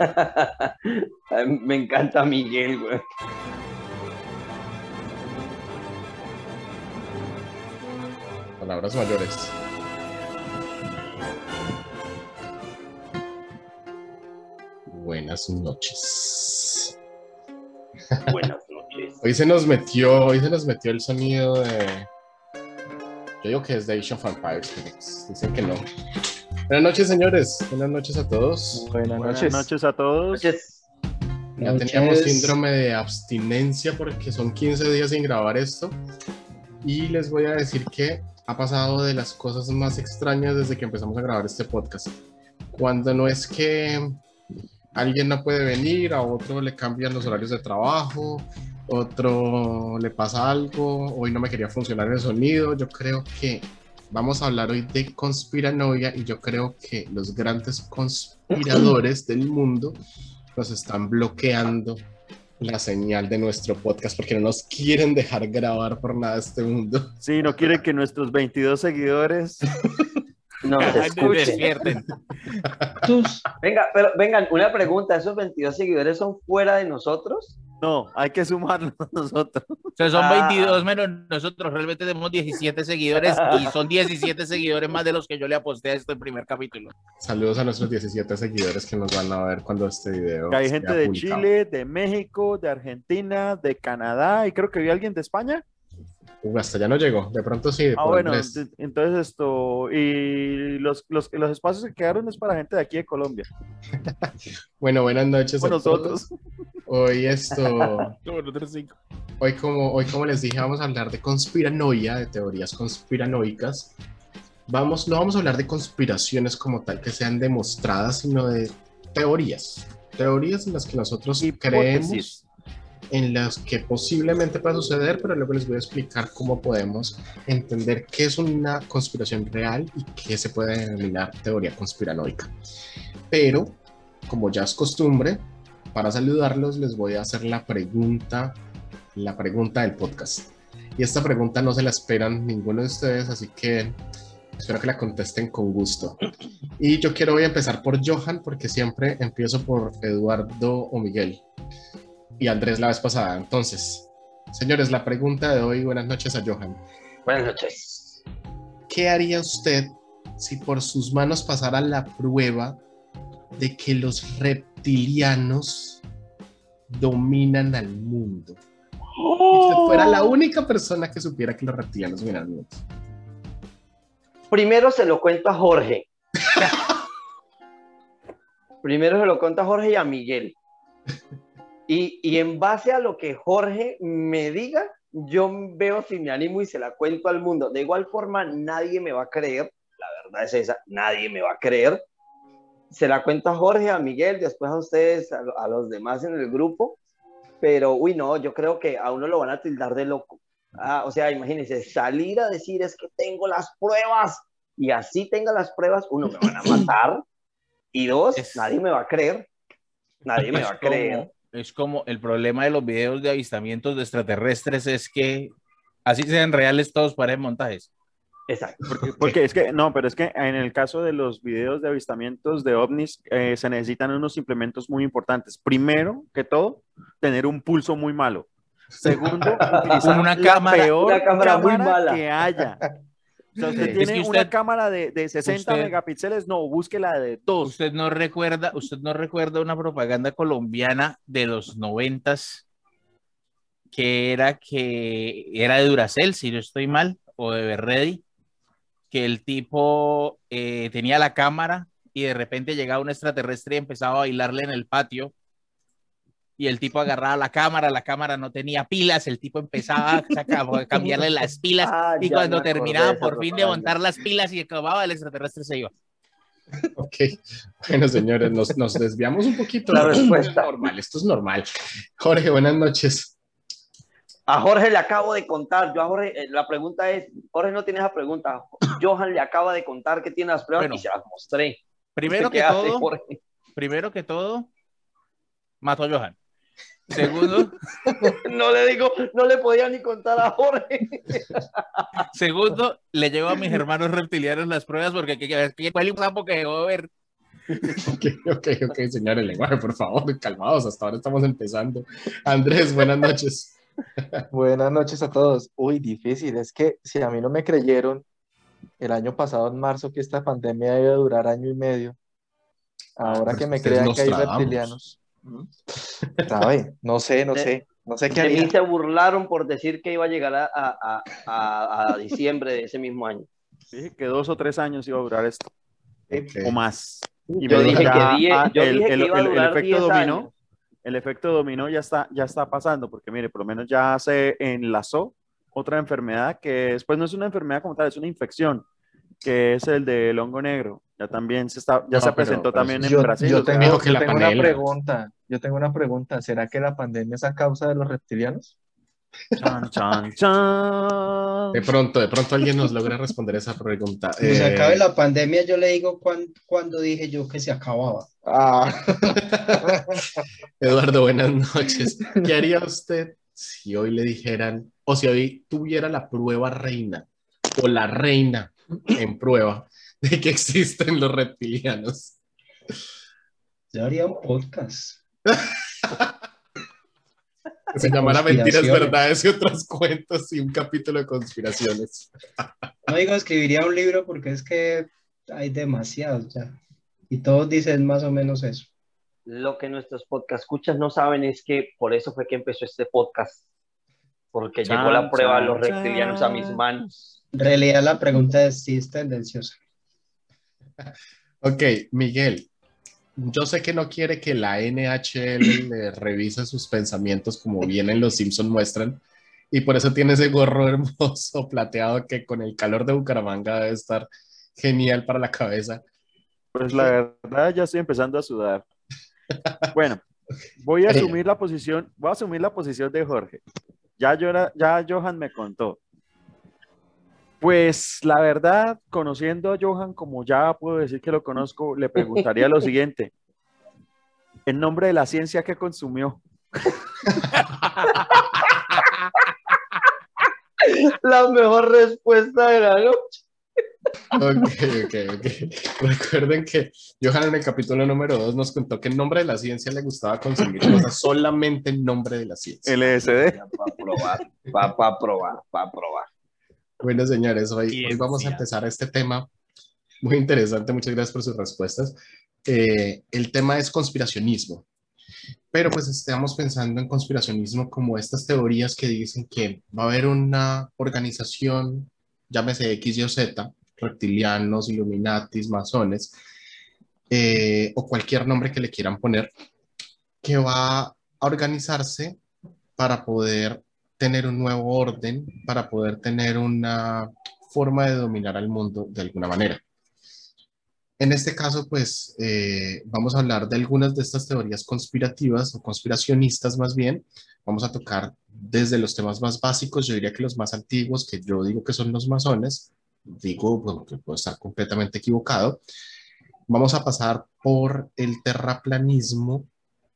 Me encanta Miguel, güey. Palabras mayores. Buenas noches. Buenas noches. Hoy se nos metió, hoy se nos metió el sonido de. Yo digo que es de Age of Empires, dicen que no. Buenas noches, señores. Buenas noches a todos. Buenas, Buenas noches. noches a todos. Noches. Ya Noches. teníamos síndrome de abstinencia porque son 15 días sin grabar esto. Y les voy a decir que ha pasado de las cosas más extrañas desde que empezamos a grabar este podcast. Cuando no es que alguien no puede venir, a otro le cambian los horarios de trabajo, otro le pasa algo, hoy no me quería funcionar el sonido. Yo creo que vamos a hablar hoy de conspiranoia y yo creo que los grandes conspiradores del mundo nos están bloqueando la señal de nuestro podcast porque no nos quieren dejar grabar por nada este mundo. Sí, no quiere que nuestros 22 seguidores. No te Ay, me escuchen. despierten. Sus- Venga, pero vengan, una pregunta. ¿Esos 22 seguidores son fuera de nosotros? No, hay que sumarnos nosotros. O sea, son Ah. 22 menos nosotros. Realmente tenemos 17 seguidores y son 17 seguidores más de los que yo le aposté a este primer capítulo. Saludos a nuestros 17 seguidores que nos van a ver cuando este video. Que hay gente de publicado. Chile, de México, de Argentina, de Canadá y creo que vi a alguien de España. Uh, hasta ya no llegó. De pronto sí. Ah, bueno, entonces esto. Y los, los, los espacios que quedaron es para gente de aquí de Colombia. Bueno, buenas noches Bueno, a todos. Hoy esto, hoy como, hoy como les dije, vamos a hablar de conspiranoia, de teorías conspiranoicas. Vamos, no vamos a hablar de conspiraciones como tal que sean demostradas, sino de teorías. Teorías en las que nosotros creemos Hipótesis. En las que posiblemente pueda suceder, pero luego les voy a explicar cómo podemos entender qué es una conspiración real y qué se puede denominar teoría conspiranoica. Pero, como ya es costumbre, para saludarlos les voy a hacer la pregunta, la pregunta del podcast. Y esta pregunta no se la esperan ninguno de ustedes, así que espero que la contesten con gusto. Y yo quiero hoy empezar por Johan, porque siempre empiezo por Eduardo o Miguel y Andrés la vez pasada. Entonces, señores, la pregunta de hoy, buenas noches a Johan. Buenas noches. ¿Qué haría usted si por sus manos pasara la prueba de que los reptilianos dominan al mundo? Y usted fuera la única persona que supiera que los reptilianos dominan al mundo. Primero se lo cuento a Jorge. Primero se lo cuento a Jorge y a Miguel. Y, y en base a lo que Jorge me diga, yo veo si me animo y se la cuento al mundo. De igual forma, nadie me va a creer. La verdad es esa, nadie me va a creer. Se la cuento a Jorge, a Miguel, después a ustedes, a, a los demás en el grupo. Pero, uy, no, yo creo que a uno lo van a tildar de loco. Ah, o sea, imagínense, salir a decir es que tengo las pruebas y así tenga las pruebas, uno, me van a matar y dos, Es- nadie me va a creer. Nadie me va a creer. Es como el problema de los videos de avistamientos de extraterrestres es que así sean reales todos parecen montajes. Exacto. Porque, porque es que, no, pero es que en el caso de los videos de avistamientos de ovnis, eh, se necesitan unos implementos muy importantes. Primero que todo, tener un pulso muy malo. Segundo, utilizar Una la cámara- peor una cámara muy mala. que haya. O sea, usted Sí. tiene Es que una usted- cámara de, de 60 usted- megapíxeles, no, búsquela de 2. Usted no recuerda, usted no recuerda una propaganda colombiana de los noventas que era que era de Duracell, si no estoy mal, o de Berredi, que el tipo eh, tenía la cámara y de repente llegaba un extraterrestre y empezaba a bailarle en el patio. Y el tipo agarraba la cámara, la cámara no tenía pilas, el tipo empezaba a cambiarle las pilas Ah, y cuando terminaba por fin de montar las pilas y acababa, el extraterrestre se iba. Ok, bueno señores, nos, nos desviamos un poquito. La Esto es respuesta. normal, esto es normal. Jorge, buenas noches. A Jorge le acabo de contar, yo a Jorge, eh, la pregunta es, Jorge no tiene esa pregunta, Johan le acaba de contar que tiene las pruebas Bueno. y se las mostré. Primero ¿Qué que todo, primero que todo, mató a Johan. Segundo, No le digo, no le podía ni contar a Jorge. segundo, le llevo a mis hermanos reptilianos las pruebas porque que, que, que- cuál sapo que dejó de ver. Ok, ok, ok, señores, lenguaje, por favor, calmados, hasta ahora estamos empezando. Andrés, buenas noches. Buenas noches a todos. Uy, difícil. Es que si a mí no me creyeron el año pasado, en marzo, que esta pandemia iba a durar año y medio, ahora pues que me crean que hay reptilianos. ¿Sabe? No sé, no De- sé. No sé qué De mí se burlaron por decir que iba a llegar a, a- a- a- a diciembre de ese mismo año. Dije que dos o tres años iba a durar esto, o más. Y Yo me dije que die- ah, yo el, dije que el- iba a el- el durar efecto 10 dominó, años. el efecto dominó ya está, ya está pasando, porque mire, por lo menos ya se enlazó otra enfermedad que después no es una enfermedad como tal, es una infección, que es el del hongo negro. Ya también se está, ya No, se presentó pero también en Yo, Brasil. yo o sea, tengo, dijo que yo la tengo una pregunta. Yo tengo una pregunta. ¿Será que la pandemia es a causa de los reptilianos? chan, chan, chan. De pronto, de pronto alguien nos logra responder esa pregunta. Cuando se Eh, acabe la pandemia, yo le digo cuán- cuando dije yo que se acababa. Ah, Eduardo, buenas noches. ¿Qué haría usted si hoy le dijeran, o si hoy tuviera la prueba reina, o la reina en prueba de que existen los reptilianos? Yo haría un podcast. Que se llamara Mentiras. Verdades y otros cuentos y un capítulo de conspiraciones. No digo escribiría un libro porque es que hay demasiados ya. Y todos dicen más o menos eso. Lo que nuestros podcast escuchas no saben es que por eso fue que empezó este podcast. Porque Chan, llegó la prueba de los reptilianos a mis manos. En realidad la pregunta es si es tendenciosa. Ok, Miguel, yo sé que no quiere que la NHL le revise sus pensamientos como bien en Los Simpson muestran, y por eso tiene ese gorro hermoso plateado que con el calor de Bucaramanga debe estar genial para la cabeza. Pues la verdad ya estoy empezando a sudar. Bueno, voy a asumir la posición, voy a asumir la posición de Jorge. Ya, Yora- ya Johan me contó. Pues la verdad, conociendo a Johan, como ya puedo decir que lo conozco, le preguntaría lo siguiente. En nombre de la ciencia que consumió. La mejor respuesta de la noche. Ok, ok, ok. Recuerden que Johan en el capítulo número 2 nos contó que en nombre de la ciencia le gustaba consumir cosas solamente en nombre de la ciencia. LSD. Para probar, para probar, para probar. Bueno, señores, hoy, hoy vamos a empezar este tema muy interesante. Muchas gracias por sus respuestas. Eh, el tema es conspiracionismo. Pero pues estamos pensando en conspiracionismo como estas teorías que dicen que va a haber una organización, llámese X, Y o Z, reptilianos, Illuminatis, masones, eh, o cualquier nombre que le quieran poner, que va a organizarse para poder tener un nuevo orden, para poder tener una forma de dominar al mundo de alguna manera. En este caso, pues eh, vamos a hablar de algunas de estas teorías conspirativas o conspiracionistas más bien. Vamos a tocar desde los temas más básicos, yo diría que los más antiguos, que yo digo que son los masones, digo bueno, que puedo estar completamente equivocado. Vamos a pasar por el terraplanismo,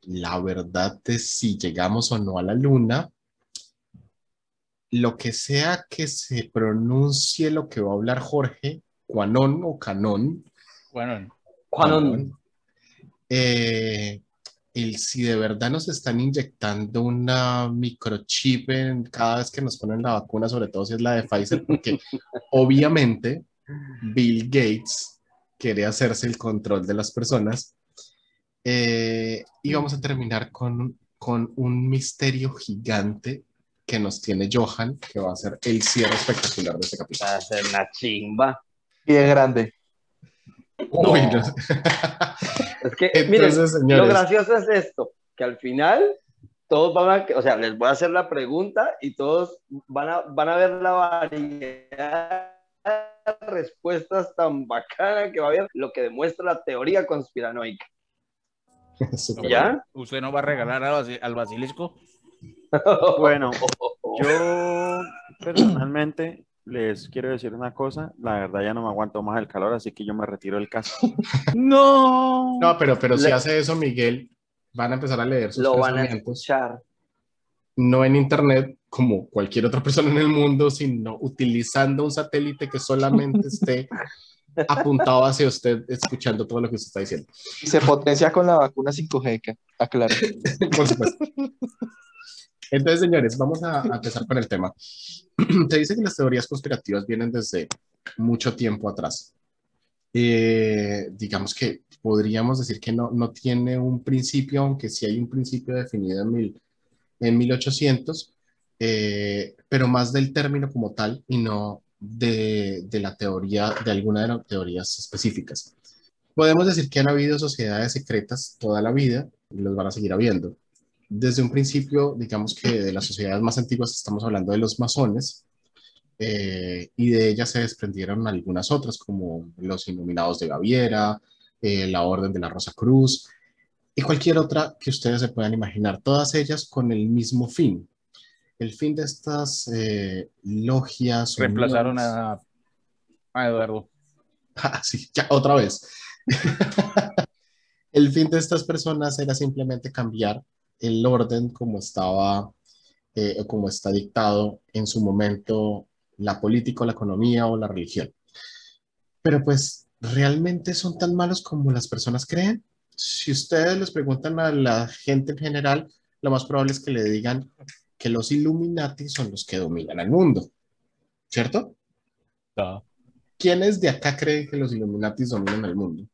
la verdad de si llegamos o no a la luna, lo que sea que se pronuncie lo que va a hablar Jorge, Quanon o Canon, Bueno, Juan, eh, el si de verdad nos están inyectando una microchip en cada vez que nos ponen la vacuna, sobre todo si es la de Pfizer, porque obviamente Bill Gates quiere hacerse el control de las personas. Eh, y vamos a terminar con, con un misterio gigante que nos tiene Johan, que va a ser el cierre espectacular de este capítulo. va a ser una chimba. y es grande. Uy, no. Es que, Entonces, miren, lo señores, gracioso es esto, que al final todos van a, o sea, les voy a hacer la pregunta y todos van a, van a ver la variedad de respuestas tan bacana que va a haber, lo que demuestra la teoría conspiranoica. ¿Ya? ¿usted no va a regalar al basilisco? Bueno, yo personalmente les quiero decir una cosa. La verdad ya no me aguanto más el calor, así que yo me retiro del caso. No. No, pero, pero si Le- hace eso, Miguel, van a empezar a leer sus lo van a pensamientos, escuchar. no en internet, como cualquier otra persona en el mundo, sino utilizando un satélite que solamente esté apuntado hacia usted escuchando todo lo que usted está diciendo. Se potencia con la vacuna 5G, que aclaro. Por supuesto. Entonces, señores, vamos a, a empezar con el tema. Se dice que las teorías conspirativas vienen desde mucho tiempo atrás. Eh, digamos que podríamos decir que no, no tiene un principio, aunque sí hay un principio definido en, mil, en 1800, eh, pero más del término como tal y no de, de la teoría, de alguna de las teorías específicas. Podemos decir que han habido sociedades secretas toda la vida y los van a seguir habiendo. Desde un principio, digamos que de las sociedades más antiguas estamos hablando de los masones, eh, y de ellas se desprendieron algunas otras, como los Iluminados de Baviera, eh, la Orden de la Rosa Cruz y cualquier otra que ustedes se puedan imaginar, todas ellas con el mismo fin. El fin de estas eh, logias. Reemplazaron a, a Eduardo. Ah, sí, ya, otra vez. el fin de estas personas era simplemente cambiar el orden como estaba, eh, como está dictado en su momento la política, la economía o la religión. Pero pues, ¿realmente son tan malos como las personas creen? Si ustedes les preguntan a la gente en general, lo más probable es que le digan que los Illuminati son los que dominan el mundo, ¿cierto? No. ¿Quiénes de acá creen que los Illuminati dominan el mundo?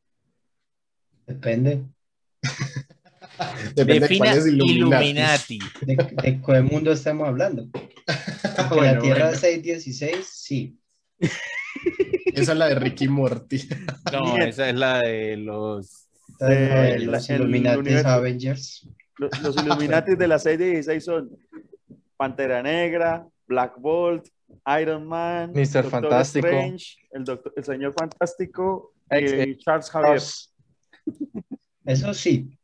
Depende. Depende de Illuminati. Illuminati. ¿De, de qué mundo estamos hablando? Bueno, la Tierra bueno. 616, sí. Esa es la de Ricky Morty. No, esa es la de los. Eh, de los Illuminati. Avengers. Los, los Illuminati de la 616 son Pantera Negra, Black Bolt, Iron Man, Mr. Doctor Fantástico. Strange, el, doctor, el señor Fantástico y Charles Javier. Eso sí.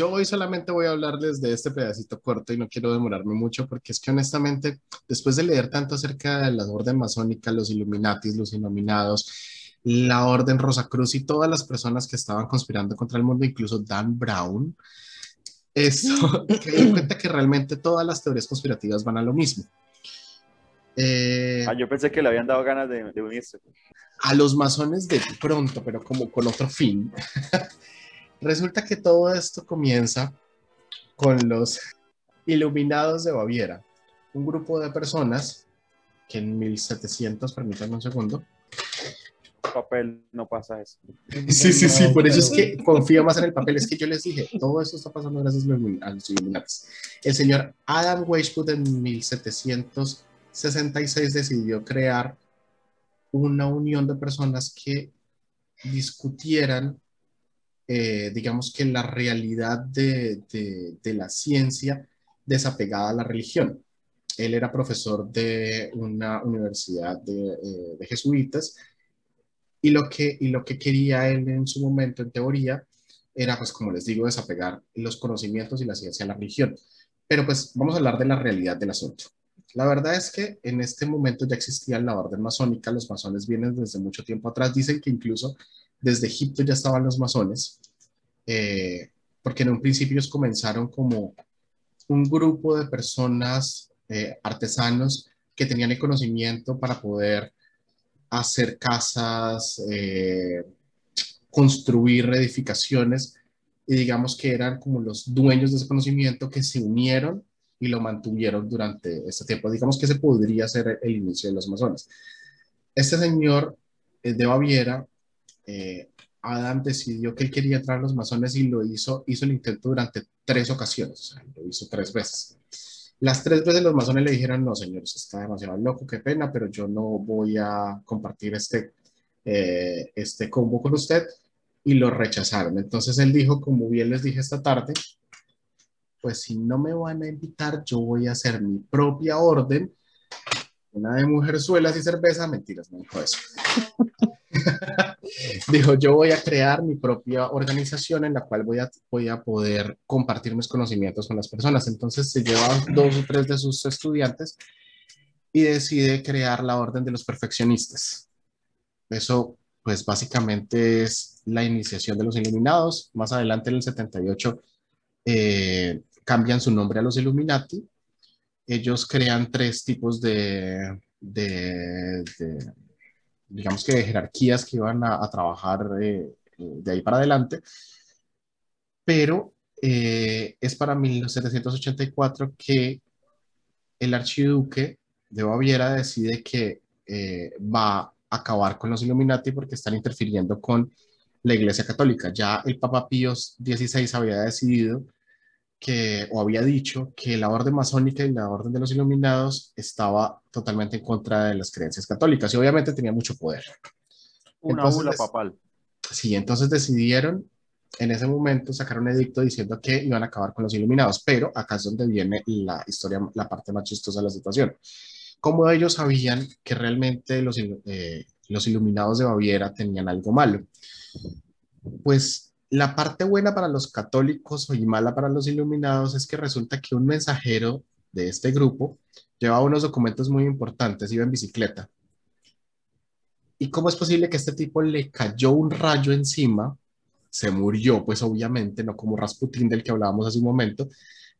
Yo hoy solamente voy a hablarles de este pedacito corto y no quiero demorarme mucho porque es que honestamente, después de leer tanto acerca de la orden masónica, los Illuminatis, los Iluminados, la orden Rosacruz y todas las personas que estaban conspirando contra el mundo, incluso Dan Brown, eso, que di cuenta que realmente todas las teorías conspirativas van a lo mismo. Eh, Ah, yo pensé que le habían dado ganas de, de unirse. a los masones de pronto, pero como con otro fin. Resulta que todo esto comienza con los Iluminados de Baviera, un grupo de personas que en 1700, permítanme un segundo. Papel, no pasa eso. Sí, sí, sí, por eso es que confío más en el papel. Es que yo les dije, todo esto está pasando gracias a los Illumin- a los Illuminati. El señor Adam Weishaupt en 1766 decidió crear una unión de personas que discutieran, eh, digamos que la realidad de, la ciencia desapegada a la religión. Él era profesor de una universidad de, eh, de jesuitas y lo, que, y lo que quería él en su momento, en teoría, era, pues como les digo, desapegar los conocimientos y la ciencia a la religión. Pero pues vamos a hablar de la realidad del asunto. La verdad es que en este momento ya existía la orden masónica, los masones vienen desde mucho tiempo atrás, dicen que incluso desde Egipto ya estaban los masones, eh, porque en un principio comenzaron como un grupo de personas, eh, artesanos, que tenían el conocimiento para poder hacer casas, eh, construir edificaciones, y digamos que eran como los dueños de ese conocimiento que se unieron y lo mantuvieron durante ese tiempo. Digamos que ese podría ser el inicio de los masones. Este señor de Baviera, eh, Adam decidió que él quería entrar a los masones y lo hizo, hizo el intento durante tres ocasiones, o sea, lo hizo tres veces. Las tres veces los masones le dijeron, no, señor, usted está demasiado loco, qué pena, pero yo no voy a compartir este, eh, este combo con usted, y lo rechazaron. Entonces él dijo, como bien les dije esta tarde, pues si no me van a invitar, yo voy a hacer mi propia orden, una de mujerzuelas y cerveza, mentiras, no dijo eso. dijo, yo voy a crear mi propia organización en la cual voy a, voy a poder compartir mis conocimientos con las personas. Entonces se lleva dos o tres de sus estudiantes y decide crear la Orden de los Perfeccionistas. Eso, pues básicamente es la iniciación de los Iluminados. Más adelante, en el 78, eh, cambian su nombre a los Illuminati. Ellos crean tres tipos de, de, de digamos que de jerarquías que iban a, a trabajar eh, de ahí para adelante, pero eh, es para 1784 que el archiduque de Baviera decide que eh, va a acabar con los Illuminati porque están interfiriendo con la Iglesia Católica. Ya el Papa Pío XVI había decidido que, o había dicho que la orden masónica y la orden de los iluminados estaba totalmente en contra de las creencias católicas y obviamente tenía mucho poder. Una Entonces, bula papal. Sí, entonces decidieron en ese momento sacar un edicto diciendo que iban a acabar con los iluminados, pero acá es donde viene la historia, la parte más chistosa de la situación. Como ellos sabían que realmente los, eh, los iluminados de Baviera tenían algo malo, pues la parte buena para los católicos y mala para los iluminados es que resulta que un mensajero de este grupo llevaba unos documentos muy importantes, iba en bicicleta. ¿Y cómo es posible que este tipo le cayó un rayo encima? Se murió, pues obviamente, no como Rasputín del que hablábamos hace un momento,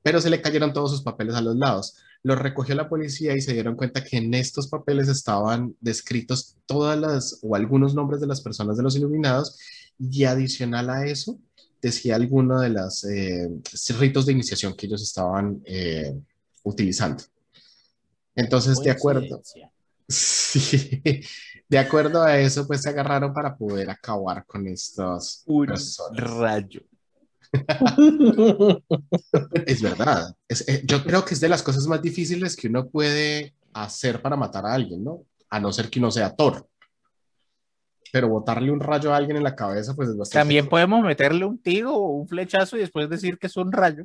pero se le cayeron todos sus papeles a los lados. Los recogió la policía y se dieron cuenta que en estos papeles estaban descritos todas las o algunos nombres de las personas de los iluminados y adicional a eso decía alguno de los ritos de iniciación que ellos estaban eh, utilizando. Entonces, de acuerdo. Sí, de acuerdo a eso, pues se agarraron para poder acabar con estos Un personas. rayo. Es verdad. Es- eh, yo creo que es de las cosas más difíciles que uno puede hacer para matar a alguien, ¿no? A no ser que uno sea Thor. Pero botarle un rayo a alguien en la cabeza, pues es bastante. También podemos meterle un tiro o un flechazo y después decir que es un rayo.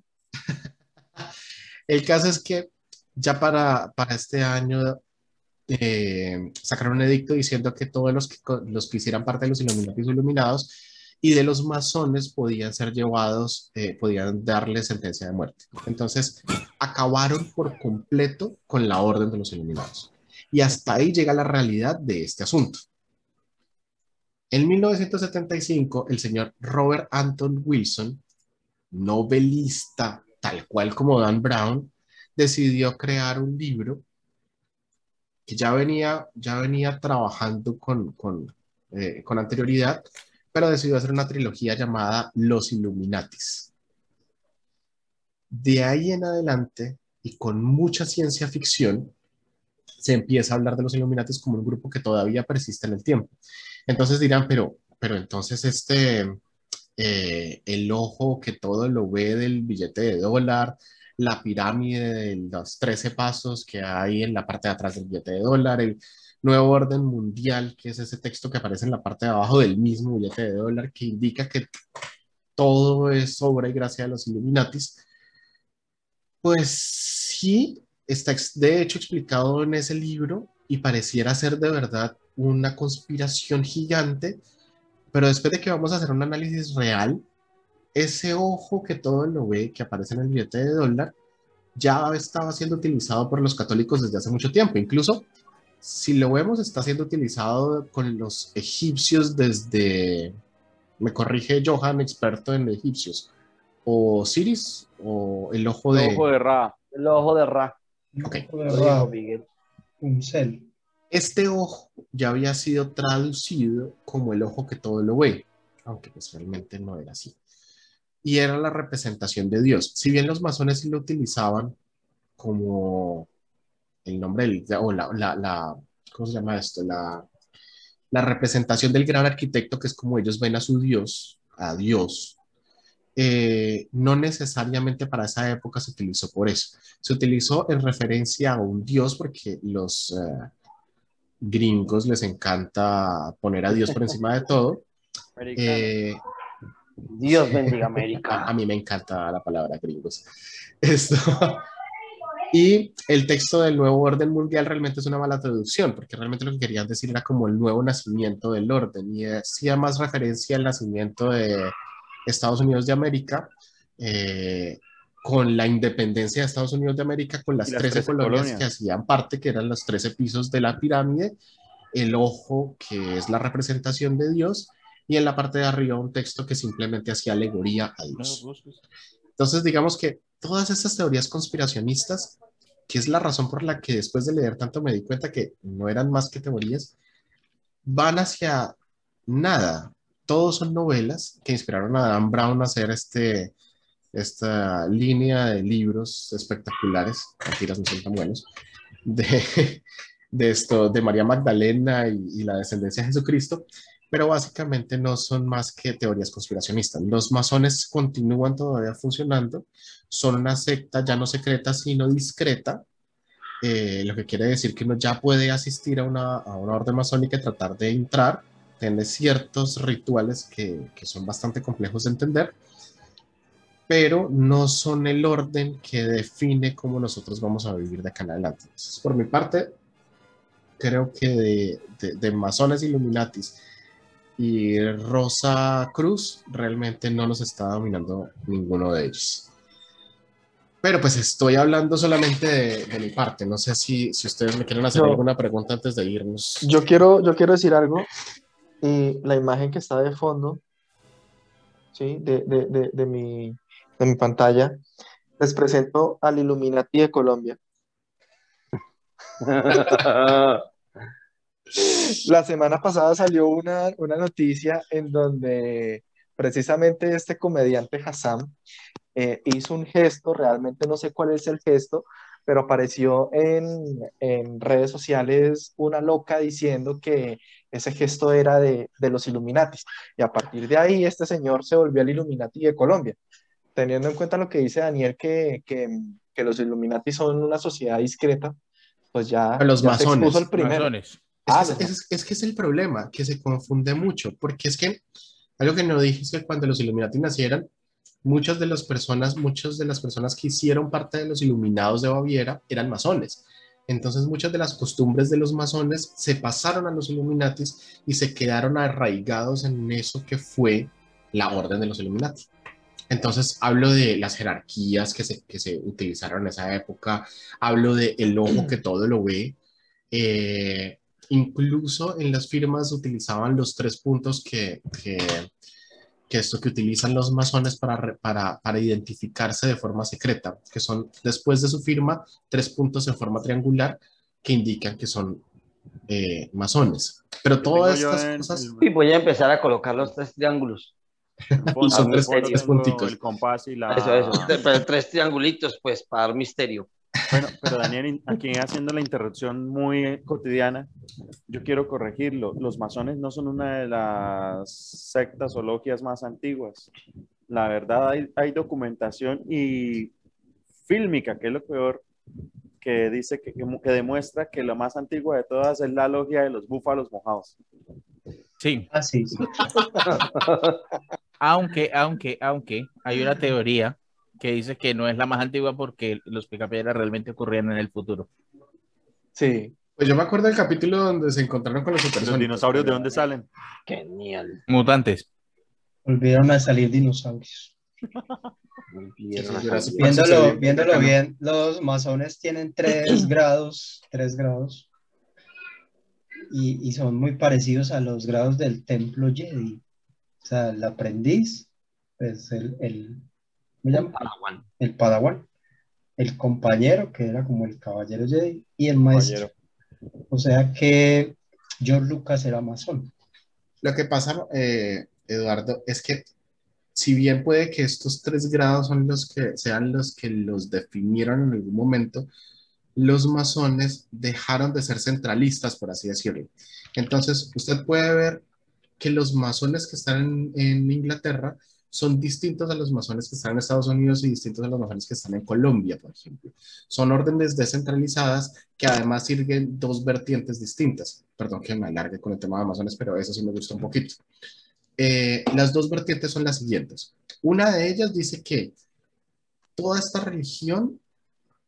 El caso es que ya para, para este año eh, sacaron un edicto diciendo que todos los que, los que hicieran parte de los iluminados y de los masones podían ser llevados, eh, podían darle sentencia de muerte. Entonces, acabaron por completo con la orden de los iluminados. Y hasta ahí llega la realidad de este asunto. En 1975, el señor Robert Anton Wilson, novelista tal cual como Dan Brown, decidió crear un libro que ya venía, ya venía trabajando con, con, eh, con anterioridad, pero decidió hacer una trilogía llamada Los Illuminatis. De ahí en adelante, y con mucha ciencia ficción, se empieza a hablar de los Illuminatis como un grupo que todavía persiste en el tiempo. Entonces dirán, pero, pero entonces este, eh, el ojo que todo lo ve del billete de dólar, la pirámide de los 13 pasos que hay en la parte de atrás del billete de dólar, el nuevo orden mundial, que es ese texto que aparece en la parte de abajo del mismo billete de dólar, que indica que todo es obra y gracia de los Illuminatis. Pues sí, está de hecho explicado en ese libro y pareciera ser de verdad una conspiración gigante, pero después de que vamos a hacer un análisis real, ese ojo que todo lo ve, que aparece en el billete de dólar, ya estaba siendo utilizado por los católicos desde hace mucho tiempo. Incluso, si lo vemos, está siendo utilizado con los egipcios desde, me corrige Johan, experto en egipcios, o Siris, o el ojo de... Ojo de Ra. El ojo de Ra. Ok. Lo dijo Miguel. Un cel. Este ojo ya había sido traducido como el ojo que todo lo ve, aunque pues realmente no era así. Y era la representación de Dios. Si bien los masones sí lo utilizaban como el nombre del, o la, la, la- ¿cómo se llama esto? La, la representación del gran arquitecto, que es como ellos ven a su Dios, a Dios, eh, no necesariamente para esa época se utilizó por eso. Se utilizó en referencia a un Dios porque los eh, gringos les encanta poner a Dios por encima de todo. Eh, Dios bendiga a, América. a mí me encanta la palabra gringos. Esto. Y el texto del nuevo orden mundial realmente es una mala traducción, porque realmente lo que querían decir era como el nuevo nacimiento del orden, y hacía más referencia al nacimiento de Estados Unidos de América, eh, con la independencia de Estados Unidos de América, con las las 13 13 colonias, colonias. que hacían parte, que eran los 13 pisos de la pirámide, el ojo, que es la representación de Dios, y en la parte de arriba un texto que simplemente hacía alegoría a Dios. Entonces, digamos que todas estas teorías conspiracionistas, que es la razón por la que después de leer tanto me di cuenta que no eran más que teorías, van hacia nada. Todos son novelas que inspiraron a Dan Brown a hacer este, esta línea de libros espectaculares, mentiras no son tan buenos, de, de esto, de María Magdalena y, y la descendencia de Jesucristo, pero básicamente no son más que teorías conspiracionistas. Los masones continúan todavía funcionando, son una secta ya no secreta, sino discreta, eh, lo que quiere decir que uno ya puede asistir a una, a una orden masónica y tratar de entrar, tiene ciertos rituales que, que son bastante complejos de entender, pero no son el orden que define cómo nosotros vamos a vivir de acá en adelante. Entonces, por mi parte, creo que de, de, de masones Illuminatis y Rosa Cruz realmente no nos está dominando ninguno de ellos. Pero pues estoy hablando solamente de, de mi parte. No sé si, si ustedes me quieren hacer Yo- alguna pregunta antes de irnos. Yo quiero, yo quiero decir algo. Y la imagen que está de fondo, ¿sí? de, de, de, de mi, de mi pantalla, les presento al Illuminati de Colombia. La semana pasada salió una, una noticia en donde precisamente este comediante Hassan eh, hizo un gesto, realmente no sé cuál es el gesto, pero apareció en, en redes sociales una loca diciendo que ese gesto era de, de los Illuminatis. Y a partir de ahí este señor se volvió el Illuminati de Colombia. Teniendo en cuenta lo que dice Daniel, que, que, que los Illuminati son una sociedad discreta, pues ya, Los ya se expuso el primero. Masones. Ah, Es, que, es, es- es que es el problema, que se confunde mucho, porque es que algo que no dije es que cuando los Illuminati nacieron, muchas de las personas, muchas de las personas que hicieron parte de los Iluminados de Baviera eran masones. Entonces muchas de las costumbres de los masones se pasaron a los Illuminatis y se quedaron arraigados en eso que fue la orden de los Illuminati. Entonces hablo de las jerarquías que se, que se utilizaron en esa época, hablo de el ojo que todo lo ve, eh, incluso en las firmas utilizaban los tres puntos que, que, que esto que utilizan los masones para, para, para identificarse de forma secreta, que son después de su firma tres puntos en forma triangular que indican que son eh, masones. Pero todas estas en cosas... Y voy a empezar a colocar los tres triángulos. fondo- son tres- tres tengo punticos. El compás y la. Eso, eso. Pero tres triangulitos, pues, para dar misterio. Bueno, pero Daniel, aquí haciendo la interrupción muy cotidiana, yo quiero corregirlo. Los masones no son una de las sectas o logias más antiguas. La verdad, hay, hay documentación y fílmica, que es lo peor, que dice que, que demuestra que la más antigua de todas es la logia de los búfalos mojados. Sí, Ah, sí, sí. aunque, aunque, aunque hay una teoría que dice que no es la más antigua porque los picapiedras realmente ocurrían en el futuro. Sí, Pues yo me acuerdo del capítulo donde se encontraron con los ¿Los supersónicos. dinosaurios de dónde salen? Genial. Mutantes. Volvieron a salir dinosaurios. Viéndolo, viéndolo bien, los masones tienen tres grados, tres grados. Y, y son muy parecidos a los grados del templo Jedi. O sea, el aprendiz, pues el, el, ¿cómo se llama? Padawan. El padawan, el compañero, que era como el caballero Jedi, y el maestro. O sea que George Lucas era masón. Lo que pasa, eh, Eduardo, es que si bien puede que estos tres grados son los que sean los que los definieron en algún momento, los masones dejaron de ser centralistas, por así decirlo. Entonces, usted puede ver que los masones que están en, en Inglaterra son distintos a los masones que están en Estados Unidos y distintos a los masones que están en Colombia, por ejemplo. Son órdenes descentralizadas que además sirven dos vertientes distintas. Perdón que me alargue con el tema de masones, pero eso sí me gusta un poquito. Eh, las dos vertientes son las siguientes. Una de ellas dice que toda esta religión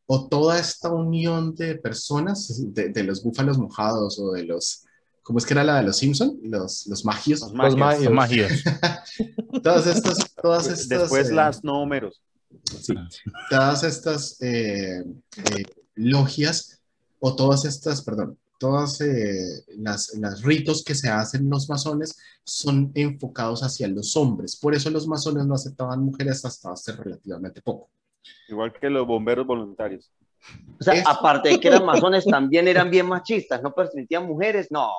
o toda esta unión de personas, de, de los búfalos mojados o de los, ¿cómo es que era la de los Simpson? Los, los magios. Los magios. Todas estas, todas estas, Después eh, las no Homeros. Sí, todas estas eh, eh, logias o todas estas, perdón, todas eh, las, las ritos que se hacen los masones son enfocados hacia los hombres. Por eso los masones no aceptaban mujeres hasta hace relativamente poco. Igual que los bomberos voluntarios. O sea, Es- aparte de que eran masones, también eran bien machistas, no permitían mujeres, no.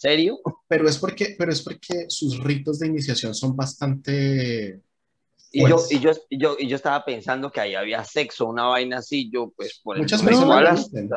¿Serio? Pero es porque, pero es porque sus ritos de iniciación son bastante... Y yo, y, yo, y, yo, y yo estaba pensando que ahí había sexo, una vaina así, yo pues por Muchas lo hasta- dicen.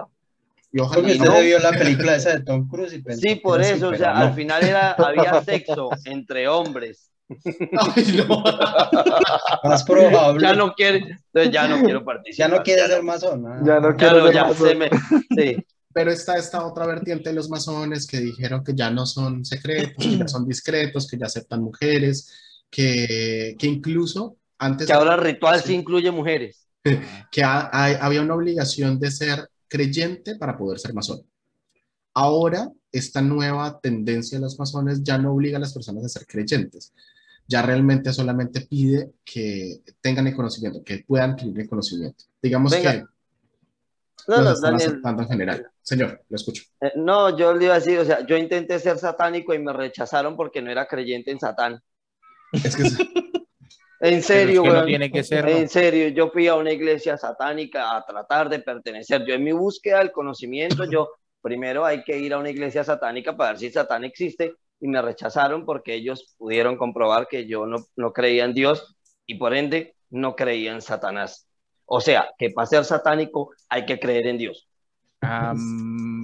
Y ojalá que Y usted no. vio la película esa de Tom Cruise y pensó Sí, por eso, o sea, no. al final era, había sexo entre hombres. Ay, no. Más probable. Ya no quiere, entonces ya no quiero participar. ya no quiere ser masón. Ya no quiero no, ser ya masón. se me, sí. Pero está esta otra vertiente de los masones que dijeron que ya no son secretos, que ya son discretos, que ya aceptan mujeres, que, que incluso antes Que ahora el ritual Sí. sí incluye mujeres. que ha- hay- había una obligación de ser creyente para poder ser masón. Ahora, esta nueva tendencia de los masones ya no obliga a las personas a ser creyentes. Ya realmente solamente pide que tengan el conocimiento, que puedan adquirir el conocimiento. Digamos Venga. que No, no, están Daniel. aceptando en general. Señor, lo escucho. eh, No, yo le iba a decir, o sea, yo intenté ser satánico y me rechazaron porque no era creyente en Satán. Es que En serio, que no tiene que serlo. En serio, yo fui a una iglesia satánica a tratar de pertenecer. Yo en mi búsqueda del conocimiento, yo primero hay que ir a una iglesia satánica para ver si Satán existe y me rechazaron porque ellos pudieron comprobar que yo no, no creía en Dios y por ende no creía en Satanás. O sea, que para ser satánico hay que creer en Dios. Am,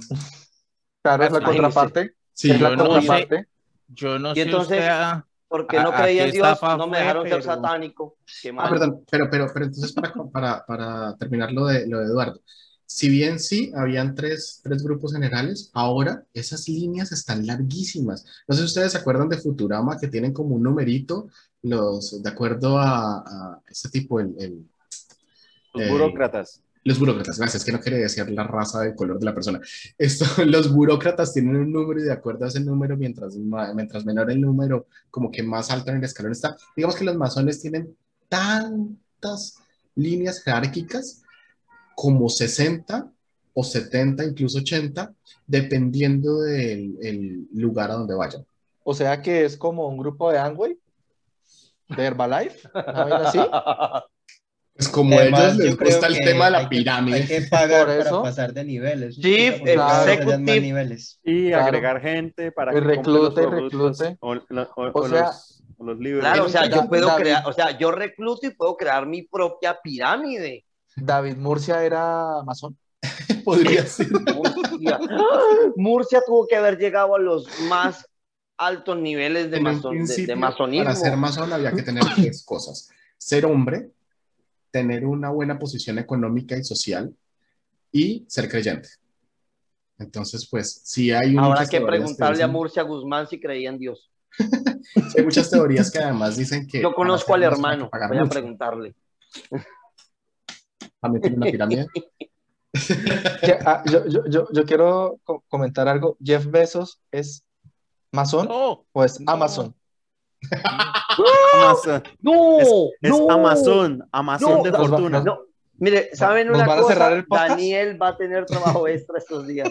Claro, es la Imagínese. contraparte. sí, es la yo no sé. contraparte. yo no Y sé entonces- usted a- Porque ¿A- no a creía en Dios, no me dejaron ser Pero- satánico. Qué Ah, perdón, pero, pero, pero entonces para, para, para terminar lo de, lo de Eduardo, si bien sí, habían tres, tres grupos generales, ahora esas líneas están larguísimas. No sé si ustedes se acuerdan de Futurama, que tienen como un numerito, los, de acuerdo a, a este tipo, el, el- Los Eh, burócratas. los burócratas, gracias, que no quería decir la raza del color de la persona. Esto, los burócratas tienen un número y de acuerdo a ese número, mientras, mientras menor el número, como que más alto en el escalón está. Digamos que los masones tienen tantas líneas jerárquicas como 60 o 70, incluso 80, dependiendo del el lugar a donde vayan. O sea que es como un grupo de Amway, de Herbalife, ¿una vaina así? Pues como Además, ellos les gusta el tema de la que- pirámide. Hay que pagar Por para eso. pasar de niveles. Chief Executive. Y Claro. agregar gente para Y que compre los reclute, reclute. O, lo- o- O o sea, los, o los libros. Claro, o sea, yo puedo David. crear, o sea, yo recluto y puedo crear mi propia pirámide. David Murcia era masón. Podría ser. Murcia. Murcia tuvo que haber llegado a los más altos niveles de, mason- de- de principio, masonismo. Para ser masón había que tener tres cosas. Ser hombre, tener una buena posición económica y social y ser creyente. Entonces, pues, sí hay Habrá muchas que preguntarle a dicen- Murcia Guzmán si creía en Dios. sí hay muchas teorías que además dicen que... Yo conozco al hay hermano, voy a mucho. preguntarle. También tiene una pirámide. Que, ah, yo, yo, yo, yo quiero co- comentar algo. Jeff Bezos es masón No, o es No. Amazon. ¡No! Es, es ¡No! Amazon, Amazon No, de fortuna. No, mire, ¿saben ¿Nos una a cosa? cerrar el podcast? Daniel va a tener trabajo extra estos días.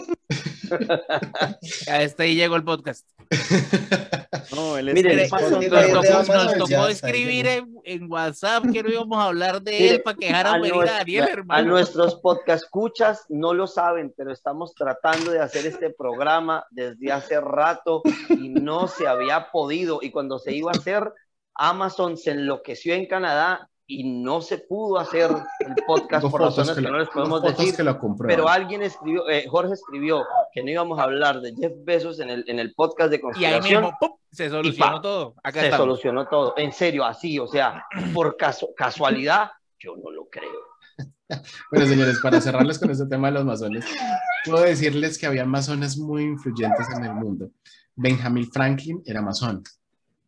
ahí llegó el podcast. No, él es Mire, Nos tocó, nos tocó escribir en, en WhatsApp que no íbamos a hablar de Mire, él para que dejaran a, venir a Daniel, a hermano. nuestros podcast escuchas no lo saben, pero estamos tratando de hacer este programa desde hace rato y no se había podido. Y cuando se iba a hacer, Amazon se enloqueció en Canadá y no se pudo hacer el podcast por fotos razones que, lo- no les podemos decir. que. Pero alguien escribió, eh, Jorge escribió que no íbamos a hablar de Jeff Bezos en el, en el podcast de Y ahí conspiración. mismo, ¡pum! se solucionó pa, todo. Acá se estamos. solucionó todo. En serio, así, o sea, por caso- casualidad, yo no lo creo. Bueno, señores, para cerrarles con este tema de los masones, puedo decirles que había masones muy influyentes en el mundo. Benjamin Franklin era masón.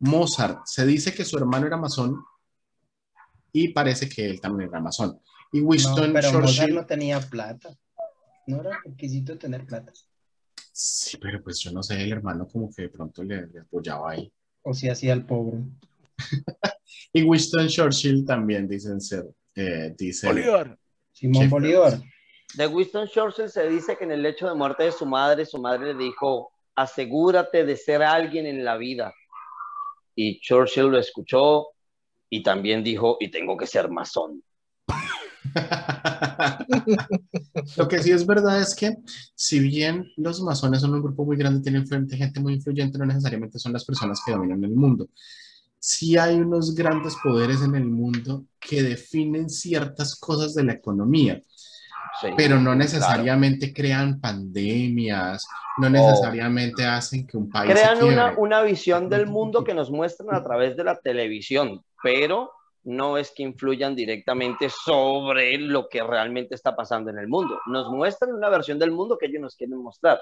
Mozart, se dice que su hermano era masón y parece que él también era masón. Y No, Winston Mozart Churchill. no tenía plata. No era requisito tener plata. Sí, pero pues yo no sé, el hermano como que de pronto le, le apoyaba ahí. O si hacía el pobre. Y Winston Churchill también dicen ser, eh, Bolívar. Simón Bolívar. De Winston Churchill se dice que en el hecho de muerte de su madre, su madre le dijo, asegúrate de ser alguien en la vida. Y Churchill lo escuchó y también dijo, y tengo que ser masón. Lo que sí es verdad es que, si bien los masones son un grupo muy grande, tienen gente muy influyente, no necesariamente son las personas que dominan el mundo. Sí hay unos grandes poderes en el mundo que definen ciertas cosas de la economía, Sí, pero no claro. necesariamente crean pandemias, no necesariamente hacen que un país se Crean una, una visión del mundo que nos muestran a través de la televisión, pero no es que influyan directamente sobre lo que realmente está pasando en el mundo. Nos muestran una versión del mundo que ellos nos quieren mostrar,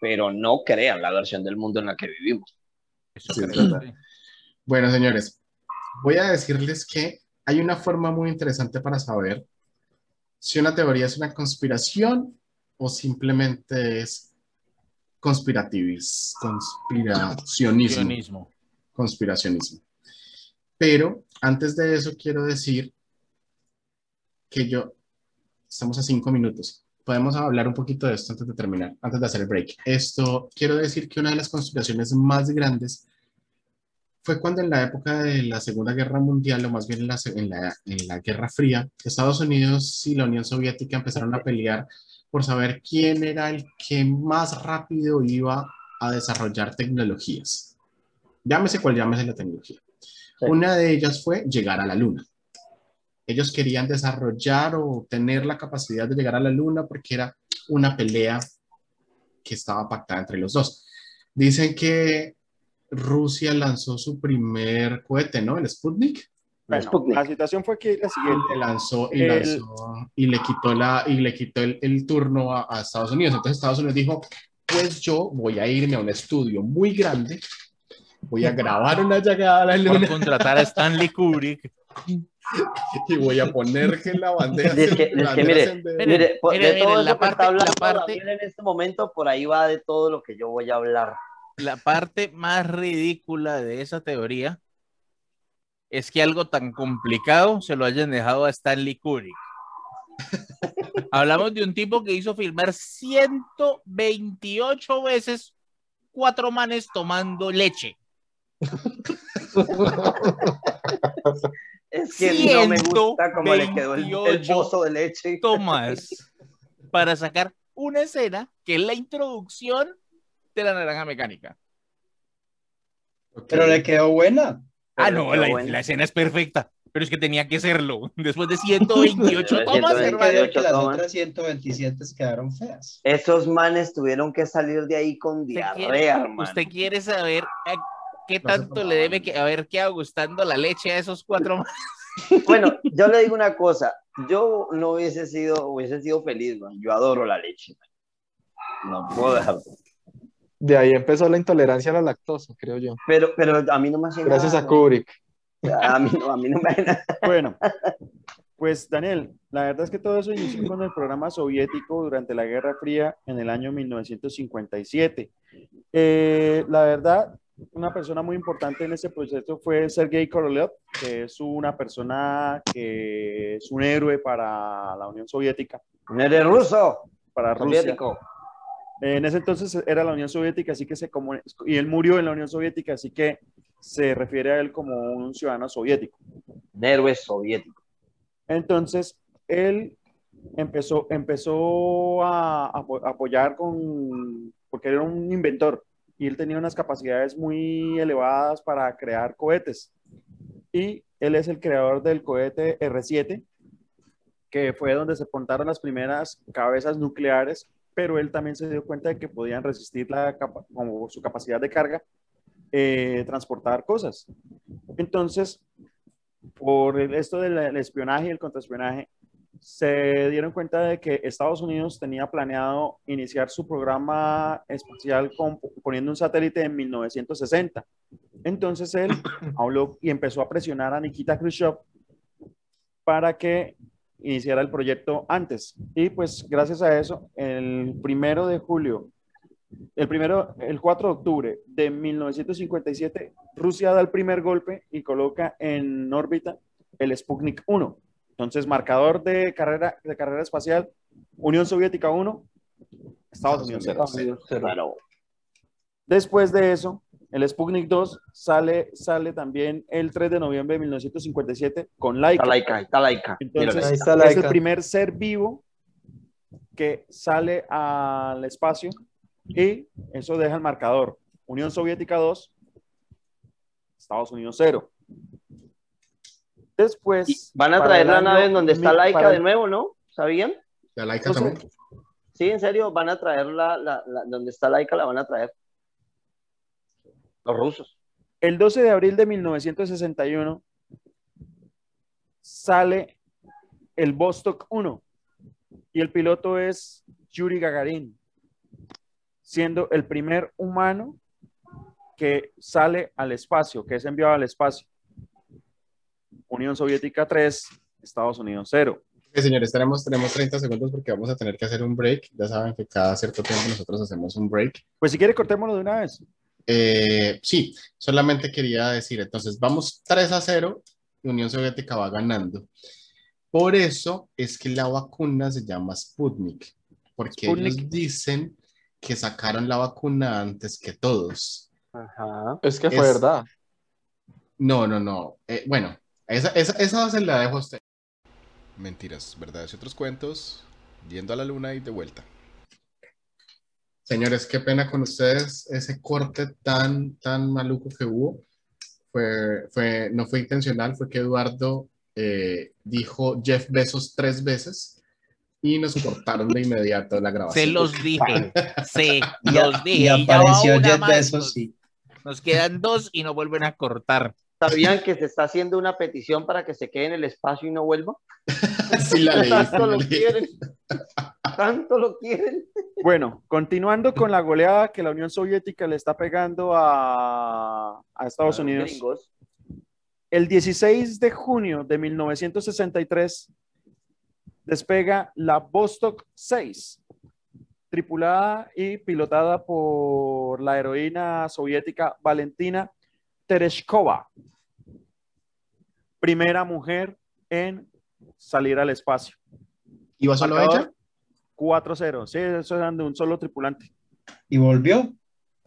pero no crean la versión del mundo en la que vivimos. Eso Sí, es creo, verdad. sí. Bueno, señores, voy a decirles que hay una forma muy interesante para saber si una teoría es una conspiración o simplemente es conspirativis, conspiracionismo, conspiracionismo. Pero antes de eso quiero decir que yo, estamos a cinco minutos. Podemos hablar un poquito de esto antes de terminar, antes de hacer el break. Esto, quiero decir que una de las conspiraciones más grandes fue cuando en la época de la Segunda Guerra Mundial, o más bien en la, en la, en la Guerra Fría, Estados Unidos y la Unión Soviética empezaron a pelear por saber quién era el que más rápido iba a desarrollar tecnologías. Llámese cual llámese la tecnología. Sí. Una de ellas fue llegar a la Luna. Ellos querían desarrollar o tener la capacidad de llegar a la Luna porque era una pelea que estaba pactada entre los dos. Dicen que Rusia lanzó su primer cohete, ¿no? El Sputnik. Bueno, Sputnik. la situación fue que la siguiente. Y lanzó y, El- lanzó, y le quitó, la, y le quitó el, el turno a, a Estados Unidos. Entonces Estados Unidos dijo, pues yo voy a irme a un estudio muy grande, voy a grabar una llegada a la luna contratar a Stanley Kubrick. y voy a poner que la bandera... Es que- es que mire, Mire, mire, de mire, todo la eso que está parte- la hablando parte- Gabriel en este momento, por ahí va de todo lo que yo voy a hablar. La parte más ridícula de esa teoría es que algo tan complicado se lo hayan dejado a Stanley Kubrick. Hablamos de un tipo que hizo filmar 128 veces cuatro manes tomando leche. Es que no me gusta cómo le quedó el, el 128 bozo de leche. tomas para sacar una escena que es la introducción de la naranja mecánica. Pero le quedó buena. Ah, Pero no, la, escena es perfecta, pero es que tenía que serlo. Después de 128 Pero tomas, 128 Creo hermano. que las tomas. otras 127 quedaron feas. Esos manes tuvieron que salir de ahí con ¿Usted diarrea, quiere, hermano. usted quiere saber a qué No tanto le debe que, haber quedado gustando la leche a esos cuatro manes? Bueno, yo le digo una cosa. Yo no hubiese sido, hubiese sido feliz, man. Yo adoro la leche. man. No puedo. De ahí empezó la intolerancia a la lactosa, creo yo. Pero, pero a mí no me hace Gracias a Kubrick. A mí, no- a mí no me hace nada. Bueno, pues Daniel, la verdad es que todo eso inició con el programa soviético durante la Guerra Fría en el año 1957. Eh, la verdad, una persona muy importante en ese proceso fue Sergei Korolev, que es una persona que es un héroe para la Unión Soviética, No eres ruso, para Rusia. soviético. En ese entonces era la Unión Soviética, así que se como y él murió en la Unión Soviética, así que se refiere a él como un ciudadano soviético. Un héroe soviético. Entonces, él empezó, empezó a, a apo- apoyar con, porque era un inventor y él tenía unas capacidades muy elevadas para crear cohetes. Y él es el creador del cohete R7, que fue donde se montaron las primeras cabezas nucleares, pero él también se dio cuenta de que podían resistir la, capa- como su capacidad de carga, eh, transportar cosas. Entonces, por esto del el espionaje y el contraespionaje, se dieron cuenta de que Estados Unidos tenía planeado iniciar su programa espacial con- poniendo un satélite en 1960. Entonces él habló y empezó a presionar a Nikita Khrushchev para que iniciara el proyecto antes. Y pues gracias a eso, el primero de julio, el primero, el 4 de octubre de 1957, Rusia da el primer golpe y coloca en órbita el Sputnik 1. Entonces, marcador de carrera, de carrera espacial, Unión Soviética 1, Estados Unidos 0. Claro. Después de eso, El Sputnik 2 sale, sale también el 3 de noviembre de 1957 con Laika. Está está laica. Entonces, Ahí está es Laika. el primer ser vivo que sale al espacio y eso deja el marcador. Unión Soviética 2, Estados Unidos 0. Después... Y van a traer la nave en donde está para de nuevo, ¿no? ¿Sabían? La sé. también. Sí, en serio, van a traer la, la, la- donde está laica, la van a traer. Los rusos. El 12 de abril de 1961 sale el Vostok 1 y el piloto es Yuri Gagarin, siendo el primer humano que sale al espacio, que es enviado al espacio. Unión Soviética 3, Estados Unidos 0. Ok, señores, tenemos, tenemos 30 segundos porque vamos a tener que hacer un break. Ya saben que cada cierto tiempo nosotros hacemos un break. Pues si quiere cortémoslo de una vez. Eh, sí, solamente quería decir, entonces vamos 3 a 0 y Unión Soviética va ganando. Por eso es que la vacuna se llama Sputnik, porque Sputnik. ellos dicen que sacaron la vacuna antes que todos. Ajá. Es que fue Es- verdad. No, no, no. Eh, bueno, esa, esa, esa se la dejo a usted. Mentiras, verdades y otros cuentos, yendo a la luna y de vuelta. Señores, qué pena con ustedes. Ese corte tan, tan maluco que hubo fue, fue, no fue intencional, fue que Eduardo eh, dijo Jeff Bezos tres veces y nos cortaron de inmediato la grabación. Se los dije. Sí, Y, los dije. y apareció Bezos, nos- sí. Nos quedan dos y no vuelven a cortar. ¿Sabían que se está haciendo una petición para que se quede en el espacio y no vuelva? Sí, la leí, Tanto lo quieren. Tanto lo quieren. Bueno, continuando con la goleada que la Unión Soviética le está pegando a, a Estados Unidos. gringos. El 16 de junio de 1963 despega la Vostok 6, tripulada y pilotada por la heroína soviética Valentina Tereshkova, primera mujer en salir al espacio. ¿Iba solo ella? Marcador 4-0. Sí, eso eran de un solo tripulante. Y volvió.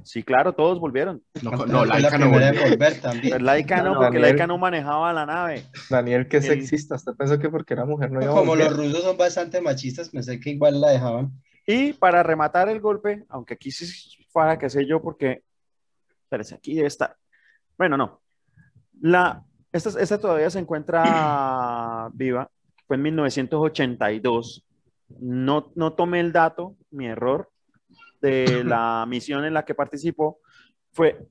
Sí, claro, todos volvieron. No, no, la Laika no volvió. volver también. Pero Laika no, No, porque Daniel. Laika no manejaba la nave. Daniel, que El- sexista. Usted pensó que porque era mujer no iba a Como volver. los rusos son bastante machistas, pensé que igual la dejaban. Y para rematar el golpe, aunque aquí sí fuera que sé yo, porque. Espérese, aquí debe estar. Bueno, no. La, esta, esta todavía se encuentra viva. Fue en 1982. No, no tomé el dato, mi error, de la misión en la que participó. Fue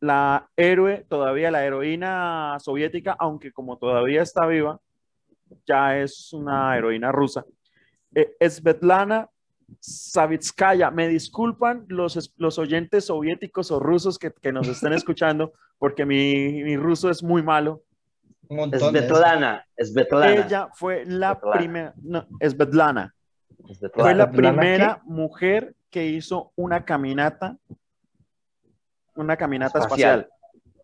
la héroe, todavía la heroína soviética, aunque como todavía está viva, ya es una heroína rusa. Eh, Svetlana Savitskaya. Me disculpan los, los oyentes soviéticos o rusos que, que nos estén escuchando, porque mi, mi ruso es muy malo. Un montón. Betlana. Es Betlana. Ella fue la Svetlana. primera, no, Svetlana, Es fue la ¿Svetlana primera mujer que hizo una caminata, una caminata espacial. Espacial.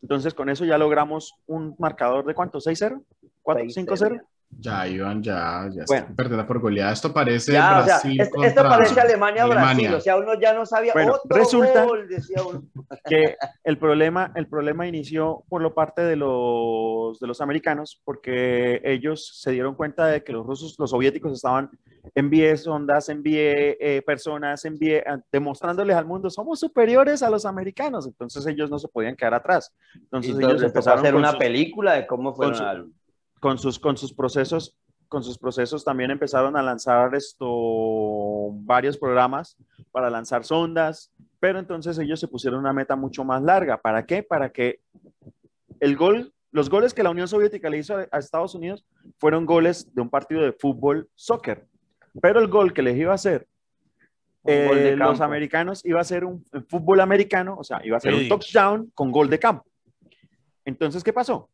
Entonces, con eso ya logramos un marcador de cuánto, 6-0, 4, 5-0. Ya, Iván, ya, ya Bueno. está perdiendo por goleada. Esto parece Ya, o sea, Brasil esto, contra esto parece Alemania-Brasil. Alemania. O sea, uno ya no sabía. Bueno, Otro resulta- gol, decía uno. que el problema, el problema inició por lo parte de los, de los americanos, porque ellos se dieron cuenta de que los rusos, los soviéticos estaban envié sondas, envié eh, personas, envié, ah, demostrándoles al mundo, somos superiores a los americanos, entonces ellos no se podían quedar atrás. Entonces Y ellos entonces empezó a empezaron hacer una sus- película de cómo fueron su- al- con sus, con sus procesos, con sus procesos también empezaron a lanzar esto, varios programas para lanzar sondas, pero entonces ellos se pusieron una meta mucho más larga. ¿Para qué? Para que el gol, los goles que la Unión Soviética le hizo a, Estados Unidos fueron goles de un partido de fútbol, soccer. Pero el gol que les iba a hacer Un eh, los americanos iba a ser un, un fútbol americano, o sea, iba a ser un Sí. touchdown con gol de campo. Entonces, ¿qué pasó?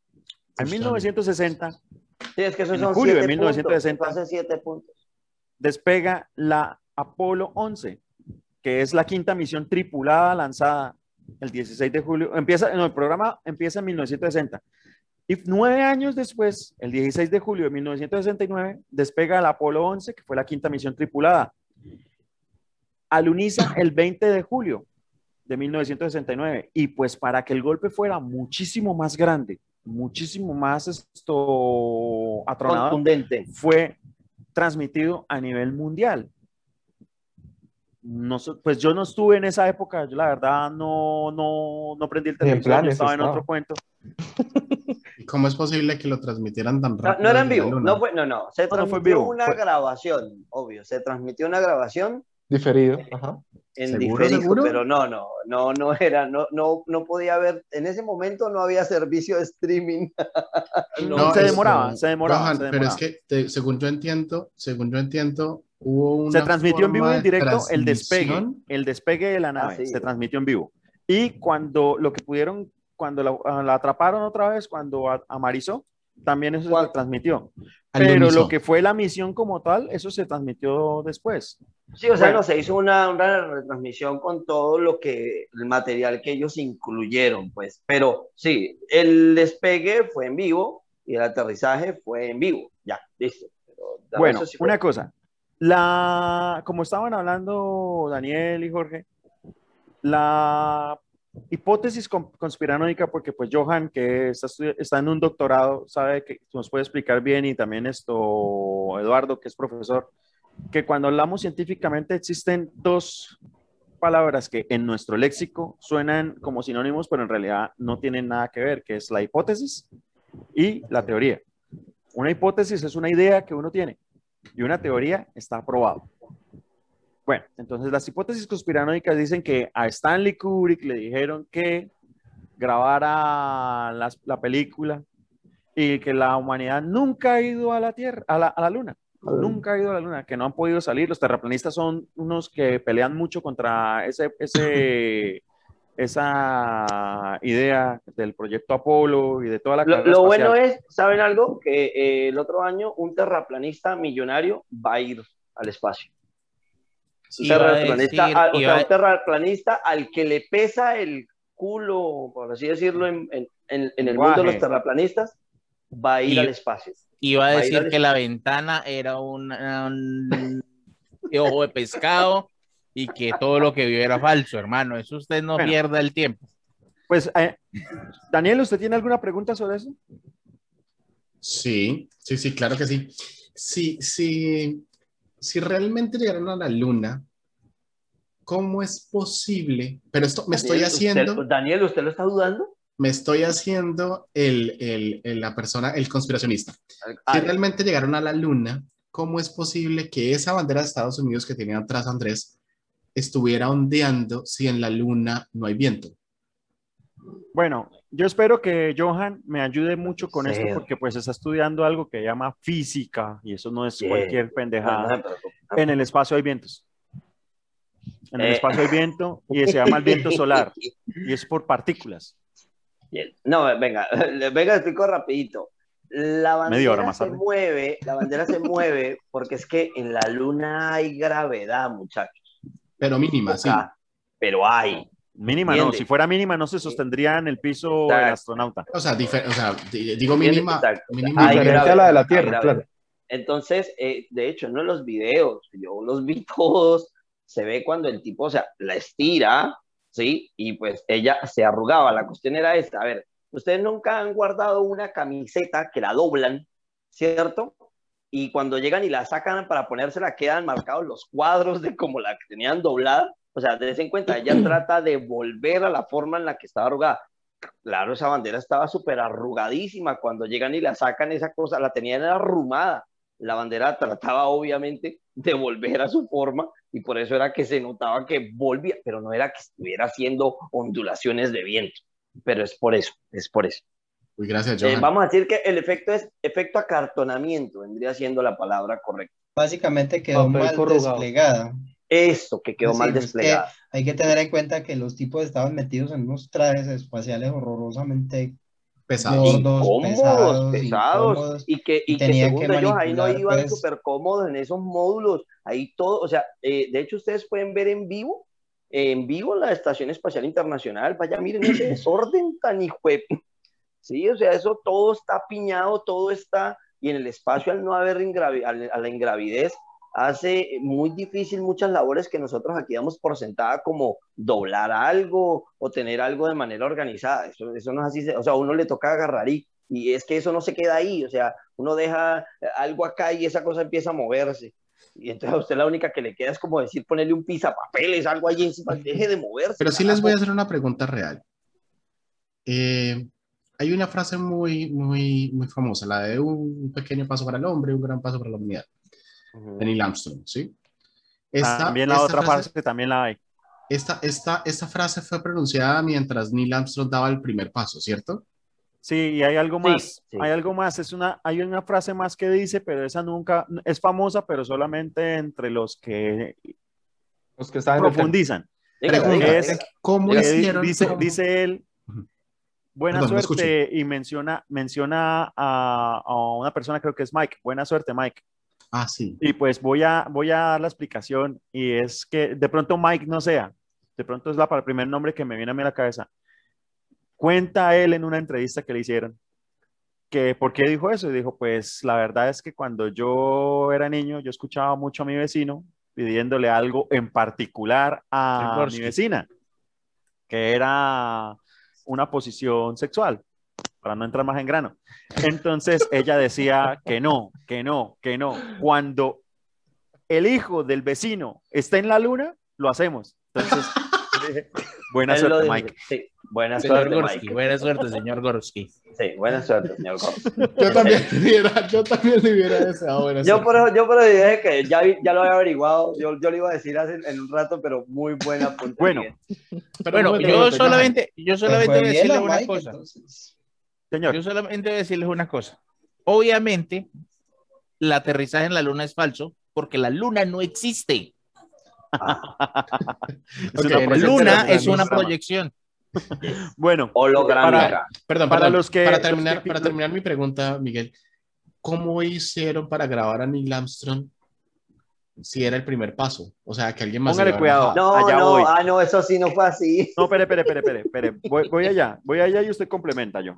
En Touchdown. 1960 Sí, es que en son julio de siete 1960. puntos. Hace siete puntos. despega la Apolo 11, que es la quinta misión tripulada lanzada el 16 de julio. Empieza, no, el programa empieza en 1960. Y nueve años después, el 16 de julio de 1969, despega la Apolo 11, que fue la quinta misión tripulada. Aluniza el 20 de julio. de 1969. Y pues para que el golpe fuera muchísimo más grande, muchísimo más esto Contundente. fue transmitido a nivel mundial. No, sé, pues yo no estuve en esa época, yo la verdad no, no, no prendí el televisor, yo estaba en estaba. otro cuento. ¿Y ¿Cómo es posible que lo transmitieran tan No, rápido? no era en vivo, no fue, no, no, se No, no fue transmitió vivo, una fue- grabación, obvio, se transmitió una grabación Diferido. Ajá. en ¿Seguro, diferido, seguro? pero no, no, no, no era, no, no, no podía haber, en ese momento no había servicio de streaming. No, se es- demoraba, se demoraba, Johan, se pero demoraba. es que te- según yo entiendo, según yo entiendo, hubo una Se transmitió en vivo y en de directo el despegue, el despegue de la nave, Ah, sí. se transmitió en vivo. Y cuando lo que pudieron, cuando la, ah, la atraparon otra vez, cuando amarizó, también eso se transmitió. Pero unísono. lo que fue la misión como tal, eso se transmitió después. Sí, o sea, Bueno. no, se hizo una, una retransmisión con todo lo que, el material que ellos incluyeron, pues, pero sí, el despegue fue en vivo y el aterrizaje fue en vivo, ya, listo. Pero Bueno, sí una cosa. La, como estaban hablando Daniel y Jorge, la hipótesis con- conspiranoica, porque pues Johan, que está en un doctorado, sabe que nos puede explicar bien y también esto, Eduardo, que es profesor, que cuando hablamos científicamente existen dos palabras que en nuestro léxico suenan como sinónimos, pero en realidad no tienen nada que ver, que es la hipótesis y la teoría. Una hipótesis es una idea que uno tiene y una teoría está aprobado. Bueno, entonces las hipótesis conspiranoicas dicen que a Stanley Kubrick le dijeron que grabara las- la película y que la humanidad nunca ha ido a la Tierra, a la, a la Luna. Nunca ha ido a la Luna, que no han podido salir. Los terraplanistas son unos que pelean mucho contra ese, ese, esa idea del proyecto Apolo y de toda la Lo, lo bueno es, ¿saben algo? Que eh, el otro año un terraplanista millonario va a ir al espacio. Un a terraplanista, decir- al- o iba sea, a- un terraplanista al que le pesa el culo, por así decirlo, en, en- en- en el mundo de los terraplanistas, va a ir Y- al espacio. Iba a Va a ir decir que la ventana era un, un ojo de pescado y que todo lo que vio era falso, hermano. Eso usted no Bueno. pierda el tiempo. Pues, eh, Daniel, ¿usted tiene alguna pregunta sobre eso? Sí, sí, sí, claro que sí. Sí, sí, si realmente llegaron a la luna, ¿cómo es posible? Pero esto me estoy Daniel, haciendo, usted- Daniel, ¿usted lo está dudando? me estoy haciendo el, el- el- la persona, el conspiracionista. Si realmente llegaron a la luna, ¿cómo es posible que esa bandera de Estados Unidos que tiene atrás Andrés estuviera ondeando si en la luna no hay viento? Bueno, yo espero que Johan me ayude mucho con Sí. esto porque pues está estudiando algo que llama física y eso no es Bien. cualquier no, no pendejada. En el espacio hay vientos. En el Eh. espacio hay viento y se llama el viento solar y es por partículas. Bien. No, venga, venga, explico rapidito. La bandera Media hora más se tarde. mueve, la bandera se mueve porque es que en la luna hay gravedad, muchachos. Pero mínima, sí. Pero hay. Mínima no, si fuera mínima no se sostendría en el piso Exacto. del astronauta. O sea, difer- o sea, di- digo mínima, mínima Hay Diferente a la de la Tierra, claro. Entonces, eh, de hecho, no en los videos, yo los vi todos, se ve cuando el tipo, o sea, la estira, ¿sí? Y pues ella se arrugaba. La cuestión era esta, a ver, ustedes nunca han guardado una camiseta que la doblan, ¿cierto? Y cuando llegan y la sacan para ponérsela, quedan marcados los cuadros de como la que tenían doblada. O sea, dense en cuenta, ella trata de volver a la forma en la que estaba arrugada. Claro, esa bandera estaba súper arrugadísima. Cuando llegan y la sacan, esa cosa la tenían arrumada. La bandera trataba obviamente de volver a su forma y por eso era que se notaba que volvía, pero no era que estuviera haciendo ondulaciones de viento. Pero es por eso, es por eso. Uy, gracias, Eh, Johan. vamos a decir que el efecto es efecto acartonamiento, vendría siendo la palabra correcta. Básicamente quedó Papel mal corrugado. desplegada. Eso que quedó Sí, mal es que hay que tener en cuenta que los tipos estaban metidos en unos trajes espaciales horrorosamente Pesado. gordos, Incómodos, pesados, pesados, incómodos. y que, y que tenían según que ellos ahí no iban pues. súper cómodos en esos módulos, ahí todo, o sea, eh, de hecho ustedes pueden ver en vivo, en vivo la Estación Espacial Internacional, vaya, miren ese desorden tan hijo sí, o sea, eso todo está piñado, todo está, y en el espacio al no haber ingravi- al- a la ingravidez, hace muy difícil muchas labores que nosotros aquí damos por sentada, como doblar algo o tener algo de manera organizada. Eso, eso no es así, o sea, a uno le toca agarrar y, y es que eso no se queda ahí, o sea, uno deja algo acá y esa cosa empieza a moverse. Y entonces a usted la única que le queda es como decir ponerle un pizapapeles, algo allí encima, deje de moverse. Pero sí les voy a hacer una pregunta real. Eh, hay una frase muy, muy, muy famosa, la de un pequeño paso para el hombre, un gran paso para la humanidad, de Neil Armstrong, ¿sí? Esta- también la esta otra frase- parte también la hay. Esta, esta, esta frase fue pronunciada mientras Neil Armstrong daba el primer paso, ¿cierto? Sí, y hay algo más, sí. hay algo más, es una, hay una frase más que dice, pero esa nunca, es famosa, pero solamente entre los que Los que saben profundizan. Pregunta, es-. ¿Cómo Eh, hicieron? dice, cómo- dice él, buena Perdón, suerte, y menciona, menciona a, a una persona, creo que es Mike, buena suerte, Mike. Ah, sí. Y pues voy a, voy a dar la explicación, y es que de pronto Mike no sea, de pronto es la para el primer nombre que me viene a mí a la cabeza. Cuenta él en una entrevista que le hicieron que por qué dijo eso y dijo, pues la verdad es que cuando yo era niño yo escuchaba mucho a mi vecino pidiéndole algo en particular a mi vecina, que era una posición sexual, para no entrar más en grano. Entonces ella decía que no, que no, que no. Cuando el hijo del vecino está en la luna, lo hacemos. Entonces, buena Él suerte. Mike. Sí, buena Señor suerte, Gorski, Mike. buena suerte, señor Gorski. Sí, buena suerte, señor Gorski. Yo también le hubiera, yo también le hubiera deseado buena Yo suerte. por eso, yo por eso dije que ya, ya lo había averiguado, yo, yo lo iba a decir hace, en un rato, pero muy buena punta. Bueno, Pero Bueno, yo solamente, yo Pues solamente voy a a una Mike, cosa. entonces. Señor. Yo solamente voy a decirles una cosa. Obviamente, el aterrizaje en la luna es falso porque la luna no existe. Es La luna es una proyección. Bueno. Para- Perdón, Para perdón. los que- para los terminar, que- para terminar mi pregunta, Miguel, ¿cómo hicieron para grabar a Neil Armstrong si era el primer paso? O sea, que alguien más. Póngale cuidado. No, Allá no, voy. ah, no, eso sí no fue así. No, espere, espere, espere, espere, espere. Voy, voy allá, voy allá y usted complementa, yo.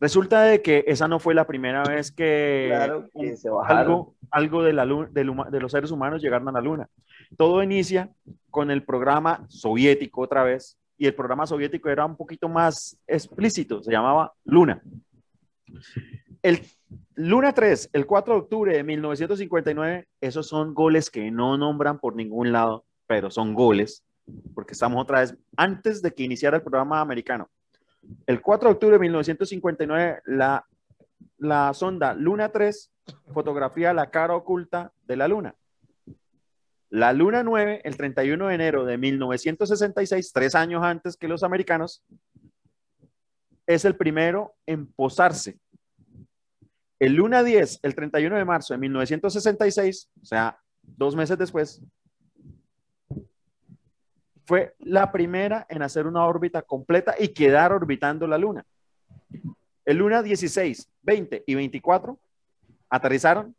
Resulta de que esa no fue la primera vez que, Claro que un- se bajaron. algo, algo de, la de los seres humanos llegaron a la luna. Todo inicia con el programa soviético otra vez, y el programa soviético era un poquito más explícito, se llamaba Luna. El Luna 3, el 4 de octubre de 1959, esos son goles que no nombran por ningún lado, pero son goles, porque estamos otra vez antes de que iniciara el programa americano. El 4 de octubre de 1959, la, la sonda Luna 3 fotografía la cara oculta de la Luna. La Luna 9, el 31 de enero de 1966, tres años antes que los americanos, es el primero en posarse. El Luna 10, el 31 de marzo de 1966, o sea, dos meses después, fue la primera en hacer una órbita completa y quedar orbitando la Luna. El Luna 16, 20 y 24 aterrizaron,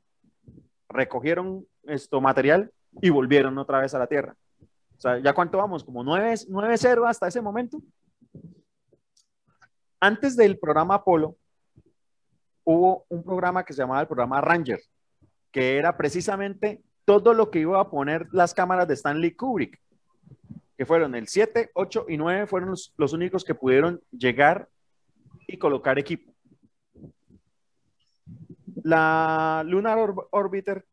recogieron esto material y volvieron otra vez a la Tierra. O sea, ¿ya cuánto vamos? Como 9-0 hasta ese momento. Antes del programa Apolo, hubo un programa que se llamaba el programa Ranger, que era precisamente todo lo que iba a poner las cámaras de Stanley Kubrick, que fueron el 7, 8 y 9, fueron los, los únicos que pudieron llegar y colocar equipo. La Lunar Orb- Orbiter,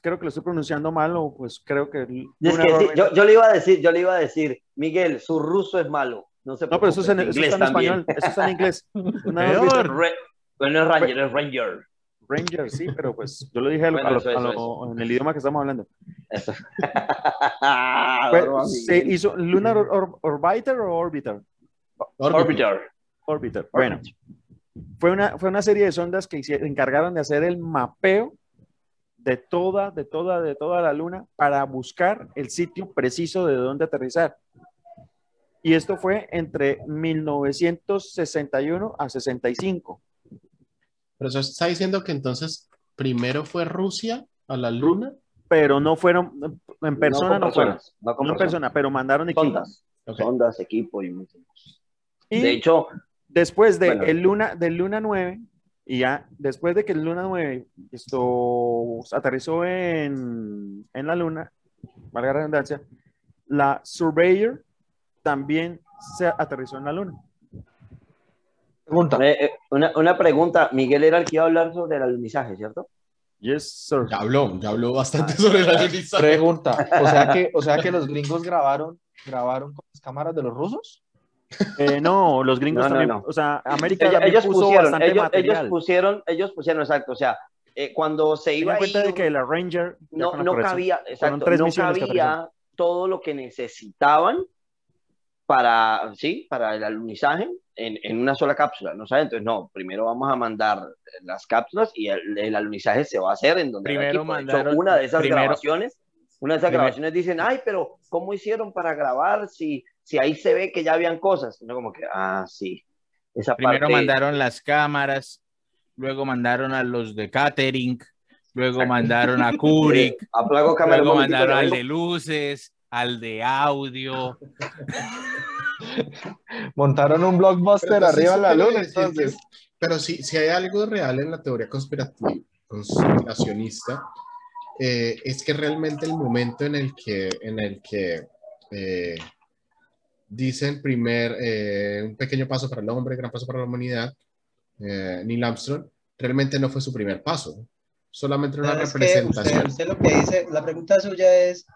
creo que lo estoy pronunciando mal, o pues creo que. Es que sí, yo, yo le iba a decir, yo le iba a decir, Miguel, su ruso es malo. No, se no, pero eso, es en, eso inglés está en también. español, eso está en inglés. Lunar Peor. Re- bueno, es Ranger, es Ranger. Ranger, sí, pero pues yo lo dije a lo- Bueno, a lo- eso, a lo- eso. en el idioma que estamos hablando. Eso. Pues, se hizo Lunar Or- Or- Orbiter o Orbiter? Orbiter. Orbiter. Bueno, fue una, fue una serie de sondas que se encargaron de hacer el mapeo de toda, de toda, de toda la luna para buscar el sitio preciso de dónde aterrizar. Y esto fue entre 1961 a 65. Pero eso está diciendo que entonces primero fue Rusia a la luna. Pero no fueron, en persona no, con fueron. No, con No personas. persona, pero mandaron equipos. Sondas. Ok. Sondas, equipo y muchas cosas. Y De hecho, después de Bueno. el Luna, del Luna 9, Y ya después de que el Luna 9 esto, aterrizó en, en la Luna, valga la redundancia, la Surveyor también se aterrizó en la Luna. Pregunta. Eh, eh, una, una pregunta, Miguel era el que iba a hablar sobre el alunizaje, ¿cierto? Yes, sir. Ya habló, ya habló bastante sobre la alunizaje. Pregunta. O sea que, o sea que los gringos grabaron, grabaron con las cámaras de los rusos. Eh, no, los gringos No, no, también, no. o sea, América Ellos, ellos puso pusieron, bastante ellos, material. ellos pusieron, ellos pusieron, exacto, o sea, eh, cuando se Ten iba en a cuenta de que la Ranger no, no cabía, exacto, no cabía todo lo que necesitaban para, sí, para el alunizaje en, en una sola cápsula, ¿no sabes? Entonces, no, primero vamos a mandar las cápsulas y el, el alunizaje se va a hacer en donde Primero mandaron- una de esas primero- grabaciones, una de esas Primero- grabaciones dicen, ay, pero ¿cómo hicieron para grabar si, si ahí se ve que ya habían cosas? No, como que, ah, sí. Esa Primero parte, mandaron las cámaras, luego mandaron a los de catering, luego mandaron a un luego mandaron al de luces, al de audio. Montaron un blockbuster entonces, arriba en la luna, que- entonces. Pero si, si hay algo real en la teoría conspirativa, conspiracionista, eh, es que realmente el momento en el que, en el que eh, dicen primer, eh, un pequeño paso para el hombre, gran paso para la humanidad, eh, Neil Armstrong, realmente no fue su primer paso, solamente una representación. usted, usted lo que dice, la pregunta suya es,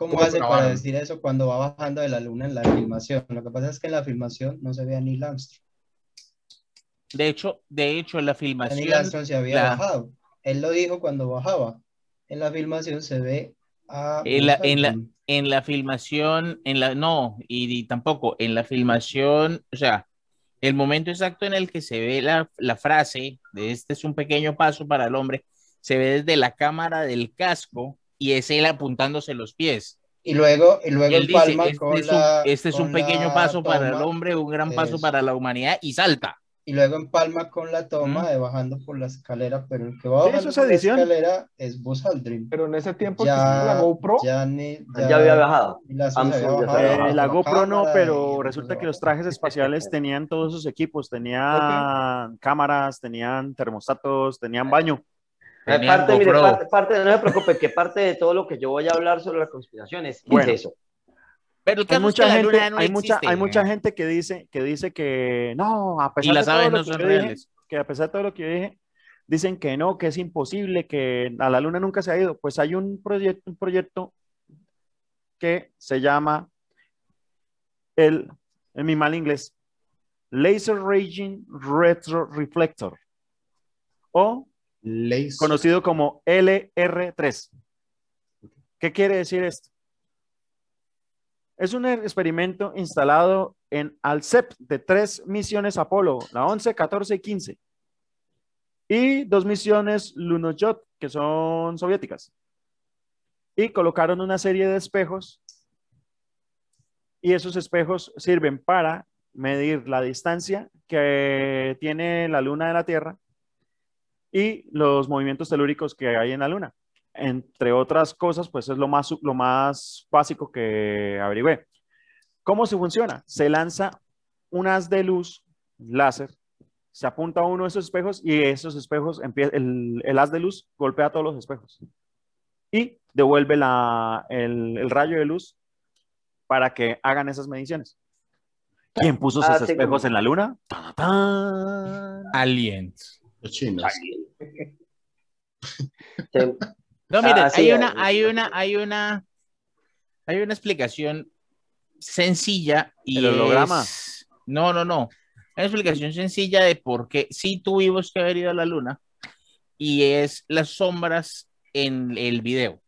¿cómo, ¿Cómo hace para grabaron? decir eso cuando va bajando de la luna en la filmación? Lo que pasa es que en la filmación no se ve a Neil Armstrong. De hecho, de hecho, en la filmación, Neil Armstrong se había la- bajado. Él lo dijo cuando bajaba. En la filmación se ve a... En la- en la- en la filmación, en la, no, y, y tampoco, en la filmación, o sea, el momento exacto en el que se ve la, la frase de este es un pequeño paso para el hombre, se ve desde la cámara del casco y es él apuntándose los pies. Y luego, y Y luego él dice, empalma este con es un, la- este es un con pequeño la paso para el toma, hombre, un gran paso Eso. para la humanidad y salta. Y luego empalma con la toma de bajando por la escalera, pero el que va Sí, bajando es por la edición. escalera es Buzz Aldrin. Pero en ese tiempo Ya- existía la GoPro. Ya, ni, Ya había bajado. Armstrong se Armstrong había ya bajado Eh, bajado. la GoPro no, pero y resulta que los trajes espaciales tenían todos sus equipos, tenían cámaras, tenían termostatos, tenían baño. Eh, parte, mire, parte, parte- no se preocupe, que parte de todo lo que yo voy a hablar sobre las conspiraciones Bueno. es eso. Pero Hay mucha gente, no hay mucha, hay mucha gente que dice, que dice que no, a y pesar las de todo aves no dije, que a pesar de todo lo que yo dije, dicen que no, que es imposible, que a la luna nunca se ha ido. Pues hay un proyecto, un proyecto que se llama el, en mi mal inglés, Laser Raging Retro Reflector o Laser- conocido como LR3. ¿Qué quiere decir esto? Es un experimento instalado en Alcep de tres misiones Apolo, la 11, 14 y 15, y dos misiones Lunoyot, que son soviéticas. Y colocaron una serie de espejos, y esos espejos sirven para medir la distancia que tiene la luna de la Tierra y los movimientos telúricos que hay en la Luna. Entre otras cosas, pues es lo más, lo más básico que averigüé. ¿Cómo se funciona? Se lanza un haz de luz láser, se apunta a uno de esos espejos y esos espejos, el, el haz de luz golpea todos los espejos y devuelve la, el, el rayo de luz para que hagan esas mediciones. ¿Quién puso esos Ah, sí, espejos como- en la Luna? ¡Tan, tan! Aliens. Los chinos. No, miren, Ah, sí, hay una, hay una, hay una, hay una explicación sencilla y ¿El holograma? es- no, no, no. Hay una explicación sencilla de por qué sí tuvimos que haber ido a la luna y es las sombras en el video.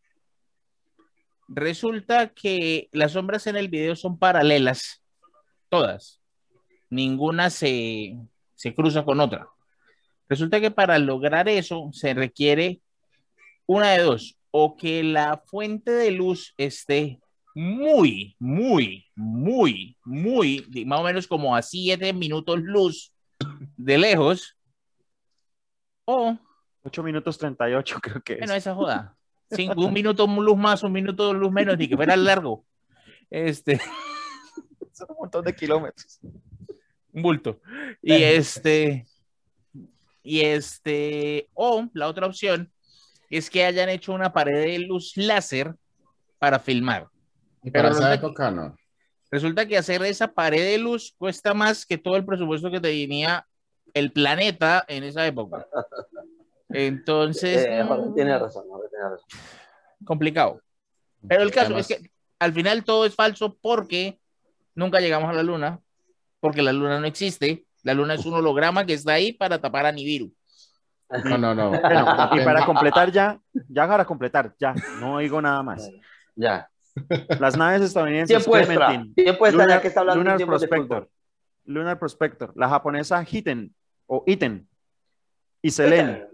Resulta que las sombras en el video son paralelas, todas. Ninguna se, se cruza con otra. Resulta que para lograr eso se requiere una de dos, o que la fuente de luz esté muy, muy, muy, muy, más o menos como a 7 minutos luz de lejos, o, 8 minutos 38 creo que es. bueno, esa joda, cinco, un minuto luz más, un minuto luz menos, ni que fuera largo, este, Son un montón de kilómetros. un bulto, y este, Y este, o la otra opción es que hayan hecho una pared de luz láser para filmar. Y para Pero esa resulta época no. Resulta que hacer esa pared de luz cuesta más que todo el presupuesto que tenía el planeta en esa época. Entonces, Eh, Jorge mm, tiene razón, Jorge tiene razón. complicado. Pero el caso Además, es que al final todo es falso porque nunca llegamos a la luna, porque la luna no existe. La luna es un holograma que está ahí para tapar a Nibiru. No, no, no. Bueno, y para completar ya, ya para completar, ya, no digo nada más. Ya. Las naves estadounidenses Tiempo extra. Clementine, ya Lunar, que está hablando Lunar Prospector. Lunar Prospector, la japonesa Hiten o Iten y Selene,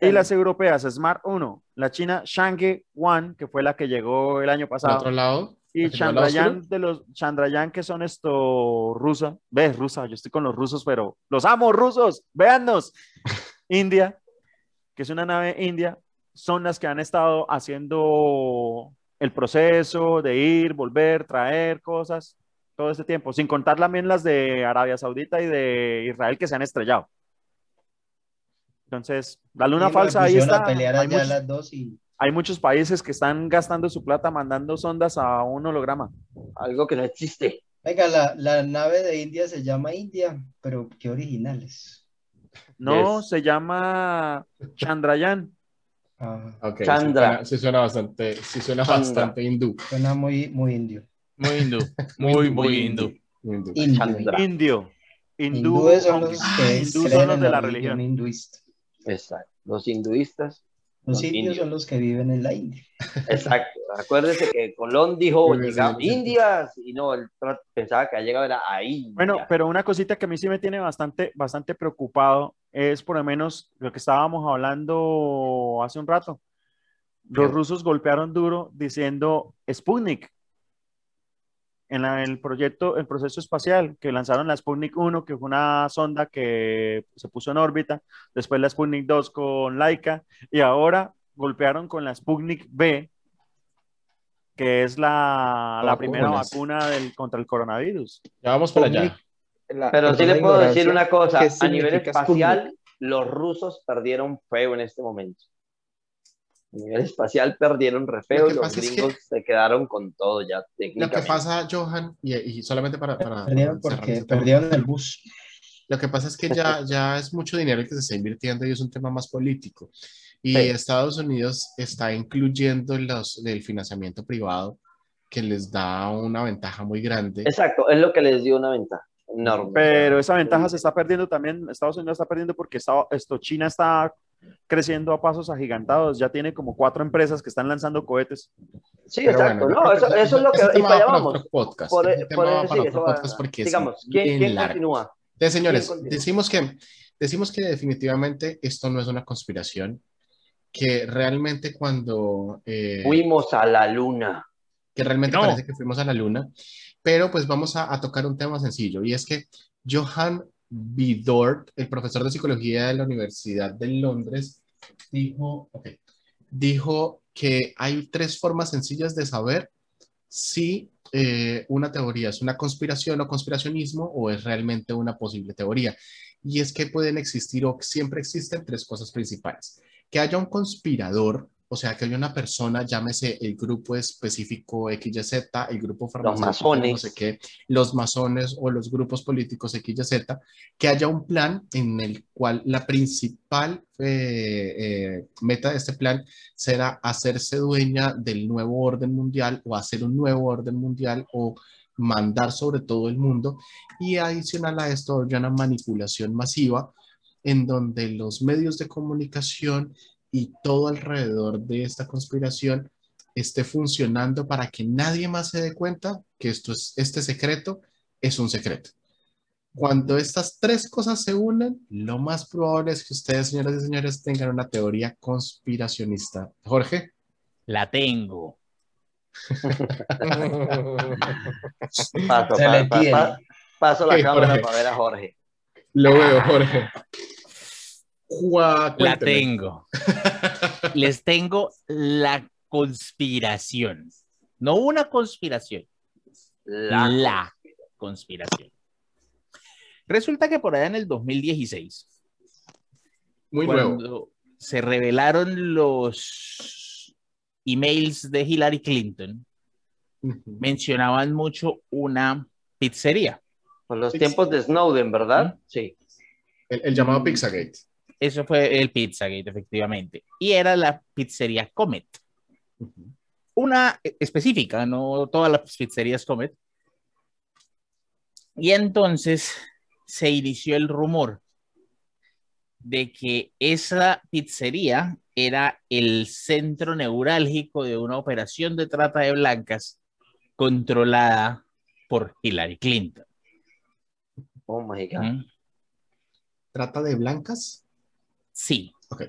y las europeas Smart 1, la china Chang'e 1, que fue la que llegó el año pasado, otro lado, y Chandrayaan de los Chandrayaan que son esto rusa, ves rusa, yo estoy con los rusos, pero los amo rusos, véannos. India, que es una nave india, son las que han estado haciendo el proceso de ir, volver, traer cosas todo este tiempo, sin contar también las de Arabia Saudita y de Israel que se han estrellado. Entonces, la luna Y falsa ahí está. a pelear Hay allá muchos, las dos y hay muchos países que están gastando su plata mandando sondas a un holograma. Algo que no existe. Venga, la, la nave de India se llama India, pero qué originales. No, Yes. se llama Chandrayaan. Ah, sí Chandra. suena- Sí suena bastante, sí suena Chandra. bastante hindú. suena muy, muy indio. Muy hindú. Muy, muy hindú. hindú. Indio. Indio. Hindú, Hindúes son los Ah, que hindú son los en de la religión religión. hinduista. Exacto. Los hinduistas. Los Los indios indios. son los que viven en la India. Exacto. Acuérdese que Colón dijo, llegamos. Indias, y no, él pensaba que llegado era a India. Bueno, pero una cosita que a mí sí me tiene bastante, bastante preocupado es por lo menos lo que estábamos hablando hace un rato. Los rusos golpearon duro diciendo Sputnik en la- el proyecto, el proceso espacial, que lanzaron la Sputnik 1, que fue una sonda que se puso en órbita, después la Sputnik 2 con Laika, y ahora golpearon con la Sputnik B, que es la, la primera vacuna del, contra el coronavirus. Ya vamos para allá. La- Pero sí le puedo decir una cosa, ¿qué a nivel espacial, Sputnik? los rusos perdieron feo en este momento. A nivel espacial perdieron re feo y los pasa es que- gringos se quedaron con todo ya Lo que pasa, Johan, y, y solamente para, para- Perdieron para porque perdieron el bus. Lo que pasa es que ya, ya es mucho dinero el que se está invirtiendo y es un tema más político. Y Sí. Estados Unidos está incluyendo los, el financiamiento privado que les da una ventaja muy grande. Exacto, es lo que les dio una ventaja enorme. Pero esa ventaja se está perdiendo también, Estados Unidos está perdiendo porque está- esto, China está creciendo a pasos agigantados, ya tiene como cuatro empresas que están lanzando cohetes. Sí, Pero exacto. bueno, no, eso, que eso es lo que... Y para allá para vamos. otro podcast. Por, va sí, para eso otro va- podcast porque Digamos, ¿quién, continúa? Entonces, señores, continúa? decimos que, decimos que definitivamente esto no es una conspiración, que realmente cuando... eh, Fuimos a la luna. que realmente No. parece que fuimos a la luna, pero pues vamos a, a tocar un tema sencillo y es que Johan Bidort, el profesor de psicología de la Universidad de Londres, dijo, dijo que hay tres formas sencillas de saber si eh, una teoría es una conspiración o conspiracionismo o es realmente una posible teoría. Y es que pueden existir o siempre existen tres cosas principales. Que haya un conspirador, o sea, que haya una persona, llámese el grupo específico XYZ, el grupo farmacéutico, masones. no sé qué, los masones o los grupos políticos XYZ, que haya un plan en el cual la principal eh, eh, meta de este plan será hacerse dueña del nuevo orden mundial o hacer un nuevo orden mundial o mandar sobre todo el mundo y adicional a esto hay una manipulación masiva en donde los medios de comunicación y todo alrededor de esta conspiración esté funcionando para que nadie más se dé cuenta que esto es, este secreto es un secreto. Cuando estas tres cosas se unen, lo más probable es que ustedes, señoras y señores, tengan una teoría conspiracionista. Jorge. La tengo. Paso, Se pa- le pa- paso la cámara Jorge. para ver a Jorge. Lo veo, Jorge. La tengo. Les tengo la conspiración. No una conspiración, La, la conspiración. Resulta que por allá en el 2016 Muy nuevo. cuando se revelaron los emails de Hillary Clinton, mencionaban mucho una pizzería. Con los tiempos de Snowden, ¿verdad? Sí. El, el llamado Pizzagate. Eso fue el Pizzagate, efectivamente. Y era la pizzería Comet. Una específica, no todas las pizzerías Comet. Y entonces se inició el rumor de que esa pizzería era el centro neurálgico de una operación de trata de blancas controlada por Hillary Clinton. Oh my God. ¿Mm? ¿Trata de blancas? Sí. Ok.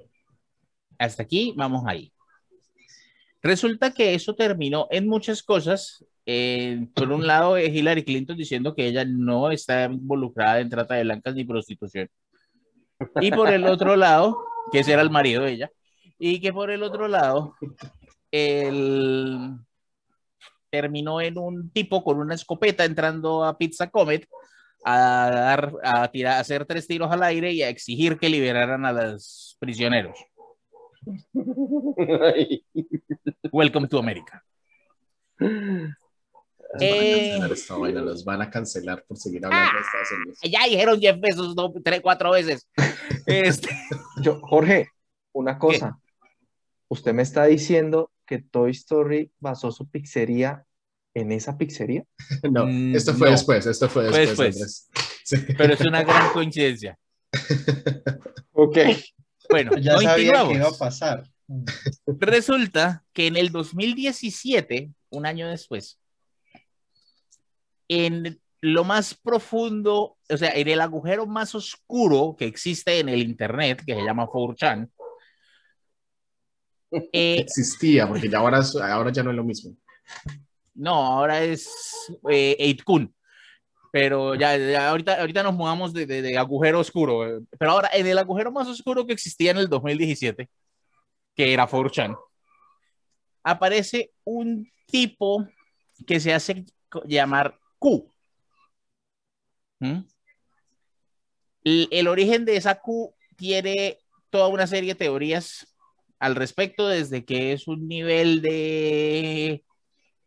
Hasta aquí vamos ahí. Resulta que eso terminó en muchas cosas. Eh, por un lado, eh, Hillary Clinton diciendo que ella no está involucrada en trata de blancas ni prostitución. Y por el otro lado, que ese era el marido de ella, y que por el otro lado, él terminó en un tipo con una escopeta entrando a Pizza Comet a, dar, a, tirar, a hacer tres tiros al aire y a exigir que liberaran a los prisioneros. Welcome to America. Los van a Eh. cancelar esta vaina, los van a cancelar por seguir hablando de Estados Unidos. Ya dijeron 10 pesos, no, tres, cuatro veces. Este, Yo, Jorge, una cosa. Usted me está diciendo que Toy Story basó su pizzería en esa pizzería. No, Mm, esto fue no. después, esto fue Fue después. después. Sí. pero es una gran coincidencia. Ok. Bueno, Ya sabía que iba a pasar. Resulta que en el 2017, un año después, en lo más profundo, o sea, en el agujero más oscuro que existe en el Internet, que se llama 4chan, eh, Existía, porque ya ahora, ahora ya no es lo mismo. No, ahora es eh, 8kun. Pero ya, ahorita, ahorita nos mudamos de, de- agujero oscuro. Pero ahora, en el agujero más oscuro que existía en el 2017, que era 4chan, aparece un tipo que se hace llamar Q. ¿Mm? El origen de esa Q tiene toda una serie de teorías al respecto, desde que es un nivel de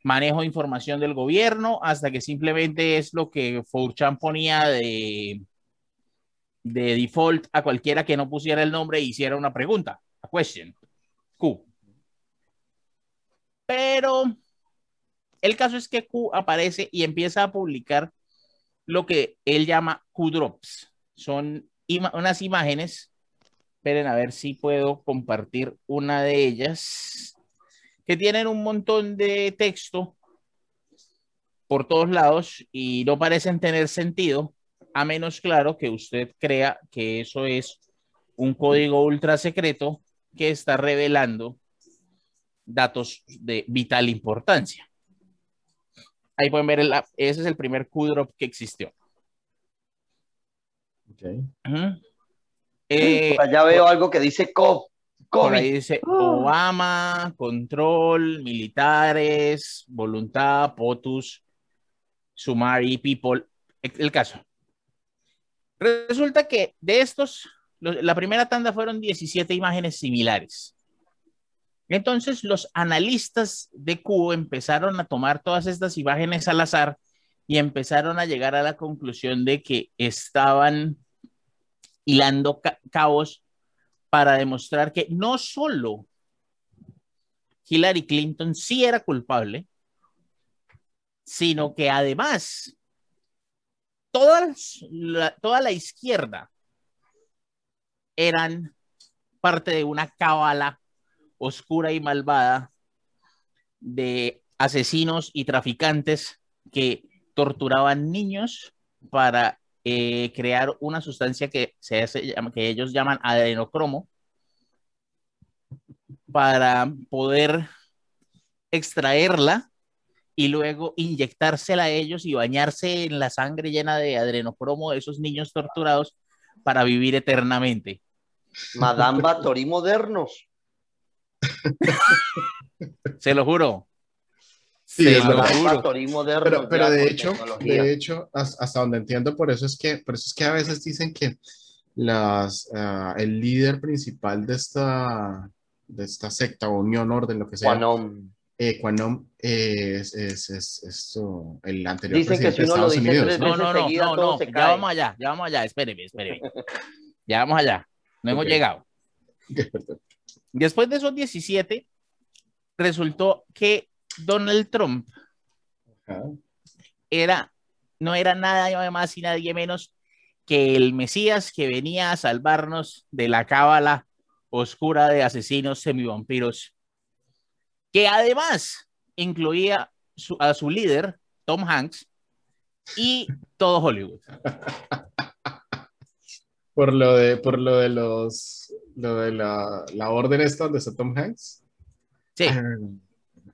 manejo información del gobierno hasta que simplemente es lo que 4chan ponía de, de default a cualquiera que no pusiera el nombre e hiciera una pregunta, a question, Q. Pero el caso es que Q aparece y empieza a publicar lo que él llama Q-Drops. Son unas imágenes. Esperen a ver si puedo compartir una de ellas que tienen un montón de texto por todos lados y no parecen tener sentido, a menos claro que usted crea que eso es un código ultra secreto que está revelando datos de vital importancia. Ahí pueden ver, el, ese es el primer Q-drop que existió. Ok. Ujú. Eh, Por allá veo algo que dice CO. Por ahí dice Obama, control, militares, voluntad, POTUS, Sumari, People. El el caso. Resulta que de estos, la primera tanda fueron 17 imágenes similares. Entonces los analistas de Q empezaron a tomar todas estas imágenes al azar y empezaron a llegar a la conclusión de que estaban hilando ca- cabos para demostrar que no solo Hillary Clinton sí era culpable, sino que además toda la, toda la izquierda eran parte de una cábala oscura y malvada de asesinos y traficantes que torturaban niños para eh, crear una sustancia que, se hace, que ellos llaman adenocromo para poder extraerla y luego inyectársela a ellos y bañarse en la sangre llena de adrenocromo de esos niños torturados para vivir eternamente. Madame Batory modernos. Se lo juro. Sí, es lo verdad. Modernos. Pero, pero de hecho, tecnología. de hecho, has- hasta donde entiendo, por eso es que, por eso es que a veces dicen que las, ah, el líder principal de esta, de esta secta o unión, orden, lo que sea, Quanon. eh, Quanon, eh, es, es, es- esto, el anterior Dicen que presidente si de Estados Unidos. ¿no? No, no, no, no, ya cae. vamos allá, ya vamos allá, espéreme, espéreme. Ya vamos allá, no hemos Ok. llegado. Después de esos 17, resultó que Donald Trump Ajá. era, no era nada más y nadie menos que el Mesías que venía a salvarnos de la cábala oscura de asesinos semivampiros, que además incluía su- a su líder, Tom Hanks, y todo Hollywood. Por lo de, por lo de los, lo de la, la orden esta donde está Tom Hanks. Sí,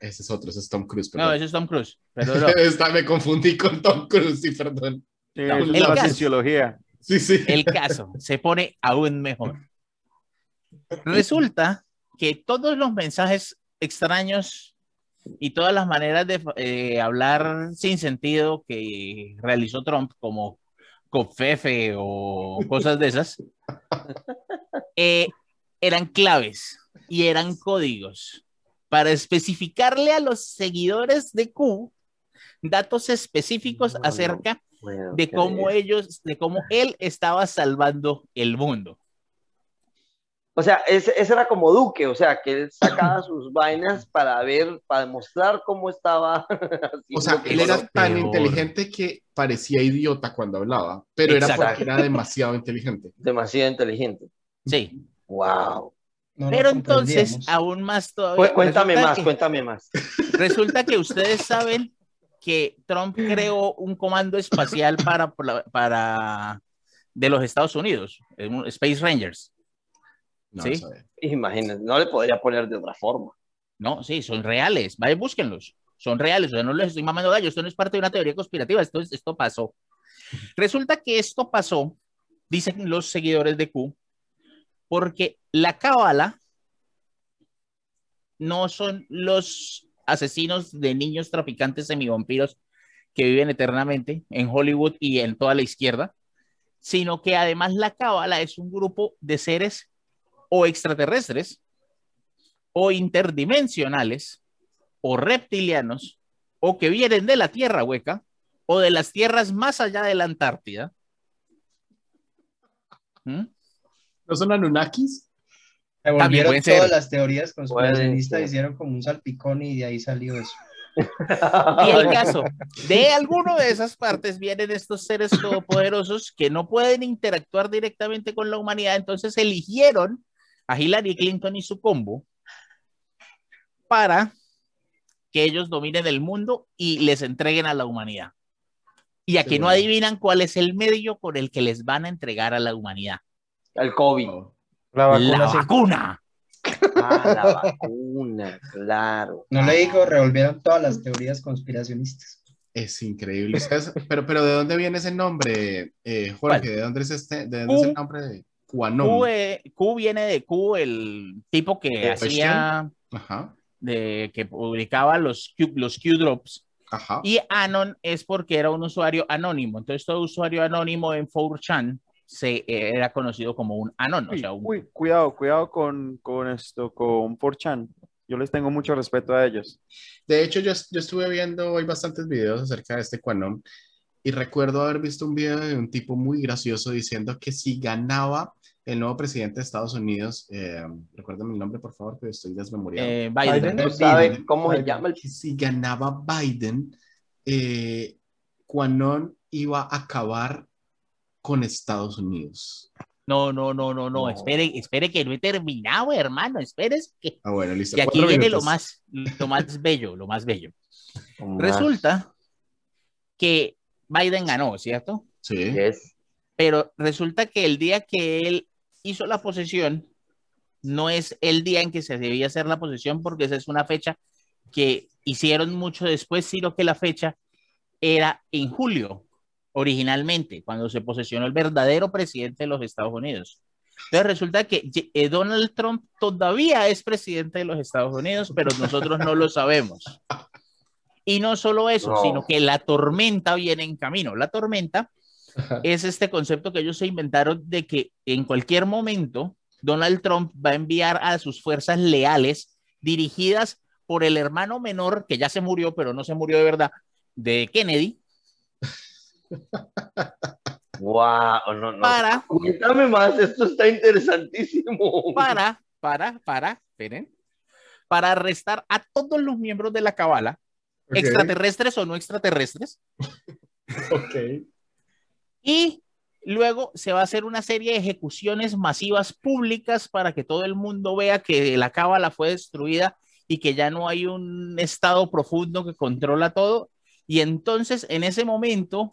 Ese es otro, ese es Tom Cruise, no, perdón. ese es Tom Cruise, pero no. Esta- me confundí con Tom Cruise, sí, perdón. Sí, No, el la caso-. Sí, sí. el caso se pone aún mejor. Resulta que todos los mensajes extraños y todas las maneras de eh, hablar sin sentido que realizó Trump, como cofefe o cosas de esas, eh, eran claves y eran códigos para especificarle a los seguidores de Q datos específicos No, no. acerca Bueno, de cómo ellos, de cómo él estaba salvando el mundo. O sea, ese, ese era como Duque, o sea, que él sacaba sus vainas para ver, para demostrar cómo estaba. O sea, él era tan peor. inteligente que parecía idiota cuando hablaba, pero era Exacto. porque era demasiado inteligente. demasiado inteligente. Sí, Wow. No pero entonces, aún más todavía. Cu- cuéntame más, que- cuéntame más. Resulta que ustedes saben que Trump creó un comando espacial para, para de los Estados Unidos, un Space Rangers. No, Sí. Imagínense, no le podría poner de otra forma. No, sí, son reales. Vayan, búsquenlos. Son reales. O sea, no les estoy mamando gallo. Esto no es parte de una teoría conspirativa. Esto, es- esto pasó. Resulta que esto pasó, dicen los seguidores de Q, porque la cábala no son los asesinos de niños traficantes semivampiros que viven eternamente en Hollywood y en toda la izquierda, sino que además la cábala es un grupo de seres o extraterrestres o interdimensionales o reptilianos o que vienen de la Tierra hueca o de las tierras más allá de la Antártida. ¿Mm? ¿No son Anunnakis? Se volvieron ser. todas las teorías conspiracionistas, hicieron como un salpicón y de ahí salió eso. Y el caso, de alguno de esas partes vienen estos seres todopoderosos que no pueden interactuar directamente con la humanidad, entonces eligieron a Hillary Clinton y su combo para que ellos dominen el mundo y les entreguen a la humanidad. Y aquí no adivinan cuál es el medio con el que les van a entregar a la humanidad. El COVID. La vacuna La sí. vacuna. Ah, la vacuna, claro. No le digo, revolvieron todas las teorías conspiracionistas. Es increíble. Pero, pero ¿de dónde viene ese nombre, eh, Jorge? ¿Cuál? ¿De dónde es este? ¿De dónde es el nombre de Quanon? Q, eh, Q viene de Q, el tipo que hacía, Ajá, de, que publicaba los Q, los Q drops. ajá. Y Anon es porque era un usuario anónimo. Entonces, todo usuario anónimo en 4chan se, era conocido como un Anon. O Uy, sea, un- uy, cuidado, cuidado con, con esto, con 4chan. Yo les tengo mucho respeto a ellos. De hecho, yo, yo estuve viendo hoy bastantes videos acerca de este Quanon y recuerdo haber visto un video de un tipo muy gracioso diciendo que si ganaba el nuevo presidente de Estados Unidos, eh, recuérdame el nombre por favor, que estoy desmemoriado. eh, Biden. Biden. ¿No sabe Biden. cómo se llama el que si ganaba Biden, eh, Quanon iba a acabar con Estados Unidos. No, no, no, no, no. Espere, espere que no he terminado, hermano. Espere que. Ah, bueno, listo. Y aquí Cuatro viene lo minutos. más, lo más bello, lo más bello. Resulta que Biden ganó, ¿cierto? Sí. Yes. pero resulta que el día que él hizo la posesión no es el día en que se debía hacer la posesión porque esa es una fecha que hicieron mucho después, sino que la fecha era en julio originalmente, cuando se posesionó el verdadero presidente de los Estados Unidos. Entonces resulta que eh, Donald Trump todavía es presidente de los Estados Unidos, pero nosotros no lo sabemos. Y no solo eso, No. sino que la tormenta viene en camino. La tormenta es este concepto que ellos se inventaron de que en cualquier momento Donald Trump va a enviar a sus fuerzas leales dirigidas por el hermano menor, que ya se murió, pero no se murió de verdad, de Kennedy, Wow, no, no. para, Cuéntame más, esto está interesantísimo. para, para, para, esperen, para arrestar a todos los miembros de la cabala, Ok, extraterrestres o no extraterrestres, ok. y luego se va a hacer una serie de ejecuciones masivas públicas para que todo el mundo vea que la cábala fue destruida y que ya no hay un estado profundo que controla todo. Y entonces, en ese momento,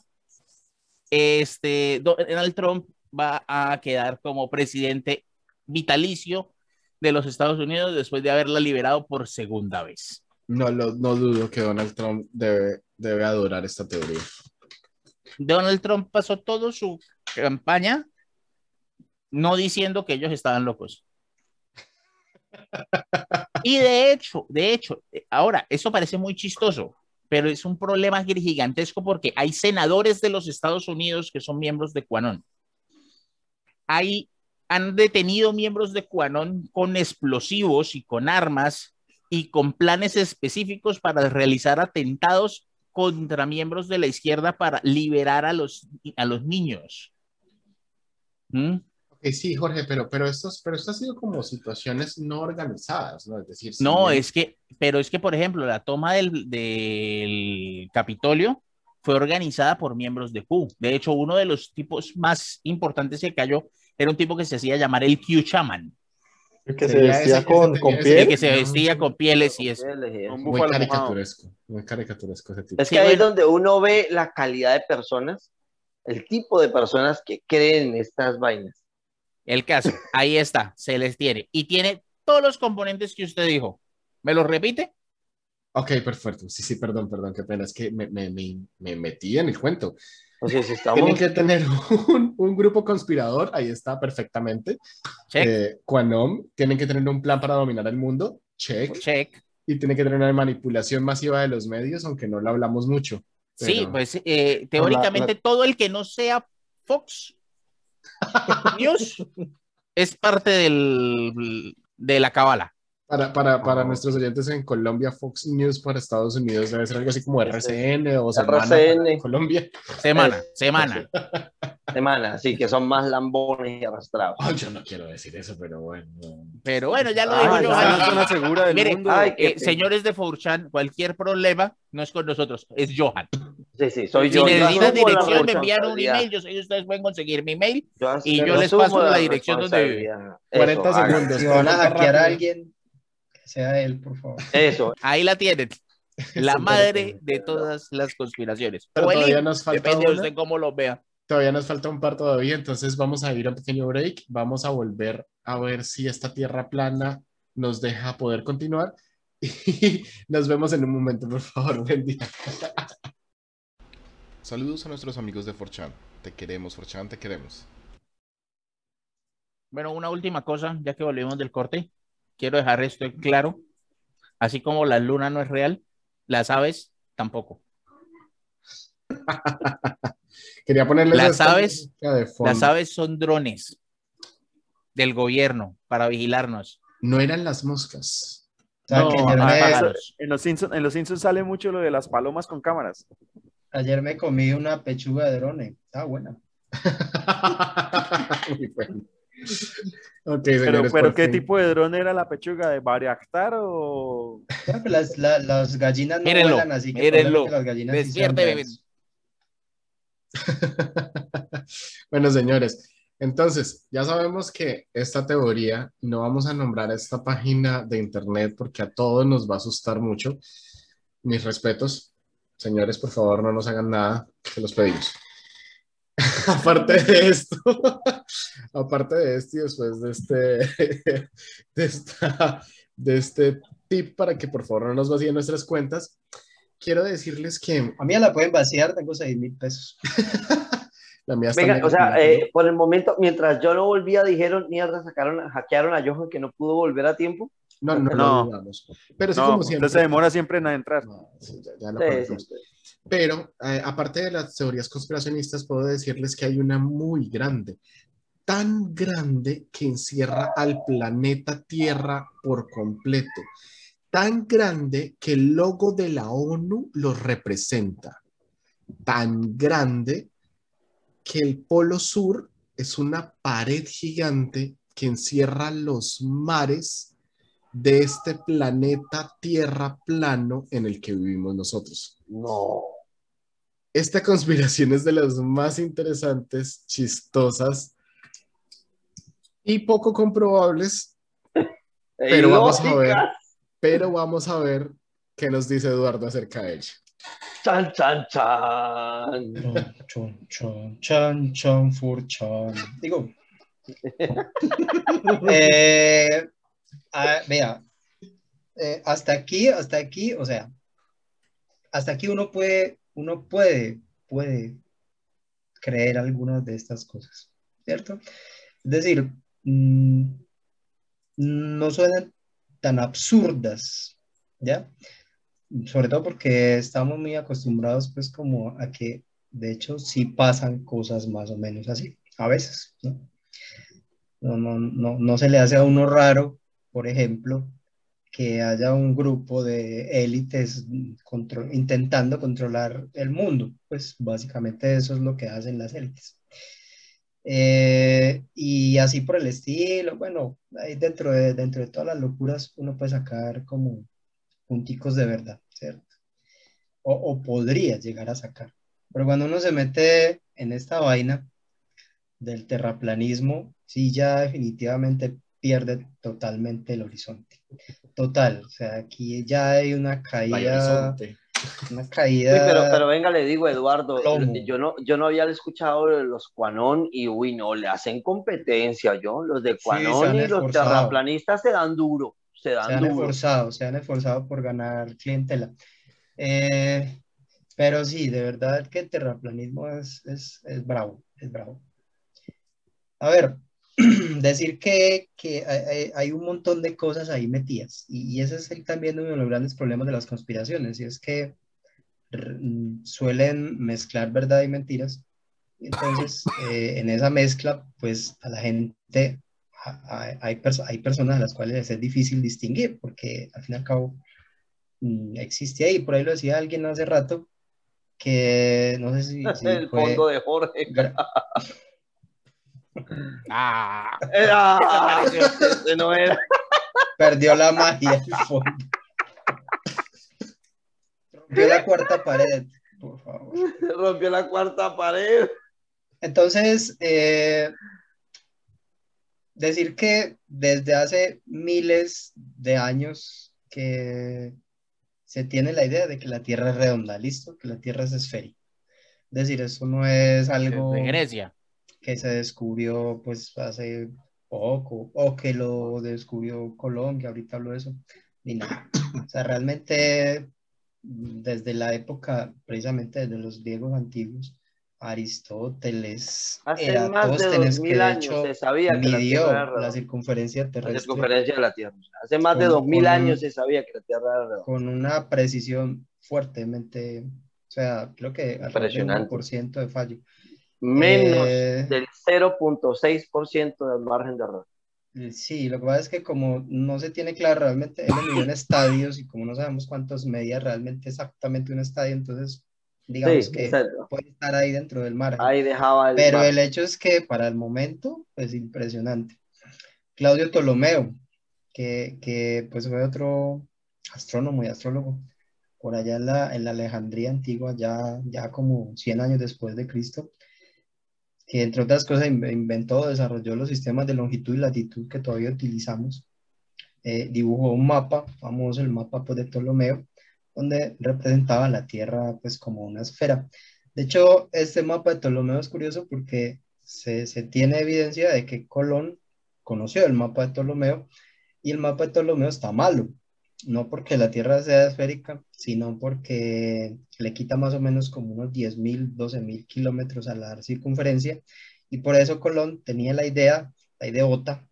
este Donald Trump va a quedar como presidente vitalicio de los Estados Unidos después de haberla liberado por segunda vez. No, lo- no dudo que Donald Trump debe, debe adorar esta teoría. Donald Trump pasó toda su campaña no diciendo que ellos estaban locos. Y de hecho, de hecho, ahora, eso parece muy chistoso, pero es un problema gigantesco porque hay senadores de los Estados Unidos que son miembros de QAnon. Hay, han detenido miembros de QAnon con explosivos y con armas y con planes específicos para realizar atentados contra miembros de la izquierda para liberar a los, a los niños. ¿Mm? Ok, sí, Jorge, pero, pero, estos, pero esto ha sido como situaciones no organizadas, ¿no? Es decir, si No, bien- es que, pero es que, por ejemplo, la toma del, del Capitolio fue organizada por miembros de Q. De hecho, uno de los tipos más importantes que cayó era un tipo que se hacía llamar el Q Chaman, El que se vestía con, con tenía ese- piel. el que se no, vestía con pieles y eso. Un Muy caricaturesco, muy caricaturesco ese tipo. Es que ahí es bueno. donde uno ve la calidad de personas, el tipo de personas que creen en estas vainas. El caso, ahí está, se les tiene. Y tiene todos los componentes que usted dijo. ¿Me los repite? Ok, perfecto. Sí, sí, perdón, perdón, qué pena. Es que me, me, me, me metí en el cuento. O sea, si Tienen estamos... que tener un, un grupo conspirador, ahí está perfectamente. Check, Eh, Quanom, tienen que tener un plan para dominar el mundo, check. check. Y tiene que tener una manipulación masiva de los medios, aunque no lo hablamos mucho. Sí, Pero- pues eh, teóricamente todo el que no sea Fox News es parte del, de la cabala. Para, para, para Oh. nuestros oyentes en Colombia, Fox News para Estados Unidos debe ser algo así como RCN o Semana RCN. para Colombia. Semana, semana. Semana, sí, que son más lambones y arrastrados. Ay, yo no quiero decir eso, pero bueno. Pero bueno, ya lo Ah, dijo ya. yo. Es una zona segura del Mire, mundo. ay, qué Eh, señores de Forchan, cualquier problema no es con nosotros, es Johan. Sí, sí, soy si yo. Yo necesitan la dirección, me envían un email, yo sé que ustedes pueden conseguir mi mail. Yo y yo les paso la dirección donde vive. responsabilidad. 40 Eso, haga. segundos. Si van a hackear a alguien, que sea él, por favor. Eso. Ahí la tienen. La madre de todas las conspiraciones. Pero todavía nos falta depende de una. usted cómo lo vea. Todavía nos falta un par todavía, entonces vamos a ir a un pequeño break. Vamos a volver a ver si esta tierra plana nos deja poder continuar. Y nos vemos en un momento, por favor. Buen día. Saludos a nuestros amigos de Forchan. Te queremos, Forchan, te queremos. Bueno, una última cosa, ya que volvimos del corte, quiero dejar esto en claro. Así como la luna no es real, las aves tampoco. Quería ponerles Las aves- música de fondo. Las aves son drones del gobierno para vigilarnos. No eran las moscas. O sea, No, que ayer, me, pájaros. En los, Simpsons, en los Simpsons sale mucho lo de las palomas con cámaras. Ayer me comí una pechuga de drone. Está buena. Muy bueno. Pero, por ¿qué fin. tipo de dron era la pechuga? ¿De Bariactar o...? Pues las, la- las gallinas no Mírenlo, vuelan, así que mírenlo. probablemente las gallinas sí Despierte, reales. bueno, señores, entonces ya sabemos que esta teoría, no vamos a nombrar esta página de internet porque a todos nos va a asustar mucho. Mis respetos. Señores, por favor, no nos hagan nada, se los pedimos. aparte de esto, aparte de esto y después de este, de, esta, de este tip para que por favor no nos vacíen nuestras cuentas, quiero decirles que A mí ya la pueden vaciar, tengo 6 mil pesos. La mía está Venga, en o sea, eh, por el momento, mientras yo no volvía, dijeron, mierda, sacaron, hackearon a Johan que no pudo volver a tiempo. ¿No? No, no, No. lo dudamos. Pero sí, No, como usted siempre. se demora siempre en entrar. No, sí, ya, ya lo sí. Pero eh, aparte de las teorías conspiracionistas, puedo decirles que hay una muy grande, tan grande que encierra al planeta Tierra por completo, tan grande que el logo de la ONU lo representa, tan grande que el Polo Sur es una pared gigante que encierra los mares de este planeta Tierra plano en el que vivimos nosotros. No. Esta conspiración es de las más interesantes, chistosas y poco comprobables, Pero vamos a ver. Pero vamos a ver qué nos dice Eduardo acerca de ella. Chan, chan, chan. Chon, chon, chon, chan, chan, fur, chan. Digo. Eh, ah, vea, eh, hasta aquí, hasta aquí, o sea, hasta aquí uno puede, uno puede, puede creer algunas de estas cosas, ¿cierto? Es decir, mm, no suenan tan absurdas, ¿ya? Sobre todo porque estamos muy acostumbrados, pues, como a que, de hecho, sí pasan cosas más o menos así, a veces, ¿no? No, no, no, no se le hace a uno raro, por ejemplo, que haya un grupo de élites intentando controlar el mundo. Pues básicamente eso es lo que hacen las élites. Eh, y así por el estilo, bueno, ahí dentro de, dentro de todas las locuras uno puede sacar como punticos de verdad, ¿cierto? O, o podría llegar a sacar. Pero cuando uno se mete en esta vaina del terraplanismo, sí ya definitivamente pierde totalmente el horizonte. Total, o sea, aquí ya hay una caída, una Uy, caída. pero, pero venga, le digo, Eduardo, Plomo. yo no, yo no había escuchado de los Cuanón y uy, no, le hacen competencia, yo. Los de se Cuanón han y los terraplanistas se dan duro, se se dan han duro. esforzado, se han esforzado por ganar clientela. Eh, pero sí, de verdad que el terraplanismo es, es, es bravo, es bravo. A ver, decir que, que hay, un montón de cosas ahí metidas, y, y ese es el- también uno de los grandes problemas de las conspiraciones, y es que mm, suelen mezclar verdad y mentiras. Entonces, eh, en esa mezcla, pues a la gente, a- a- hay, perso- hay personas a las cuales les es difícil distinguir, porque al fin y al cabo mm, existe ahí. Por ahí lo decía alguien hace rato, que no sé si, si El fue fondo de Jorge. Ah, Era, ese no era. perdió la magia. Rompió la cuarta pared, por favor. Rompió la cuarta pared. Entonces, eh, decir que desde hace miles de años que se tiene la idea de que la Tierra es redonda, listo, que la Tierra es esférica. Es decir, eso no es algo de Grecia. Que se descubrió pues hace poco, o que lo descubrió Colón, que ahorita hablo de eso, ni nada. O sea, realmente desde la época, precisamente desde los griegos antiguos, Aristóteles, Hace más de Eratóstenes, dos que mil de años hecho se sabía que la midió Tierra era la circunferencia La terrestre circunferencia de la Tierra. Hace más de Con- dos mil con- años se sabía que la Tierra era redonda. con una precisión fuertemente, o sea, creo que alrededor del Impresionante. 1% de fallo. Menos Eh, del 0.6% del margen de error. Sí, lo que pasa es que como no se tiene claro realmente, él lo en estadios y como no sabemos cuántos medía realmente exactamente un estadio, entonces digamos Sí, que exacto. puede estar ahí dentro del margen. Ahí dejaba el Pero margen. el hecho es que para el momento, pues impresionante. Claudio Ptolomeo, que, que pues fue otro astrónomo y astrólogo por allá en la, en la Alejandría antigua, ya, ya como 100 años después de Cristo, que entre otras cosas in- inventó, desarrolló los sistemas de longitud y latitud que todavía utilizamos. Eh, dibujó un mapa, famoso el mapa de Ptolomeo, donde representaba la Tierra pues como una esfera. De hecho, este mapa de Ptolomeo es curioso porque se, se tiene evidencia de que Colón conoció el mapa de Ptolomeo y el mapa de Ptolomeo está malo. No porque la Tierra sea esférica, sino porque le quita más o menos como unos 10.000, 12.000 kilómetros a la circunferencia, y por eso Colón tenía la idea, la ideota,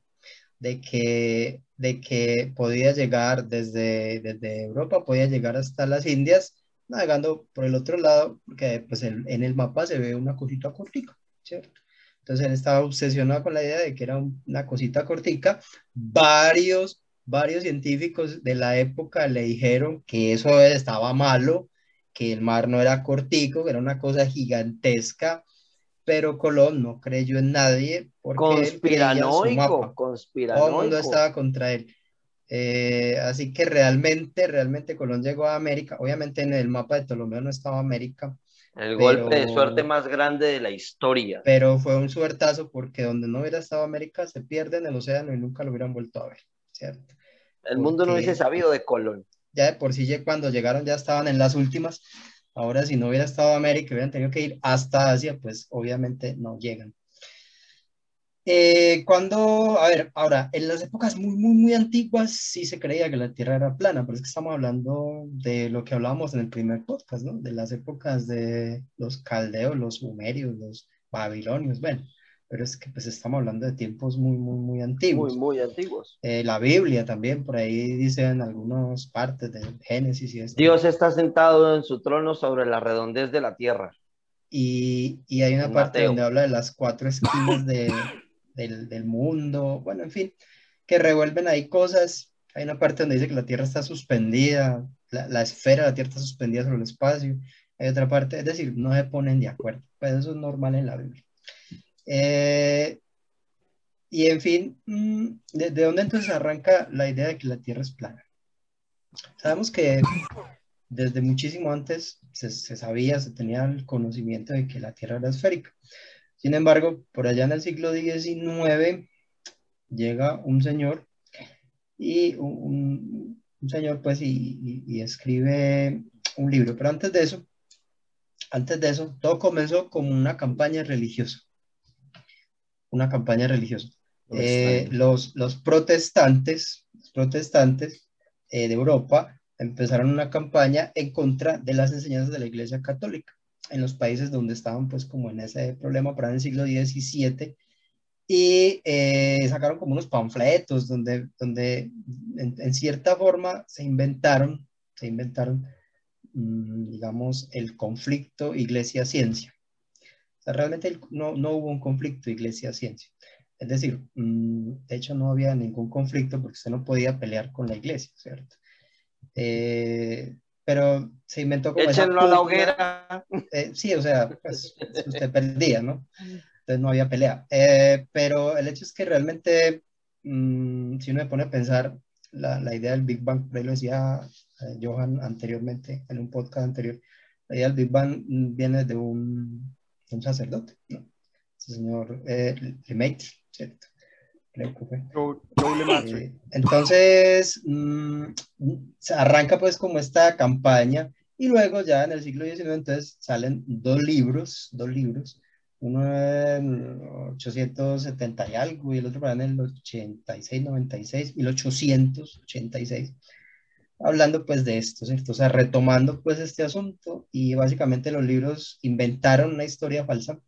de que, de que podía llegar desde, desde Europa, podía llegar hasta las Indias, navegando por el otro lado, porque pues en, el mapa se ve una cosita cortica, ¿cierto? Entonces él estaba obsesionado con la idea de que era un- una cosita cortica. Varios, varios científicos de la época le dijeron que eso estaba malo, que el mar no era cortico, que era una cosa gigantesca, pero Colón no creyó en nadie porque él Conspiranoico, mapa. Todo el mundo conspiranoico. estaba contra él. Eh, así que realmente, realmente Colón llegó a América. Obviamente en el mapa de Ptolomeo no estaba América, El golpe de suerte más grande de la historia. pero fue un suertazo porque donde no hubiera estado América se pierde en el océano y nunca lo hubieran vuelto a ver, ¿cierto? El mundo no hubiese sabido de Colón. Ya de por sí cuando llegaron ya estaban en las últimas. Ahora si no hubiera estado América hubieran tenido que ir hasta Asia, pues obviamente no llegan. Eh, cuando, a ver, ahora, en las épocas muy, muy, muy antiguas sí se creía que la Tierra era plana, pero es que estamos hablando de lo que hablábamos en el primer podcast, ¿no? De las épocas de los caldeos, los sumerios, los babilonios, bueno, pero es que pues estamos hablando de tiempos muy, muy, muy antiguos. Muy, muy antiguos. Eh, la Biblia también, por ahí dicen algunas partes de Génesis y esto. Dios está sentado en su trono sobre la redondez de la tierra. Y, y hay una En parte Mateo. donde habla de las cuatro esquinas de, del, del mundo, bueno, en fin, que revuelven ahí cosas. Hay una parte donde dice que la Tierra está suspendida, la, la esfera de la Tierra está suspendida sobre el espacio. Hay otra parte, es decir, no se ponen de acuerdo. Pues eso es normal en la Biblia. Eh, y en fin, mm, ¿de, de dónde entonces arranca la idea de que la Tierra es plana? Sabemos que desde muchísimo antes se, sabía, se tenía el conocimiento de que la Tierra era esférica. Sin embargo, por allá en el siglo XIX llega un señor y un, señor pues y- y escribe un libro. Pero antes de eso, antes de eso, todo comenzó como una campaña religiosa. Una campaña religiosa. Eh, los, los protestantes, los protestantes eh, de Europa empezaron una campaña en contra de las enseñanzas de la Iglesia Católica en los países donde estaban pues como en ese problema para el siglo XVII y eh, sacaron como unos panfletos donde, donde en, en cierta forma se inventaron, se inventaron, mm, digamos, el conflicto iglesia-ciencia. Sea, realmente no, no hubo un conflicto iglesia-ciencia. Es decir, mm, de hecho no había ningún conflicto porque usted no podía pelear con la iglesia, ¿cierto? Eh, pero se inventó como Échenlo a la hoguera. Eh, sí, o sea, pues usted perdía, ¿no? Entonces no había pelea. Eh, pero el hecho es que realmente, mm, si uno se pone a pensar, la, la idea del Big Bang, por ahí lo decía eh, Johan anteriormente, en un podcast anterior, la idea del Big Bang viene de un, un sacerdote, ¿no? Ese señor eh, Lemaitre, ¿cierto? Creo que fue. Joe, Joe Lemaitre. Eh, entonces, mm, se arranca pues como esta campaña y luego ya en el siglo XIX entonces salen dos libros, dos libros, uno en 870 y algo y el otro en el 86, 96, 1886, hablando pues de esto, ¿cierto? O sea, retomando pues este asunto y básicamente los libros inventaron una historia falsa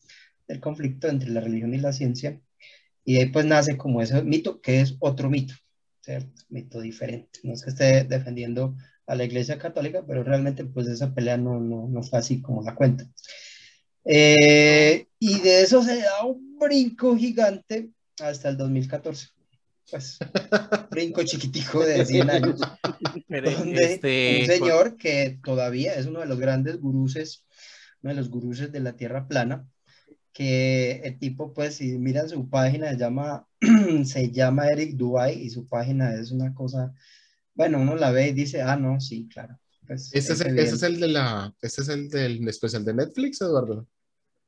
del conflicto entre la religión y la ciencia y de ahí pues nace como ese mito que es otro mito, ¿cierto? Mito diferente. No es que esté defendiendo a la Iglesia Católica, pero realmente pues esa pelea no, no, no fue así como la cuenta. Eh, y de eso se da un brinco gigante hasta el 2014. Pues, brinco chiquitico de 100 años, Pero, donde este, un señor que todavía es uno de los grandes guruses, uno de los guruses de la Tierra plana, que el tipo, pues, si miran su página, se llama, se llama Eric Dubai y su página es una cosa, bueno, uno la ve y dice, ah, no, sí, claro. Pues, Ese es, es el, ese es evidente. el de la, ese es el del especial de Netflix, Eduardo.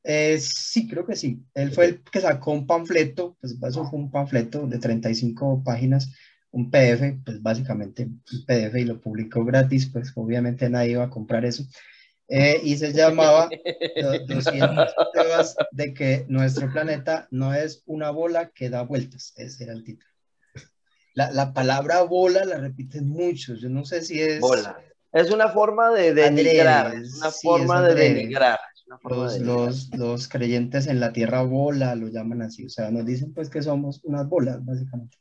Eh, sí, creo que sí. Él fue el que sacó un panfleto, pues eso fue un panfleto de 35 páginas, un PDF, pues básicamente un PDF y lo publicó gratis, pues obviamente nadie iba a comprar eso. Eh, y se llamaba "Los 200 pruebas de que nuestro planeta no es una bola que da vueltas. Ese era el título. La, la palabra bola la repiten mucho. Yo no sé si es. Bola. Es una forma de denigrar. Adrede, Es una sí, forma es de denigrar. Los, los, los creyentes en la tierra bola lo llaman así. O sea, nos dicen pues que somos unas bolas, básicamente.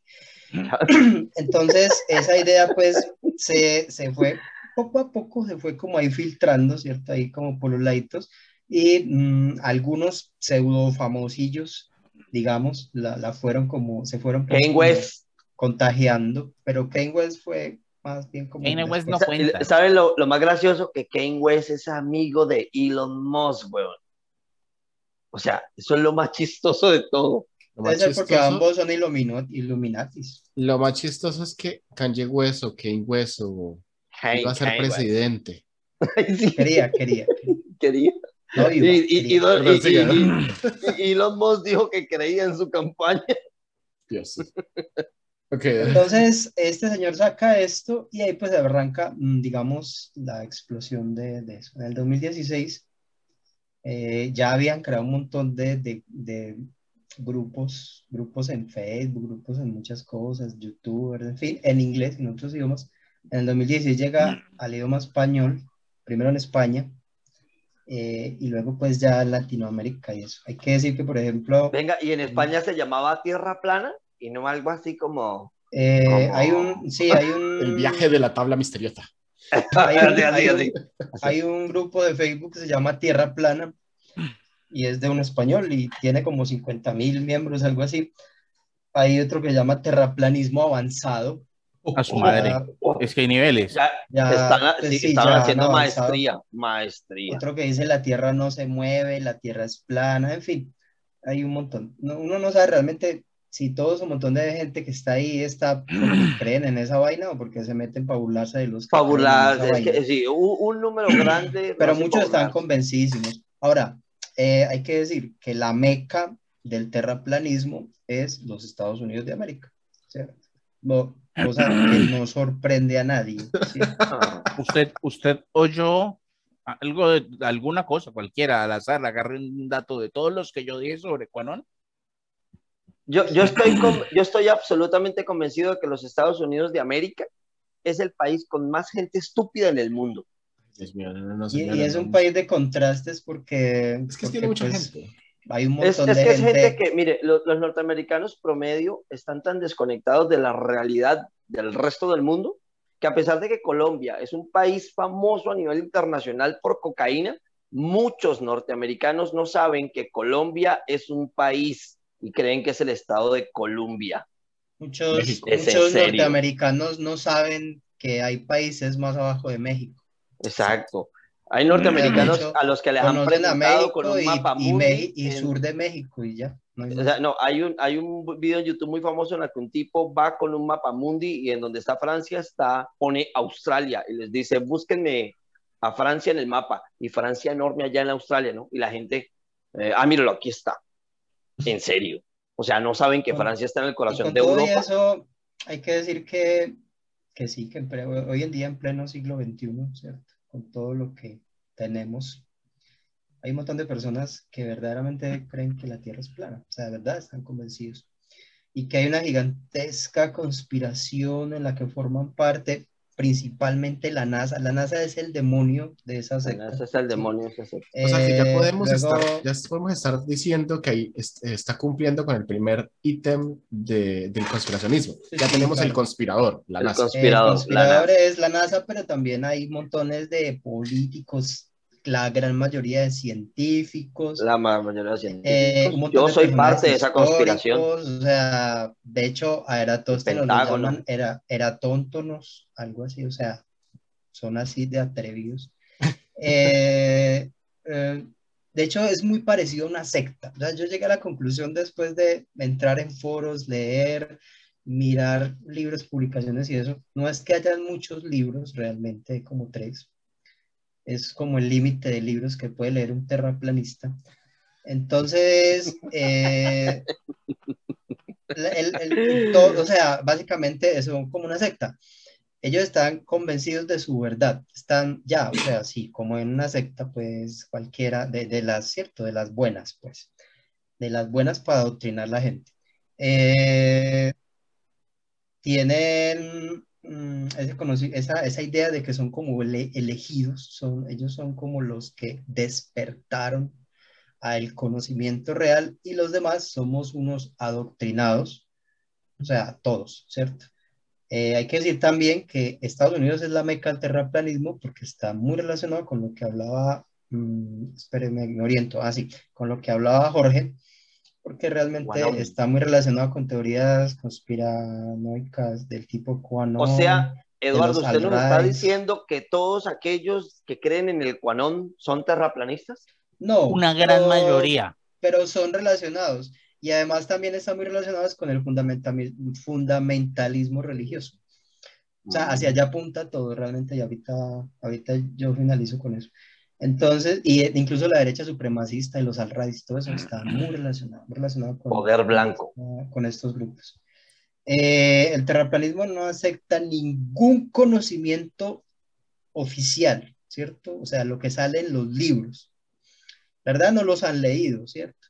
Entonces, esa idea pues se, se fue poco a poco, se fue como ahí filtrando, ¿cierto? Ahí como por los laditos. Y mm, algunos pseudo famosillos, digamos, la, la fueron como, se fueron West. contagiando, pero Kanye West fue más bien como... Kanye West no cuenta. ¿Saben lo, lo más gracioso? Que Kanye West es amigo de Elon Musk, weón. O sea, eso es lo más chistoso de todo. Lo más, ser porque chistoso, ambos son Illuminatis. lo más chistoso es que Kanye West o Kanye West o Kanye- iba a ser Kanye presidente. Sí, Quería, quería. quería. No Y, iba, y- quería. y- y Elon Musk dijo que creía en su campaña. Dios. Ok, Entonces, este señor saca esto y ahí pues arranca, mm, digamos, la explosión de, de eso. En el 2016 eh, ya habían creado un montón de, de- de grupos, grupos en Facebook, grupos en muchas cosas, youtubers, en fin, en inglés y en otros idiomas. En el 2016 llega al idioma español, primero en España, eh, y luego pues ya en Latinoamérica y eso. Hay que decir que, por ejemplo, Venga, y en España se llamaba Tierra Plana y no algo así como. eh, ¿Cómo? hay un, sí, hay un... el viaje de la tabla misteriosa. Hay un- hay un-. Hay un grupo de Facebook que se llama Tierra Plana y es de un español y tiene como 50 mil miembros, algo así. Hay otro que se llama Terraplanismo Avanzado. A su madre. Ya- Es que hay niveles. Ya, ya, están, pues sí, están haciendo avanzado. maestría. Maestría. Otro que dice la Tierra no se mueve, la Tierra es plana, en fin, hay un montón. No- uno no sabe realmente si todo ese montón de gente que está ahí está porque creen en esa vaina o porque se meten para burlarse de los esa es que sí, un, un número grande. pero muchos están convencidísimos. Ahora, eh, hay que decir que la meca del terraplanismo es los Estados Unidos de América. ¿cierto? No, cosa que no sorprende a nadie. ¿sí? Usted, usted oyó algo de alguna cosa, cualquiera, al azar, agarre un dato de todos los que yo dije sobre Quanon. Yo, yo, estoy con- yo estoy absolutamente convencido de que los Estados Unidos de América es el país con más gente estúpida en el mundo. Dios mío, no, no, Y, y es un país de contrastes porque, Es que porque, tiene mucha pues, gente. hay un Es, montón es de que es gente. gente que, mire, lo- los, norteamericanos promedio están tan desconectados de la realidad del resto del mundo que a pesar de que Colombia es un país famoso a nivel internacional por cocaína, muchos norteamericanos no saben que Colombia es un país y creen que es el estado de Colombia. Muchos, muchos norteamericanos no saben que hay países más abajo de México. Exacto. Hay norteamericanos hecho, a los que les han presentado con un y, mapa y, mundi Meji- y en- sur de México y ya. no hay O sea, no, hay un, hay un video en YouTube muy famoso en el que un tipo va con un mapa mundi y en donde está Francia está, pone Australia y les dice, búsquenme a Francia en el mapa y Francia enorme allá en Australia, ¿no? Y la gente, eh, ah, míralo, aquí está. En serio. O sea, no saben que Francia está en el corazón con de todo y Europa. eso, hay que decir que, que sí, que en hoy en día, en pleno siglo XXI, ¿cierto? Con todo lo que tenemos, hay un montón de personas que verdaderamente creen que la Tierra es plana, o sea, de verdad están convencidos. Y que hay una gigantesca conspiración en la que forman parte principalmente la NASA. La NASA es el demonio de esa secta. Ese es el demonio. ese es el- O sea que ya Eh, podemos, luego- estar, ya podemos estar diciendo que ahí es- está cumpliendo con el primer ítem de- del conspiracionismo. Sí, ya sí, tenemos el conspirador, la El NASA. conspirador. El conspirador la es la NASA, pero también hay montones de políticos, la gran mayoría de científicos, La ma- mayoría de eh, científicos. montón Yo de soy parte de esa conspiración. O sea, de hecho, a Eratóstenes llaman era, eratóntonos, algo así, o sea, son así de atrevidos. Eh, eh, de hecho, es muy parecido a una secta. O sea, yo llegué a la conclusión después de entrar en foros, leer, mirar libros, publicaciones y eso. No es que hayan muchos libros, realmente como tres. Es como el límite de libros que puede leer un terraplanista. Entonces, eh, el- el- todo, o sea, básicamente son como una secta. Ellos están convencidos de su verdad, están ya, o sea, sí, como en una secta, pues cualquiera de, de las, cierto, de las buenas, pues, de las buenas para adoctrinar a la gente. Eh, tienen mm, ese esa, esa idea de que son como ele- elegidos, son, ellos son como los que despertaron al conocimiento real y los demás somos unos adoctrinados, o sea, todos, ¿cierto? Eh, hay que decir también que Estados Unidos es la meca del terraplanismo porque está muy relacionado con lo que hablaba, mm, espérenme, me oriento, así, con lo que hablaba Jorge, porque realmente está muy relacionado con teorías conspiranoicas del tipo QAnon. O sea, Eduardo, ¿usted nos está Alrais. diciendo que todos aquellos que creen en el Quanón son terraplanistas? no, Una gran pero- mayoría. pero son relacionados. Y además también están muy relacionados con el fundamentalismo religioso. O sea, hacia allá apunta todo realmente y ahorita, ahorita yo finalizo con eso. Entonces, y eh, incluso la derecha supremacista y los alrais, todo eso está muy relacionado, muy relacionado con, Poder blanco. con estos grupos. Eh, el terraplanismo no acepta ningún conocimiento oficial, ¿cierto? O sea, lo que sale en los libros. ¿Verdad? No los han leído, ¿cierto?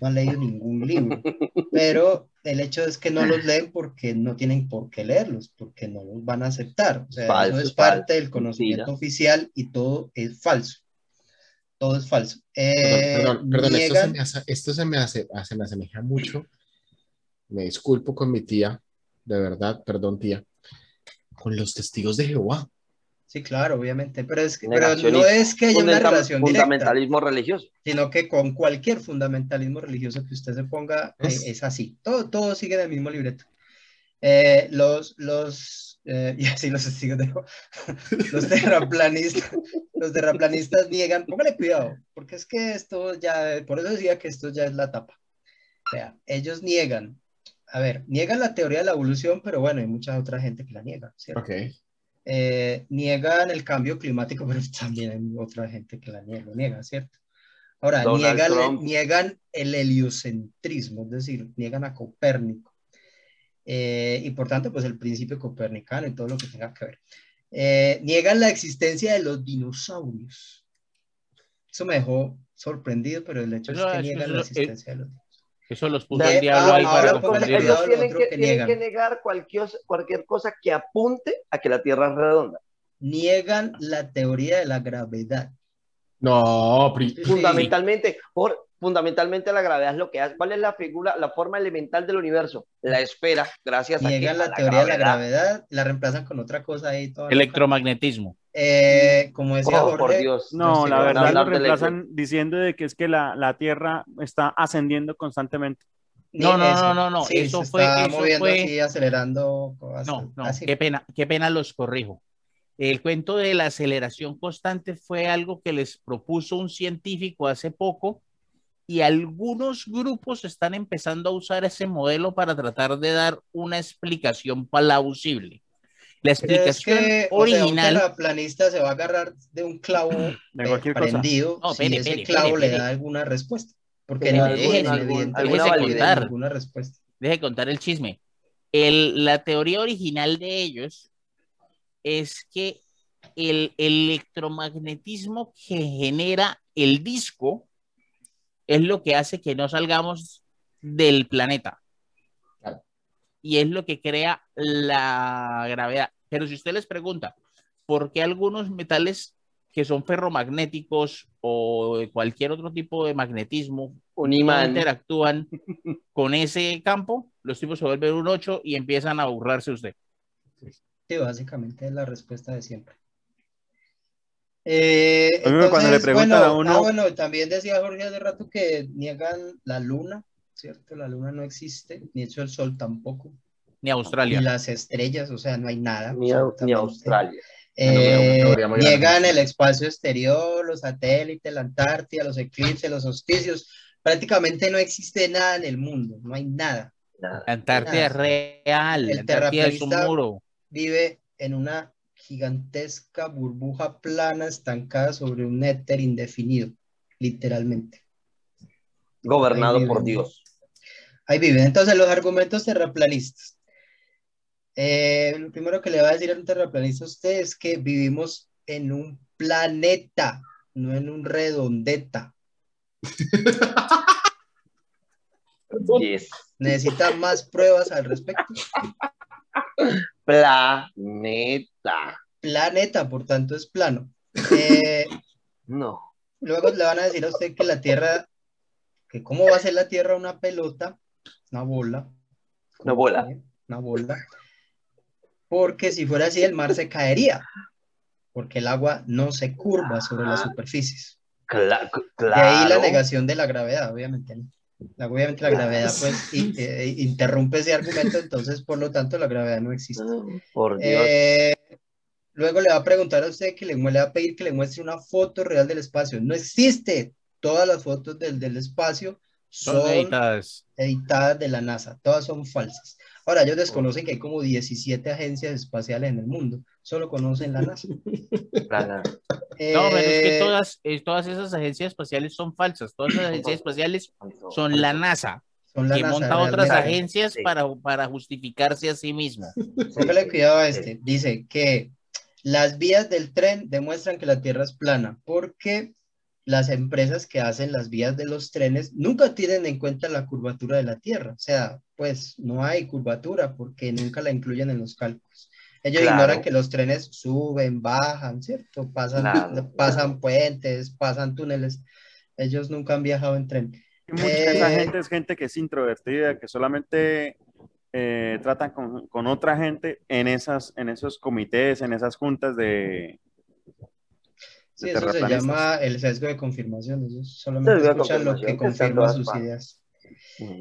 No han leído ningún libro. Pero el hecho es que no los leen porque no tienen por qué leerlos, porque no los van a aceptar. O sea, Falso, eso es falso, parte del conocimiento mentira. oficial y todo es falso. Todo es falso. Perdón, Eh, perdón, perdón, esto, se me hace- esto se me hace, se me asemeja mucho. Me disculpo con mi tía, de verdad, perdón, tía. Con los testigos de Jehová. Sí, claro, obviamente, pero, es que, pero no es que haya una relación directa, fundamentalismo religioso. sino que con cualquier fundamentalismo religioso que usted se ponga, eh, Es- es así. Todo, todo sigue en el mismo libreto. Eh, los, los, eh, y así los testigos de los terraplanistas, los terraplanistas niegan, póngale cuidado, porque es que esto ya, por eso decía que esto ya es la tapa. O sea, ellos niegan, a ver, niegan la teoría de la evolución, pero bueno, hay mucha otra gente que la niega, ¿cierto? Ok. Eh, niegan el cambio climático, pero también hay otra gente que la niega, lo niega, ¿cierto? Ahora, niegan, niegan el heliocentrismo, es decir, niegan a Copérnico. Eh, y por tanto, pues el principio copernicano y todo lo que tenga que ver. Eh, niegan la existencia de los dinosaurios. Eso me dejó sorprendido, pero el hecho Eso- es que niegan la eso- existencia de los dinosaurios. Eso los puso De- el diablo ah, ahí ahora para confundir. Ellos lo tienen, que, que tienen niegan. que negar cualquier, cualquier cosa que apunte a que la Tierra es redonda. Niegan la teoría de la gravedad. No, pri- Sí. Fundamentalmente, por, fundamentalmente la gravedad es lo que hace. ¿Cuál es la figura, la forma elemental del universo? La esfera, gracias a, que- niegan a la teoría de la gravedad. gravedad, la reemplazan con otra cosa ahí. toda. Electromagnetismo. Eh, como decía Oh, por Dios. No, la verdad lo reemplazan diciendo de que es que la, la Tierra está ascendiendo constantemente. No, no, no, no, no, Sí, eso se fue- está eso moviendo fue- así, acelerando. No, no, así. qué pena, qué pena los corrijo. El cuento de la aceleración constante fue algo que les propuso un científico hace poco y algunos grupos están empezando a usar ese modelo para tratar de dar una explicación plausible. La explicación que, o sea, un original, terraplanista se va a agarrar de un clavo De eh, prendido No, si espere, ese clavo le da alguna respuesta. Porque no validez. ninguna respuesta. deje contar el chisme. El- la teoría original de ellos es que el electromagnetismo que genera el disco es lo que hace que no salgamos del planeta. Y es lo que crea la gravedad. Pero si usted les pregunta, ¿por qué algunos metales que son ferromagnéticos o cualquier otro tipo de magnetismo Un imán. interactúan con ese campo, los tipos se vuelven un 8 y empiezan a burlarse usted. Sí, básicamente es la respuesta de siempre. Eh, pero cuando le entonces, preguntan bueno, a uno- ah, bueno, también decía Jorge hace rato que niegan la luna, ¿cierto? La luna no existe, ni hecho el sol tampoco, Ni Australia. ni las estrellas, o sea, no hay nada. Ni. Australia. Eh, niegan el espacio exterior, los satélites, la Antártida, los eclipses, los solsticios. Prácticamente no existe nada en el mundo, no hay nada. Nada. La Antártida es real, El la Antártida es un muro. Vive en una gigantesca burbuja plana estancada sobre un éter indefinido, literalmente. Gobernado por. Dios. Ahí viven. Entonces, los argumentos terraplanistas. Eh, lo primero que le va a decir a un terraplanista a usted es que vivimos en un planeta, no en un redondeta. Yes. Necesita más pruebas al respecto. Planeta. Planeta, por tanto, es plano. Eh, No. luego le van a decir a usted que la Tierra, que cómo va a ser la Tierra una pelota, una bola. Una bola. Una bola. Porque si fuera así, el mar se caería. Porque el agua no se curva sobre las superficies. Cla- De ahí la claro. negación de la gravedad, obviamente. Obviamente la gravedad pues eh, interrumpe ese argumento, entonces por lo tanto la gravedad no existe. Por Dios. Eh, luego le va a preguntar a usted que le, le va a pedir que le muestre una foto real del espacio. No existe. Todas las fotos del, del espacio Son son editadas. editadas de la NASA. Todas son falsas. Ahora, ellos desconocen que hay como 17 agencias espaciales en el mundo. Solo conocen la NASA. Plana. No, pero es que Eh, todas, eh, todas esas agencias espaciales son falsas. Todas las agencias espaciales son la NASA, son la que NASA, monta otras realmente. agencias Sí. para, para justificarse a sí mismo. Póngale cuidado a este. Dice que las vías del tren demuestran que la Tierra es plana porque las empresas que hacen las vías de los trenes nunca tienen en cuenta la curvatura de la Tierra. O sea, pues no hay curvatura porque nunca la incluyen en los cálculos. Ellos Claro. ignoran que los trenes suben, bajan, ¿cierto? Pasan, Claro, pasan puentes, pasan túneles. Ellos nunca han viajado en tren. Y mucha de esa Eh, gente es gente que es introvertida, que solamente eh, tratan con, con otra gente en, esas, en esos comités, en esas juntas de, Sí, eso se llama el sesgo de confirmación. Ellos solamente Sesgo escuchan lo que confirma sus partes. ideas.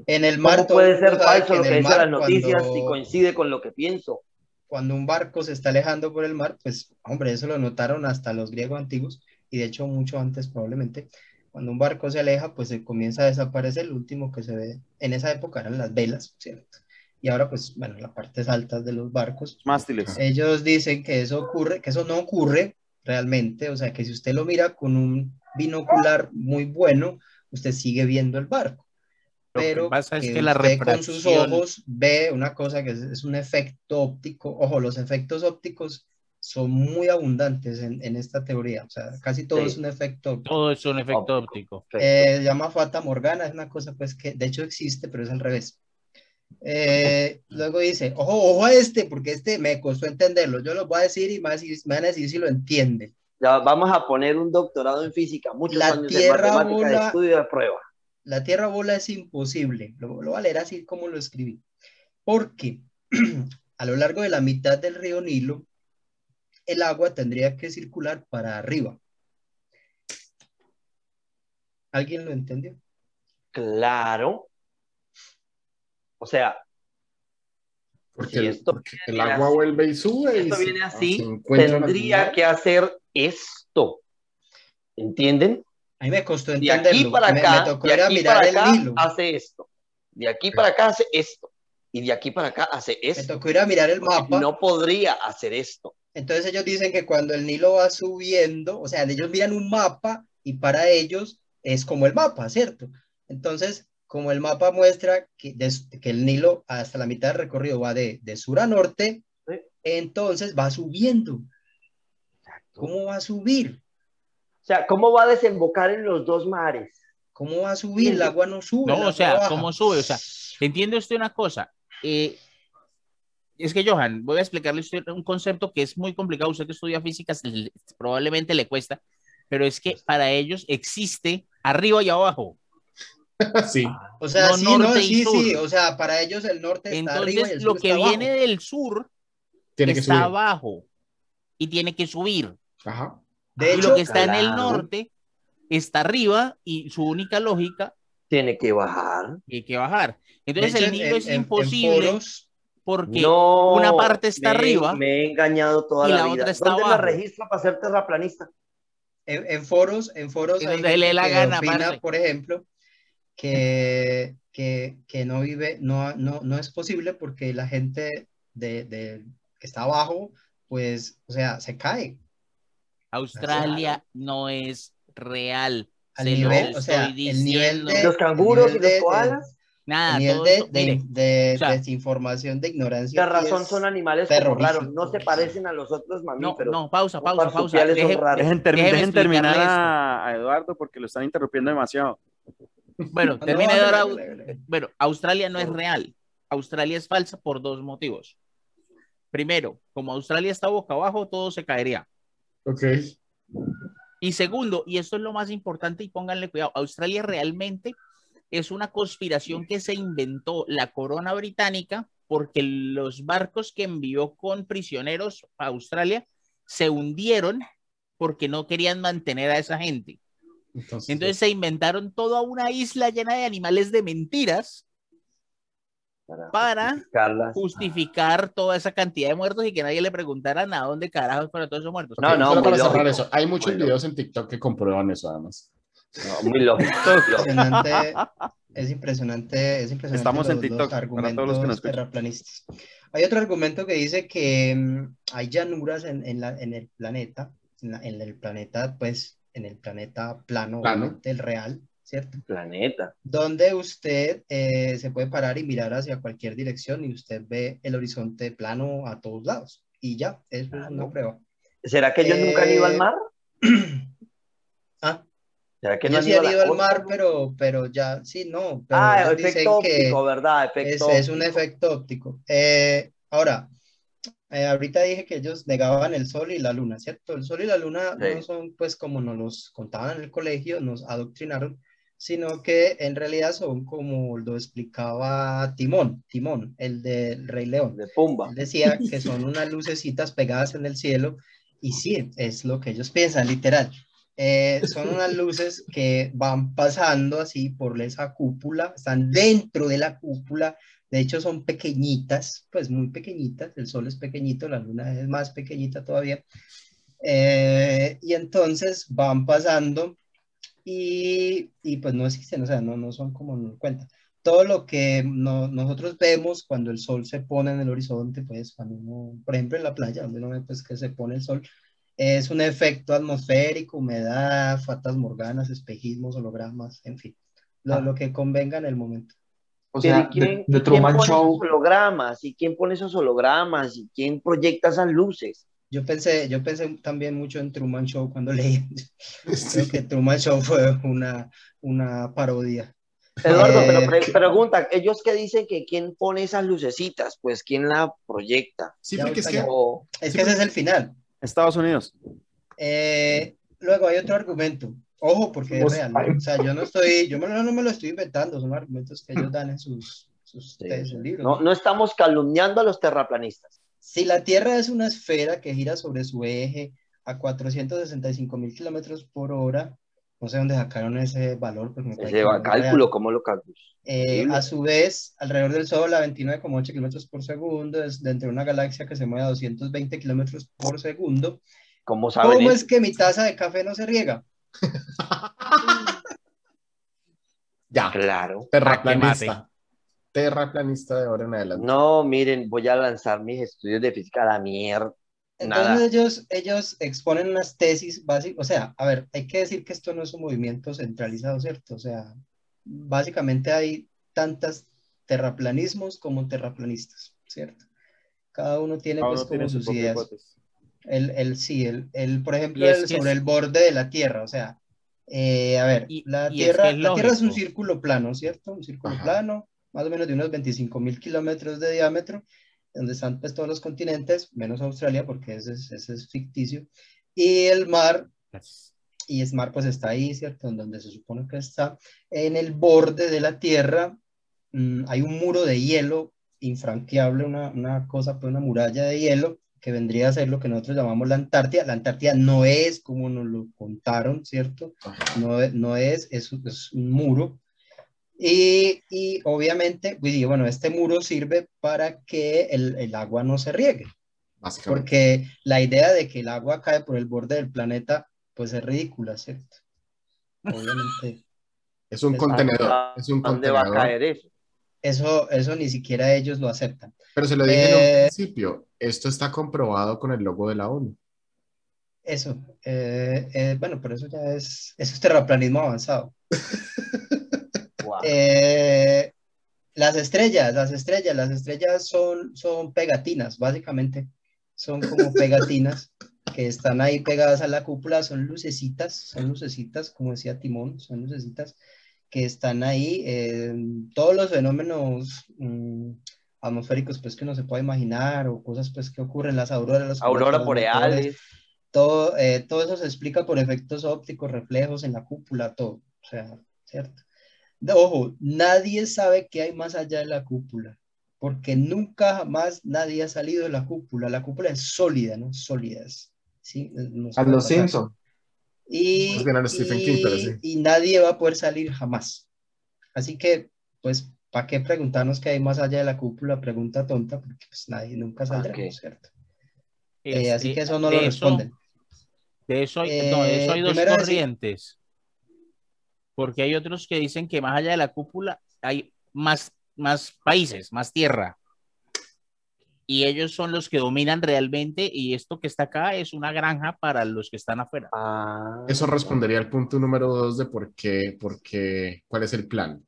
En el mar, ¿Cómo todo puede el ser falso que lo en que el dicen las noticias cuando- si coincide con lo que pienso? cuando un barco se está alejando por el mar, pues, hombre, eso lo notaron hasta los griegos antiguos y de hecho mucho antes probablemente. Cuando un barco se aleja, pues se comienza a desaparecer. Lo último que se ve en esa época eran las velas, ¿cierto? Y ahora, pues, bueno, las partes altas de los barcos. mástiles. Ellos dicen que eso ocurre, que eso no ocurre realmente, o sea, que si usted lo mira con un binocular muy bueno, usted sigue viendo el barco. Lo que Pero pasa es que la con sus ojos ve una cosa que es, es un efecto óptico. Ojo, los efectos ópticos son muy abundantes en, en esta teoría, o sea, casi todo Sí. es un efecto óptico. Todo es un efecto Óptico. óptico. Eh, se llama Fata Morgana, es una cosa pues que de hecho existe, pero es al revés. Eh, luego dice, ojo, ojo a este, porque este me costó entenderlo. Yo lo voy a decir y me van a decir, si lo entienden. Ya vamos a poner un doctorado en física, muchos La años Tierra de matemática de bola- estudio de prueba. La Tierra bola es imposible. Lo, lo voy a leer así como lo escribí. Porque a lo largo de la mitad del río Nilo, el agua tendría que circular para arriba. ¿Alguien lo entendió? Claro. O sea, Porque, Si el, esto porque el agua así- vuelve y sube. y esto viene así, tendría que hacer esto. ¿Entienden? A mí me costó De entenderlo. aquí para Me- acá, me, tocó de ir a aquí mirar para el acá Nilo. hace esto. De aquí para acá hace esto. Y de aquí para acá hace Me esto. tocó ir a mirar el mapa. No podría hacer esto. Entonces ellos dicen que cuando el Nilo va subiendo, o sea, ellos miran un mapa y para ellos es como el mapa, ¿cierto? Entonces, como el mapa muestra que, des- que el Nilo hasta la mitad del recorrido va de, de sur a norte, Sí. entonces va subiendo. ¿Cómo va a subir? O sea, ¿cómo va a desembocar en los dos mares? ¿Cómo va a subir? El agua no sube. No, o sea, baja. ¿cómo sube? O sea, ¿entiende usted una cosa? Eh, es que, Johan, voy a explicarle usted un concepto que es muy complicado. Usted que estudia física probablemente le cuesta, pero es que para ellos existe arriba y abajo. Sí. O sea, no sí, no, norte y sí, sur. sí. O sea, para ellos el norte está arriba y Entonces, lo que está viene abajo. del sur Tiene que está subir. abajo y tiene que subir. Ajá. De y hecho, lo que está en el norte está arriba y su única lógica Tiene que bajar. es que bajar. Entonces hecho, el Nilo en- es en- en imposible porque No, una parte está me- arriba Me he engañado toda y la, la vida. otra está ¿Dónde me abajo. registro para ser terraplanista? en, en foros, en foros hay donde le la gana, opina, por ejemplo, que, que, que no vive, no, no, no es posible porque la gente de, de- que está abajo, pues, o sea, se cae Australia no es real. al Se lo nivel, o sea, el nivel de... ¿Los canguros y los koalas? Nada, el nivel todo de, eso, de- de o sea, desinformación, de ignorancia. Aquí razón son animales raros. No se parecen a los otros no, mamíferos. no, pausa, Los pausa, pausa. son Deje-. Dejen, dejen terminar a, a Eduardo porque lo están interrumpiendo demasiado. Bueno, No, termine de no. Bueno, Australia no es real. Australia es falsa por dos motivos. Primero, como Australia está boca abajo, todo se caería. Ok. Y segundo, y esto es lo más importante y pónganle cuidado, Australia realmente es una conspiración que se inventó la corona británica porque los barcos que envió con prisioneros a Australia se hundieron porque no querían mantener a esa gente. Entonces, Entonces se inventaron toda una isla llena de animales de mentiras para Carlas. justificar toda esa cantidad de muertos y que nadie le preguntaran a dónde carajos fueron todos esos muertos. No, no, solo para cerrar lógico. eso, hay muchos Muy videos en TikTok que comprueban eso además. No, muy lógico. impresionante, es impresionante, es impresionante Estamos en TikTok, para todos los que nos terraplanistas. Hay otro argumento que dice que mm, hay llanuras en, en la- en el planeta, en, la- en el planeta, pues, en el planeta plano, Plano. obviamente, el real, ¿cierto? Planeta. Donde usted eh, se puede parar y mirar hacia cualquier dirección y usted ve el horizonte plano a todos lados. Y ya, eso es una Claro. prueba. ¿Será que ellos nunca han ido al Eh, mar? Ah, ¿Será que no han sí ido han ido al mar, pero, pero ya, sí, no. Pero Ah, efecto que óptico, ¿verdad? es, Efecto es un efecto óptico. Eh, ahora, eh, ahorita dije que ellos negaban el sol y la luna, ¿cierto? El sol y la luna Sí. no son, pues, como nos los contaban en el colegio, nos adoctrinaron, sino que en realidad son como lo explicaba Timón, Timón, el del Rey León. De Pumba. Él decía que son unas lucecitas pegadas en el cielo y sí, es lo que ellos piensan, literal. Eh, son unas luces que van pasando así por esa cúpula, están dentro de la cúpula, de hecho son pequeñitas, pues muy pequeñitas, el sol es pequeñito, la luna es más pequeñita todavía. Eh, y entonces van pasando y, y pues no existen, o sea, no, no son como nos cuentan todo lo que no- nosotros vemos cuando el sol se pone en el horizonte, pues cuando uno, por ejemplo en la playa, donde uno ve pues que se pone el sol, es un efecto atmosférico, humedad, fatas morganas, espejismos, hologramas, en fin, lo, Ah. lo que convenga en el momento. O sea, ¿y quién, de, de quién Truman pone Show, esos hologramas? ¿Y quién pone esos hologramas? ¿Y quién proyecta esas luces? Yo pensé, yo pensé también mucho en Truman Show cuando leí, Sí. creo que Truman Show fue una, una parodia. Eduardo, pero Eh, pre- pregunta, ellos que dicen que quién pone esas lucecitas, pues quién la proyecta. Sí, Ya porque es que. O- Es Sí, que ese es el final. Estados Unidos. Eh, luego hay otro argumento. Ojo, porque es real. ¿no? O sea, yo no estoy, yo me- no, no me lo estoy inventando, son argumentos que ellos dan en sus, sus Sí, sus libros. no, no estamos calumniando a los terraplanistas. Si la Tierra es una esfera que gira sobre su eje a 465 mil kilómetros por hora, no sé dónde sacaron ese valor, parece Ese cálculo, real. ¿cómo lo calculas? Eh, a su vez, alrededor del Sol a 29,8 kilómetros por segundo, es dentro de una galaxia que se mueve a 220 kilómetros por segundo. ¿Cómo saben ¿Cómo eso? es que mi taza de café no se riega? ya, Claro. terraplanista. Terraplanista de ahora en adelante. No, miren, voy a lanzar mis estudios de física a la mierda. Entonces Nada. ellos, ellos exponen unas tesis básicas, o sea, a ver, hay que decir que esto no es un movimiento centralizado, ¿cierto? O sea, básicamente hay tantas terraplanismos como terraplanistas, ¿cierto? Cada uno tiene Cada pues uno como tiene sus ideas. hipótesis. El, el, sí, el, el, por ejemplo, es el sobre es- el borde de la Tierra, o sea, eh, a ver, Y- la, y es tierra, que es la Tierra es un círculo plano, ¿cierto? Un círculo Ajá. plano, más o menos de unos 25 mil kilómetros de diámetro, donde están pues todos los continentes, menos Australia, porque ese es, ese es ficticio, y el mar, y el mar pues está ahí, ¿cierto? En donde se supone que está, en el borde de la Tierra mm, hay un muro de hielo infranqueable, una, una cosa, pues una muralla de hielo, que vendría a ser lo que nosotros llamamos la Antártida. La Antártida no es como nos lo contaron, ¿cierto? No, es- no es, es, un- es un muro. Y, y obviamente, pues, bueno, este muro sirve para que el, el agua no se riegue, Básicamente. porque la idea de que el agua cae por el borde del planeta, pues es ridícula, ¿cierto? Obviamente, Es un es- contenedor. ¿A Es un dónde va a contenedor. caer eso? eso, eso ni siquiera ellos lo aceptan. Pero se lo dije en un Eh, principio. Esto está comprobado con el logo de la ONU. Eso, eh, eh, bueno, pero eso ya es, eso es terraplanismo avanzado. Guau. Eh, las estrellas, las estrellas, las estrellas son, son pegatinas, básicamente. Son como pegatinas que están ahí pegadas a la cúpula, son lucecitas, son lucecitas, como decía Timón, son lucecitas que están ahí. todos los fenómenos mm, atmosféricos pues que uno se puede imaginar o cosas pues que ocurren, las auroras, los Aurora colores, boreales. todo, eh, todo eso se explica por efectos ópticos, reflejos en la cúpula, todo, o sea, ¿cierto? De- ojo, nadie sabe qué hay más allá de la cúpula, porque nunca jamás nadie ha salido de la cúpula, la cúpula es sólida, ¿no? Sólida, es- ¿sí? No A los pasar. Simpson. Y, y- sí. y nadie va a poder salir jamás. Así que, pues, ¿para qué preguntarnos qué hay más allá de la cúpula? Pregunta tonta, porque pues nadie nunca saldrá, Ok. ¿cierto? Eh, así Este, que eso no lo responden. De eso hay, no, de eso hay Eh, dos primero decir- corrientes. Porque hay otros que dicen que más allá de la cúpula hay más, más países, más tierra. Y ellos son los que dominan realmente y esto que está acá es una granja para los que están afuera. Ah, Eso respondería al punto número dos de por qué, por qué, cuál es el plan.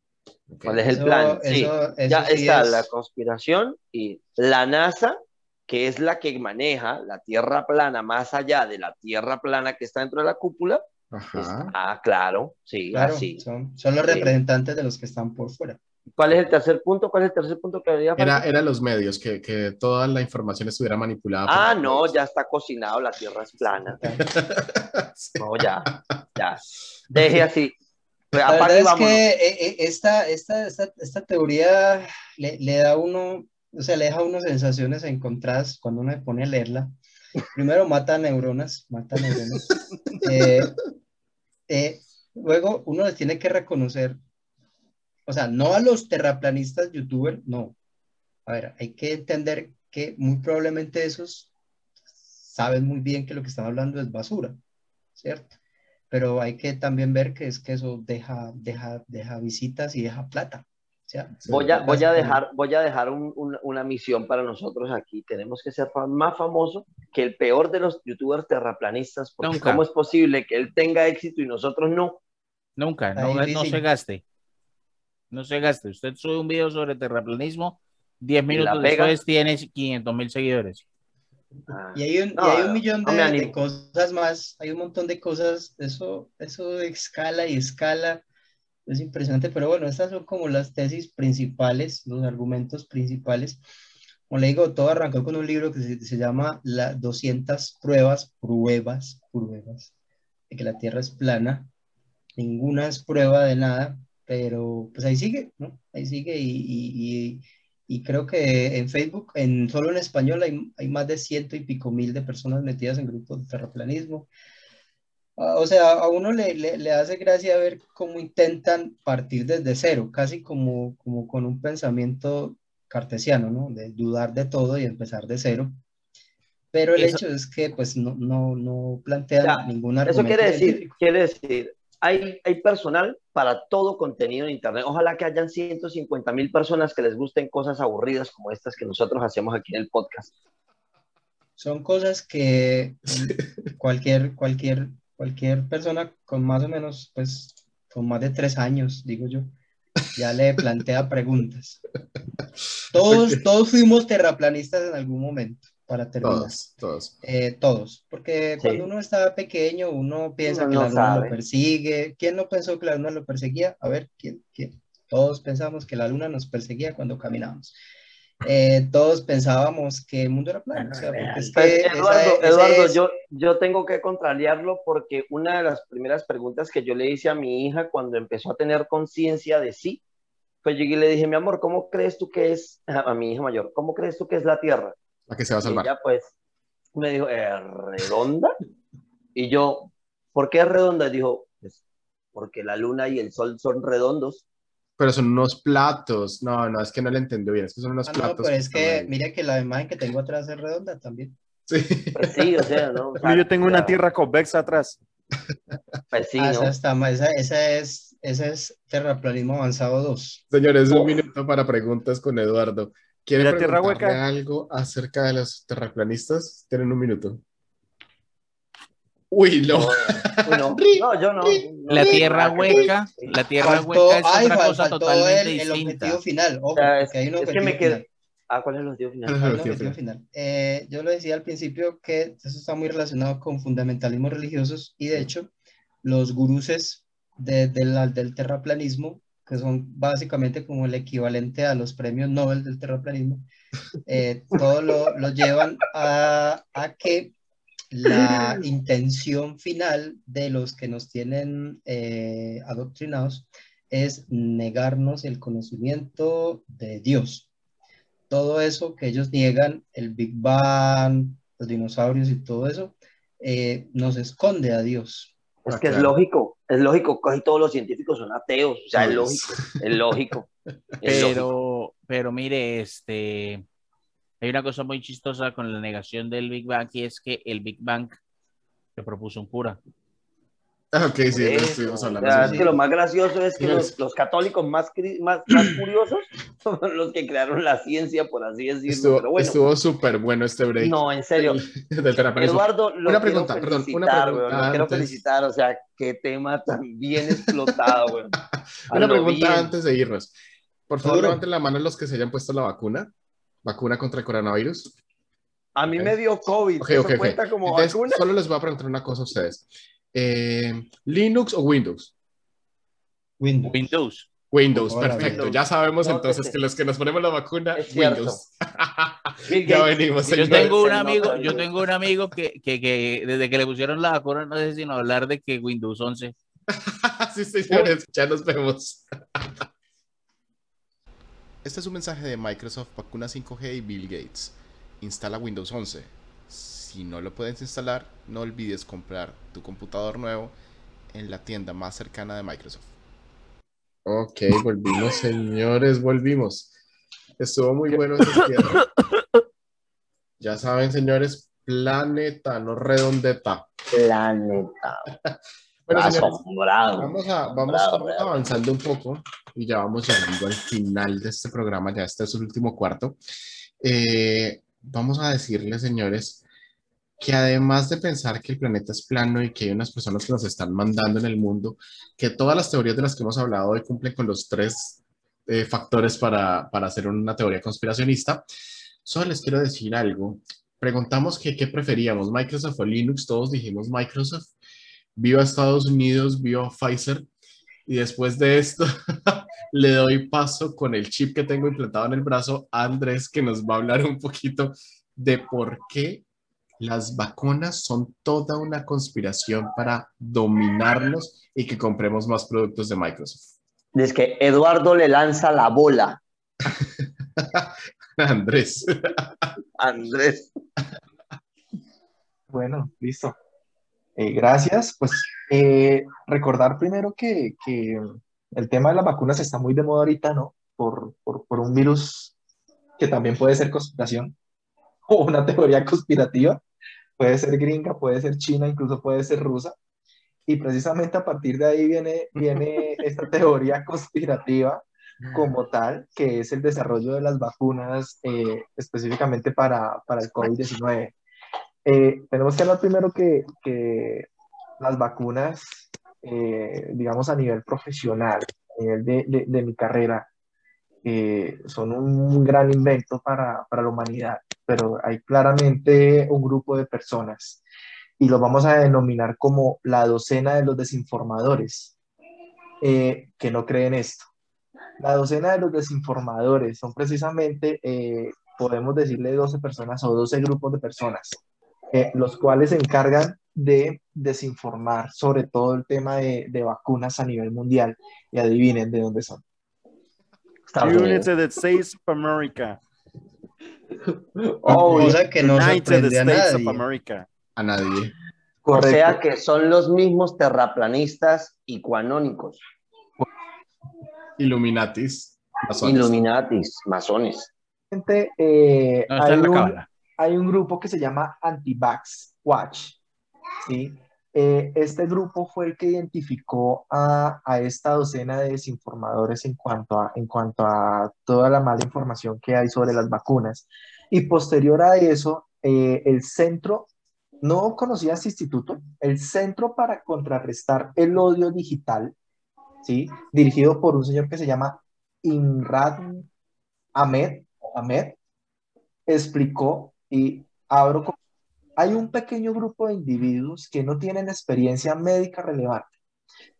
Ok. ¿Cuál es el Eso- plan? Sí, eso- eso ya sí está es- la conspiración y la NASA, que es la que maneja la Tierra plana más allá de la Tierra plana que está dentro de la cúpula. Ajá. ah, claro, sí, Claro, así. son, son los Sí. representantes de los que están por fuera. ¿Cuál es el tercer punto? ¿Cuál es el tercer punto que había Era, era los medios, que, que toda la información estuviera manipulada. Ah, no, medios. ya está cocinado, la Tierra es plana. Sí. No, ya, ya. Deje así. La verdad es vámonos. que eh, eh, esta, esta, esta, esta teoría le, le da uno, o sea, le deja uno sensaciones encontradas cuando uno se pone a leerla. Primero mata neuronas, mata neuronas. Eh, eh, luego uno les tiene que reconocer, o sea, no a los terraplanistas youtubers, no. A ver, hay que entender que muy probablemente esos saben muy bien que lo que están hablando es basura, ¿cierto? Pero hay que también ver que es que eso deja, deja, deja visitas y deja plata. O sea, Voy a, voy a dejar, voy a dejar un- un- una misión para nosotros aquí. Tenemos que ser más famosos que el peor de los youtubers terraplanistas, porque Nunca. ¿cómo es posible que él tenga éxito y nosotros no? Nunca, no, no se gaste. No se gaste. Usted sube un video sobre terraplanismo, 10 minutos después tiene 500 mil seguidores. Ah, Y hay un, No, y hay un millón no de, cosas más, hay un montón de cosas, eso, eso escala y escala, es impresionante, pero bueno, estas son como las tesis principales, los argumentos principales. Como le digo, todo arrancó con un libro que se, se llama Las 200 pruebas, pruebas, pruebas, de que la Tierra es plana. Ninguna es prueba de nada, pero pues ahí sigue, ¿no? Ahí sigue y, y- y- y creo que en Facebook, en, solo en español, hay, hay más de ciento y pico mil de personas metidas en grupos de terraplanismo. Ah, O sea, a uno le, le, le hace gracia ver cómo intentan partir desde cero, casi como, como con un pensamiento cartesiano, ¿no? De dudar de todo y empezar de cero. Pero el Eso- hecho es que pues no, no, no plantean Ya, ningún Eso quiere decir, científico. quiere decir, hay, hay personal para todo contenido en Internet. Ojalá que hayan 150 mil personas que les gusten cosas aburridas como estas que nosotros hacemos aquí en el podcast. Son cosas que cualquier, cualquier, cualquier persona con más o menos, pues, con más de tres años, digo yo, ya le plantea preguntas. Todos, todos fuimos terraplanistas en algún momento, para terminar. Todos, todos. Eh, todos, porque Sí. cuando uno está pequeño, uno piensa Uno que no la luna sabe. lo persigue. ¿Quién no pensó que la luna lo perseguía? A ver, ¿quién? quién? Todos pensamos que la luna nos perseguía cuando caminábamos. Eh, todos pensábamos que el mundo era plano. o sea, es Pues, que Eduardo, Eduardo es- yo, yo tengo que contrariarlo porque una de las primeras preguntas que yo le hice a mi hija cuando empezó a tener conciencia de sí, pues llegué y le dije, mi amor, ¿cómo crees tú que es, a mi hija mayor, ¿cómo crees tú que es la Tierra? La que se va a Y salvar. ella pues me dijo, ¿es redonda? Y yo, ¿por qué es redonda? Y dijo, pues, porque la luna y el sol son redondos. Pero son unos platos. No, no, es que no le entendió bien. Es que son unos Ah, platos. no, pero es que ahí. mire que la imagen que tengo atrás es redonda también. Sí. Pues sí, o sea, ¿no? O sea, Yo tengo o una tierra convexa atrás. Pues sí, Ah, ¿no? esa, esa, esa es, esa es terraplanismo avanzado 2. Señores, un Uf. minuto para preguntas con Eduardo. ¿Quiere ¿La tierra hueca? algo acerca de los terraplanistas? Tienen un minuto. Uy, no. No. No, yo no. La tierra que hueca, la tierra Faltó, hueca es ay, otra cosa faltó totalmente el, el distinta. objetivo final. Ojo, O sea, es, porque hay un es que me final. Ah, ¿cuál es el objetivo final? Un objetivo objetivo final. Eh, yo lo decía al principio que eso está muy relacionado con fundamentalismos religiosos y de hecho los guruses de- de la- del terraplanismo que son básicamente como el equivalente a los premios Nobel del terraplanismo, eh, todo lo, lo llevan a, a que la intención final de los que nos tienen eh, adoctrinados es negarnos el conocimiento de Dios. Todo eso que ellos niegan, el Big Bang, los dinosaurios y todo eso, eh, nos esconde a Dios. Es Ah, que es lógico, es lógico, casi todos los científicos son ateos, o sea, es lógico, es lógico. es lógico. Pero, pero mire, este, hay una cosa muy chistosa con la negación del Big Bang y es que el Big Bang lo propuso un cura. Ah, Ok, sí, Eso, estuvimos o sea, es que lo más gracioso es que los, los católicos más, más, más curiosos son los que crearon la ciencia, por así decirlo. Estuvo pero bueno, estuvo súper bueno este break no, en serio. del terraplanismo. Eduardo, lo Una pregunta, perdón, una pregunta weón, lo quiero felicitar, o sea, qué tema tan bien explotado. A Una pregunta bien. antes de irnos. Por favor, levanten la mano los que se hayan puesto la vacuna. Vacuna contra el coronavirus. A mí Ok. me dio COVID, Ok, ¿eso ok, ok. cuenta como Entonces, vacuna? solo les voy a preguntar una cosa a ustedes. Eh, ¿Linux o Windows? Windows. Windows. Windows, Hola, perfecto. Windows. Ya sabemos No, entonces ese- que los que nos ponemos la vacuna. Windows. Ya venimos, Yo tengo un amigo, yo tengo un amigo que, que, que desde que le pusieron la vacuna no sé sino hablar de que Windows 11. sí, señores, ya nos vemos. Este es un mensaje de Microsoft Vacuna 5G y Bill Gates. Instala Windows 11. Si no lo puedes instalar, no olvides comprar tu computador nuevo en la tienda más cercana de Microsoft. Ok, volvimos, señores, volvimos. Estuvo muy bueno ese cierre. Ya saben, señores, planeta, no redondeta. Planeta. Bueno, señores, Asombrado. Vamos, a, vamos Bravo, vamos bravo. avanzando un poco y ya vamos llegando al final de este programa, ya este es el último cuarto. Eh, vamos a decirles, señores, que además de pensar que el planeta es plano y que hay unas personas que nos están mandando en el mundo, que todas las teorías de las que hemos hablado hoy cumplen con los tres eh, factores para, para hacer una teoría conspiracionista, solo les quiero decir algo. Preguntamos que qué preferíamos, Microsoft o Linux, todos dijimos Microsoft viva Estados Unidos, viva Pfizer. Y después de esto, le doy paso con el chip que tengo implantado en el brazo a Andrés, que nos va a hablar un poquito de por qué las vacunas son toda una conspiración para dominarnos y que compremos más productos de Microsoft. Es que Eduardo le lanza la bola. Andrés. Andrés. Bueno, listo. Eh, gracias. Pues eh, recordar primero que, que el tema de las vacunas está muy de moda ahorita, ¿no? Por, por, por un virus que también puede ser conspiración o una teoría conspirativa. Puede ser gringa, puede ser china, incluso puede ser rusa. Y precisamente a partir de ahí viene, viene esta teoría conspirativa como tal, que es el desarrollo de las vacunas eh, específicamente para, para el COVID-19. Eh, tenemos que hablar primero que, que las vacunas, eh, digamos a nivel profesional, a nivel de, de, de mi carrera, eh, son un gran invento para, para, la humanidad, pero hay claramente un grupo de personas y lo vamos a denominar como la docena de los desinformadores eh, que no creen esto. La docena de los desinformadores son precisamente, eh, podemos decirle 12 personas o 12 grupos de personas, eh, los cuales se encargan de desinformar sobre todo el tema de, de, vacunas a nivel mundial. Y adivinen de dónde son. United States of America. Oh, cosa que no United sorprende a States nadie. of America. A nadie. Correcto. O sea que son los mismos terraplanistas y cuanónicos. Illuminatis. Masones. Illuminatis, masones. Eh, no, hay, un, hay, un, grupo que se llama Anti-Vax Watch. ¿sí? Eh, este grupo fue el que identificó a, a, esta docena de desinformadores en cuanto, a, en cuanto a toda la mala información que hay sobre las vacunas. Y posterior a eso, eh, el centro, no conocía este instituto, el Centro para Contrarrestar el Odio Digital, ¿sí? dirigido por un señor que se llama Imrad Ahmed, Ahmed explicó y abro hay un pequeño grupo de individuos que no tienen experiencia médica relevante,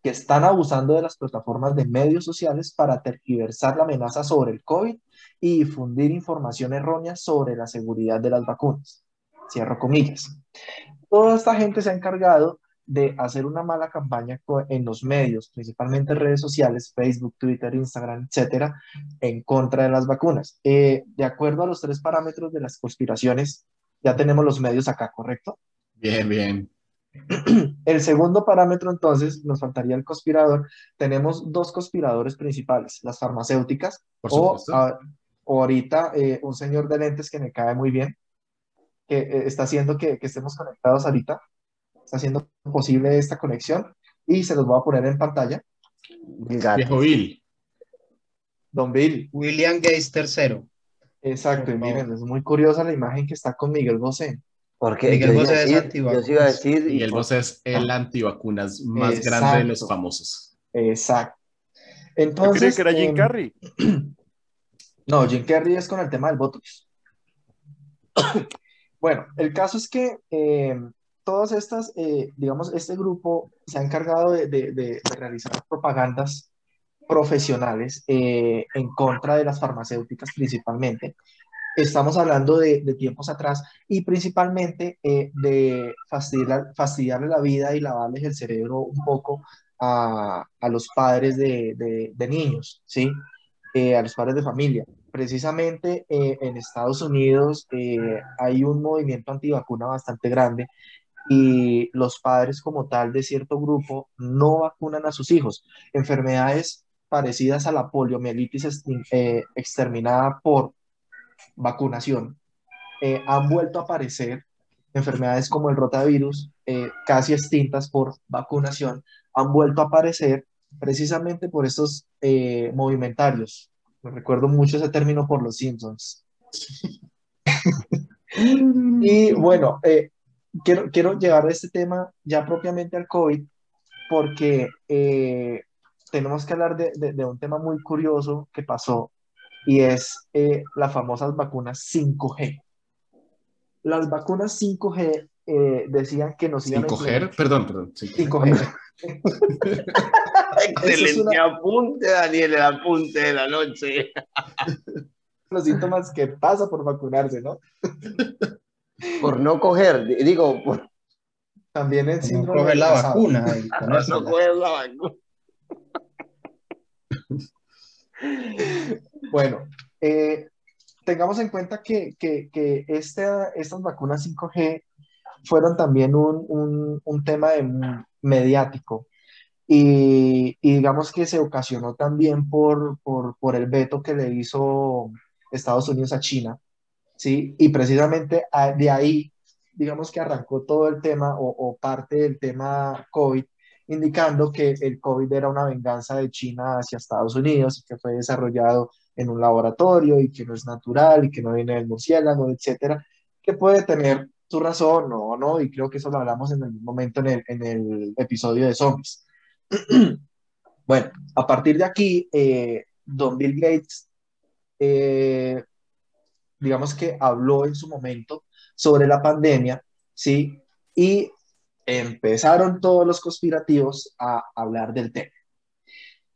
que están abusando de las plataformas de medios sociales para tergiversar la amenaza sobre el COVID y difundir información errónea sobre la seguridad de las vacunas. Cierro comillas. Toda esta gente se ha encargado de hacer una mala campaña en los medios, principalmente redes sociales, Facebook, Twitter, Instagram, etcétera, en contra de las vacunas. Eh, de acuerdo a los tres parámetros de las conspiraciones, ya tenemos los medios acá, ¿correcto? Bien, bien. El segundo parámetro, entonces, nos faltaría el conspirador. Tenemos dos conspiradores principales, las farmacéuticas Por o, supuesto. a- o ahorita eh, un señor de lentes que me cae muy bien, que eh, está haciendo que, que estemos conectados ahorita, está haciendo posible esta conexión y se los voy a poner en pantalla. Viejo Bill. Don Bill, William Gates III. Exacto, y miren, es muy curiosa la imagen que está con Miguel Bosé. Porque Miguel Bosé es antivacunas. yo iba a decir, y Miguel por- Bosé es el antivacunas más Exacto. grande de los famosos. Exacto. Yo creí Entonces, que era Jim em, Carrey. No, Jim Carrey es con el tema del Botox. Bueno, el caso es que eh, todas estas, eh, digamos, este grupo se ha encargado de, de- de- de realizar propagandas profesionales eh, en contra de las farmacéuticas principalmente. Estamos hablando de, de tiempos atrás y principalmente eh, de fastidiar- fastidiarle la vida y lavarles el cerebro un poco a, a los padres de, de- de niños, ¿sí? Eh, a los padres de familia. Precisamente eh, en Estados Unidos eh, hay un movimiento antivacuna bastante grande y los padres como tal de cierto grupo no vacunan a sus hijos. Enfermedades parecidas a la poliomielitis eh, exterminada por vacunación eh, han vuelto a aparecer. Enfermedades como el rotavirus, eh, casi extintas por vacunación, han vuelto a aparecer precisamente por estos eh, movimentarios. Me recuerdo mucho ese término por los Simpsons. Y bueno, eh, quiero, quiero llevar este tema ya propiamente al COVID porque eh, tenemos que hablar de, de- de un tema muy curioso que pasó y es eh, las famosas vacunas 5G. Las vacunas 5G eh, decían que nos iban a 5G, perdón, perdón. 5G. Excelente una- apunte, Daniel, el apunte de la noche. Los síntomas que pasa por vacunarse, ¿no? Por no coger, di- digo, por También el No síndrome coger del la vacuna y no coger la vacuna. Bueno, eh, tengamos en cuenta que, que, que esta- estas vacunas 5G fueron también un, un, un tema de- mediático y, digamos que se ocasionó también por, por, por el veto que le hizo Estados Unidos a China, ¿sí? Y precisamente de ahí, digamos que arrancó todo el tema o parte del tema COVID, indicando que el COVID era una venganza de China hacia Estados Unidos, que fue desarrollado en un laboratorio y que no es natural y que no viene del murciélago, etcétera, que puede tener su razón o no, y creo que eso lo hablamos en algún momento en el, en el episodio de zombies. Bueno, a partir de aquí, eh, Don Bill Gates, eh, digamos que habló en su momento sobre la pandemia, ¿sí? Y empezaron todos los conspirativos a hablar del tema.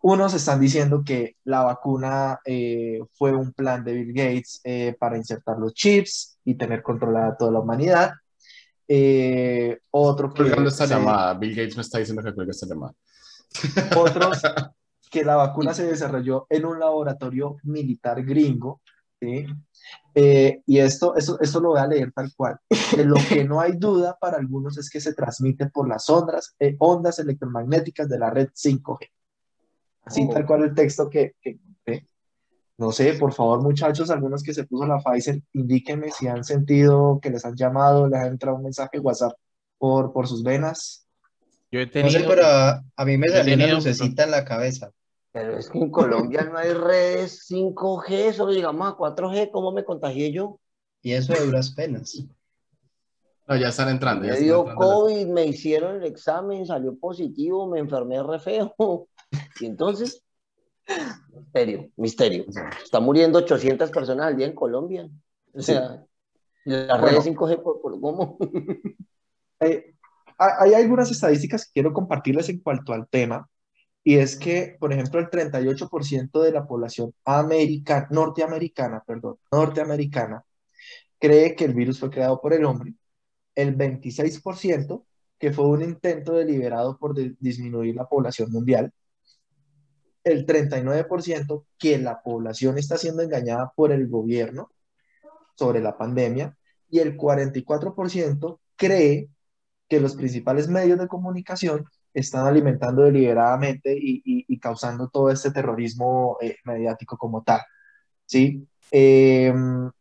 Unos están diciendo que la vacuna eh, fue un plan de Bill Gates eh, para insertar los chips y tener controlada toda la humanidad. Eh, otro que Colgando esta se- llamada. Bill Gates me está diciendo que cuelgue esta llamada. otros que la vacuna se desarrolló en un laboratorio militar gringo, ¿sí? Eh, y esto, esto, esto lo voy a leer tal cual. De lo que no hay duda para algunos es que se transmite por las ondas, eh, ondas electromagnéticas de la red 5G. Así Oh. tal cual el texto que, que encontré. No sé, por favor, muchachos, algunos que se puso la Pfizer, indíquenme si han sentido que les han llamado, les ha entrado un mensaje WhatsApp por, por sus venas. Yo he No tenido, sé, pero a, a mí me salió una lucecita en la cabeza. Pero es que en Colombia no hay redes 5G, solo llegamos a 4G. ¿Cómo me contagié yo? Y eso de duras penas. No, ya están entrando. Ya Me están dio entrando. COVID, me hicieron el examen, salió positivo, me enfermé re feo. Y entonces, misterio, misterio. Está muriendo 800 personas al día en Colombia. O sea, las Bueno. redes 5G, ¿por, por cómo? Eh, ha- hay algunas estadísticas que quiero compartirles en cuanto al tema, y es que, por ejemplo, el 38% de la población americana, norteamericana, perdón, norteamericana, cree que el virus fue creado por el hombre, el 26% que fue un intento deliberado por disminuir la población mundial, el 39% que la población está siendo engañada por el gobierno sobre la pandemia. Y el 44% cree que los principales medios de comunicación están alimentando deliberadamente y, y- y causando todo este terrorismo eh, mediático como tal, ¿sí? Eh, o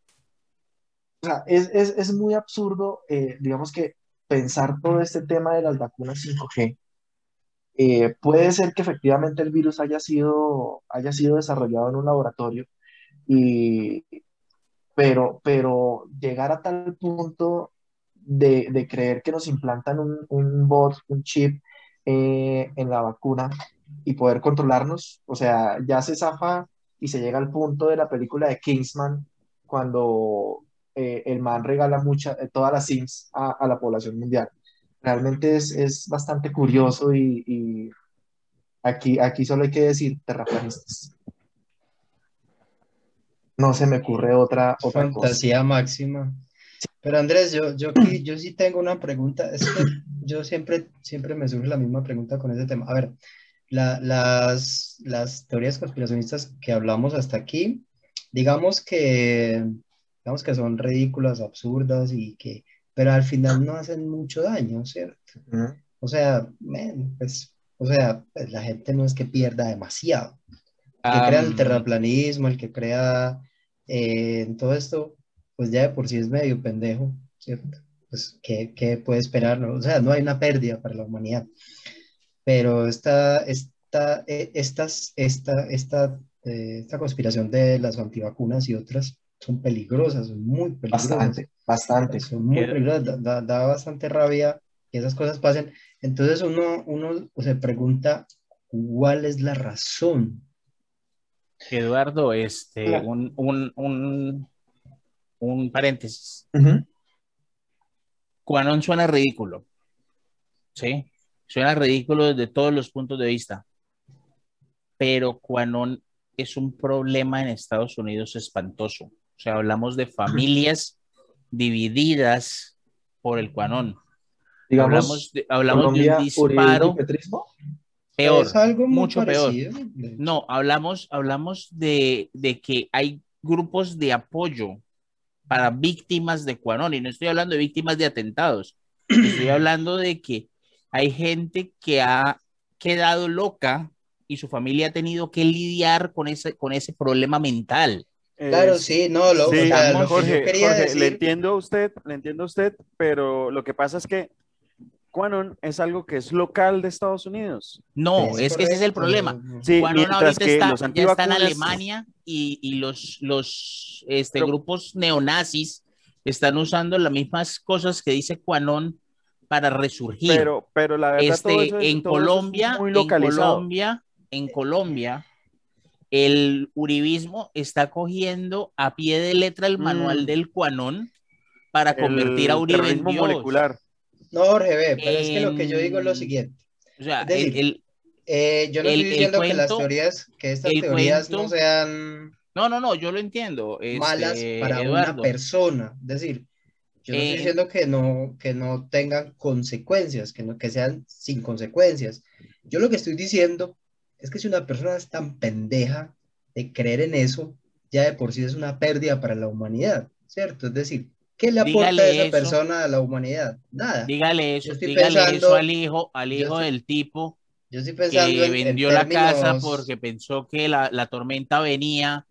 sea, es, es, es muy absurdo, eh, digamos que pensar todo este tema de las vacunas 5G. Eh, puede ser que efectivamente el virus haya sido, haya sido desarrollado en un laboratorio, y, pero, pero llegar a tal punto de, de creer que nos implantan un, un bot, un chip eh, en la vacuna y poder controlarnos, o sea, ya se zafa y se llega al punto de la película de Kingsman cuando eh, el man regala mucha, eh, todas las SIMs a, la población mundial. Realmente es, es bastante curioso y, aquí, aquí solo hay que decir terraplanistas. No se me ocurre otra, otra. Fantasía máxima. Pero Andrés, yo, yo, yo sí tengo una pregunta. Yo siempre, siempre me surge la misma pregunta con ese tema. A ver, la- las, las teorías conspiracionistas que hablamos hasta aquí, digamos que, digamos que son ridículas, absurdas y que, pero al final no hacen mucho daño, ¿cierto? Ujú. O sea, pues, o sea, pues, la gente no es que pierda demasiado. El que crea el terraplanismo, el que crea eh, todo esto, pues ya de por sí es medio pendejo, ¿cierto? Pues, ¿qué, qué puede esperar? no? O sea, no hay una pérdida para la humanidad. Pero esta, esta, eh, estas, esta, esta, eh, esta conspiración de las antivacunas y otras son peligrosas, son muy peligrosas. Bastante, bastante. Son muy peligrosas, da, da- da bastante rabia que esas cosas pasen. Entonces uno, uno se pregunta, ¿cuál es la razón? Eduardo, este, un, un, un, un paréntesis. Ujú. Quanon suena ridículo, ¿sí? Suena ridículo desde todos los puntos de vista, pero Quanon es un problema en Estados Unidos espantoso. O sea, hablamos de familias divididas por el Quanon. Digamos, Hablamos de, hablamos de un disparo peor, Es algo muy mucho peor. parecido. hecho. No, hablamos, hablamos de, de que hay grupos de apoyo para víctimas de Cuanón, y no estoy hablando de víctimas de atentados, estoy hablando de que hay gente que ha quedado loca y su familia ha tenido que lidiar con ese, con ese problema mental. Claro, Eh, sí, no, lo, Sí, o sea, lo que Jorge, yo quería Jorge, decir, le entiendo a usted, le entiendo a usted, pero lo que pasa es que Quanon es algo que es local de Estados Unidos. No, es, que ese es el problema. Sí, mientras ahorita que está, los ya está en Alemania y, y los, los este, Pero- grupos neonazis están usando las mismas cosas que dice Quanon para resurgir. Pero, pero la verdad, todo este, eso es- en todo eso es Colombia, muy en localizado. Colombia, en Colombia, el uribismo está cogiendo a pie de letra el manual Mm. del Quanon para El convertir a Uribe en Dios. molecular. No, Jorge, ve, pero es que lo que yo digo es lo En- siguiente. O sea, Es decir, el- Eh, yo no El- estoy diciendo que las cuento- teorías, que estas teorías no cuento- sean no, no, no, yo lo entiendo. este, malas para una Eduardo. persona. Es decir, yo no Eh, estoy diciendo que no, que no tengan consecuencias, que, no, que sean sin consecuencias. Yo lo que estoy diciendo es que si una persona es tan pendeja de creer en eso, ya de por sí es una pérdida para la humanidad, ¿cierto? Es decir, ¿qué le aporta Dígale a esa eso. persona a la humanidad? Nada. Dígale eso, dígale pensando- eso al hijo, al hijo estoy del tipo Yo estoy pensando que en- en vendió la casa porque pensó que la, la tormenta venía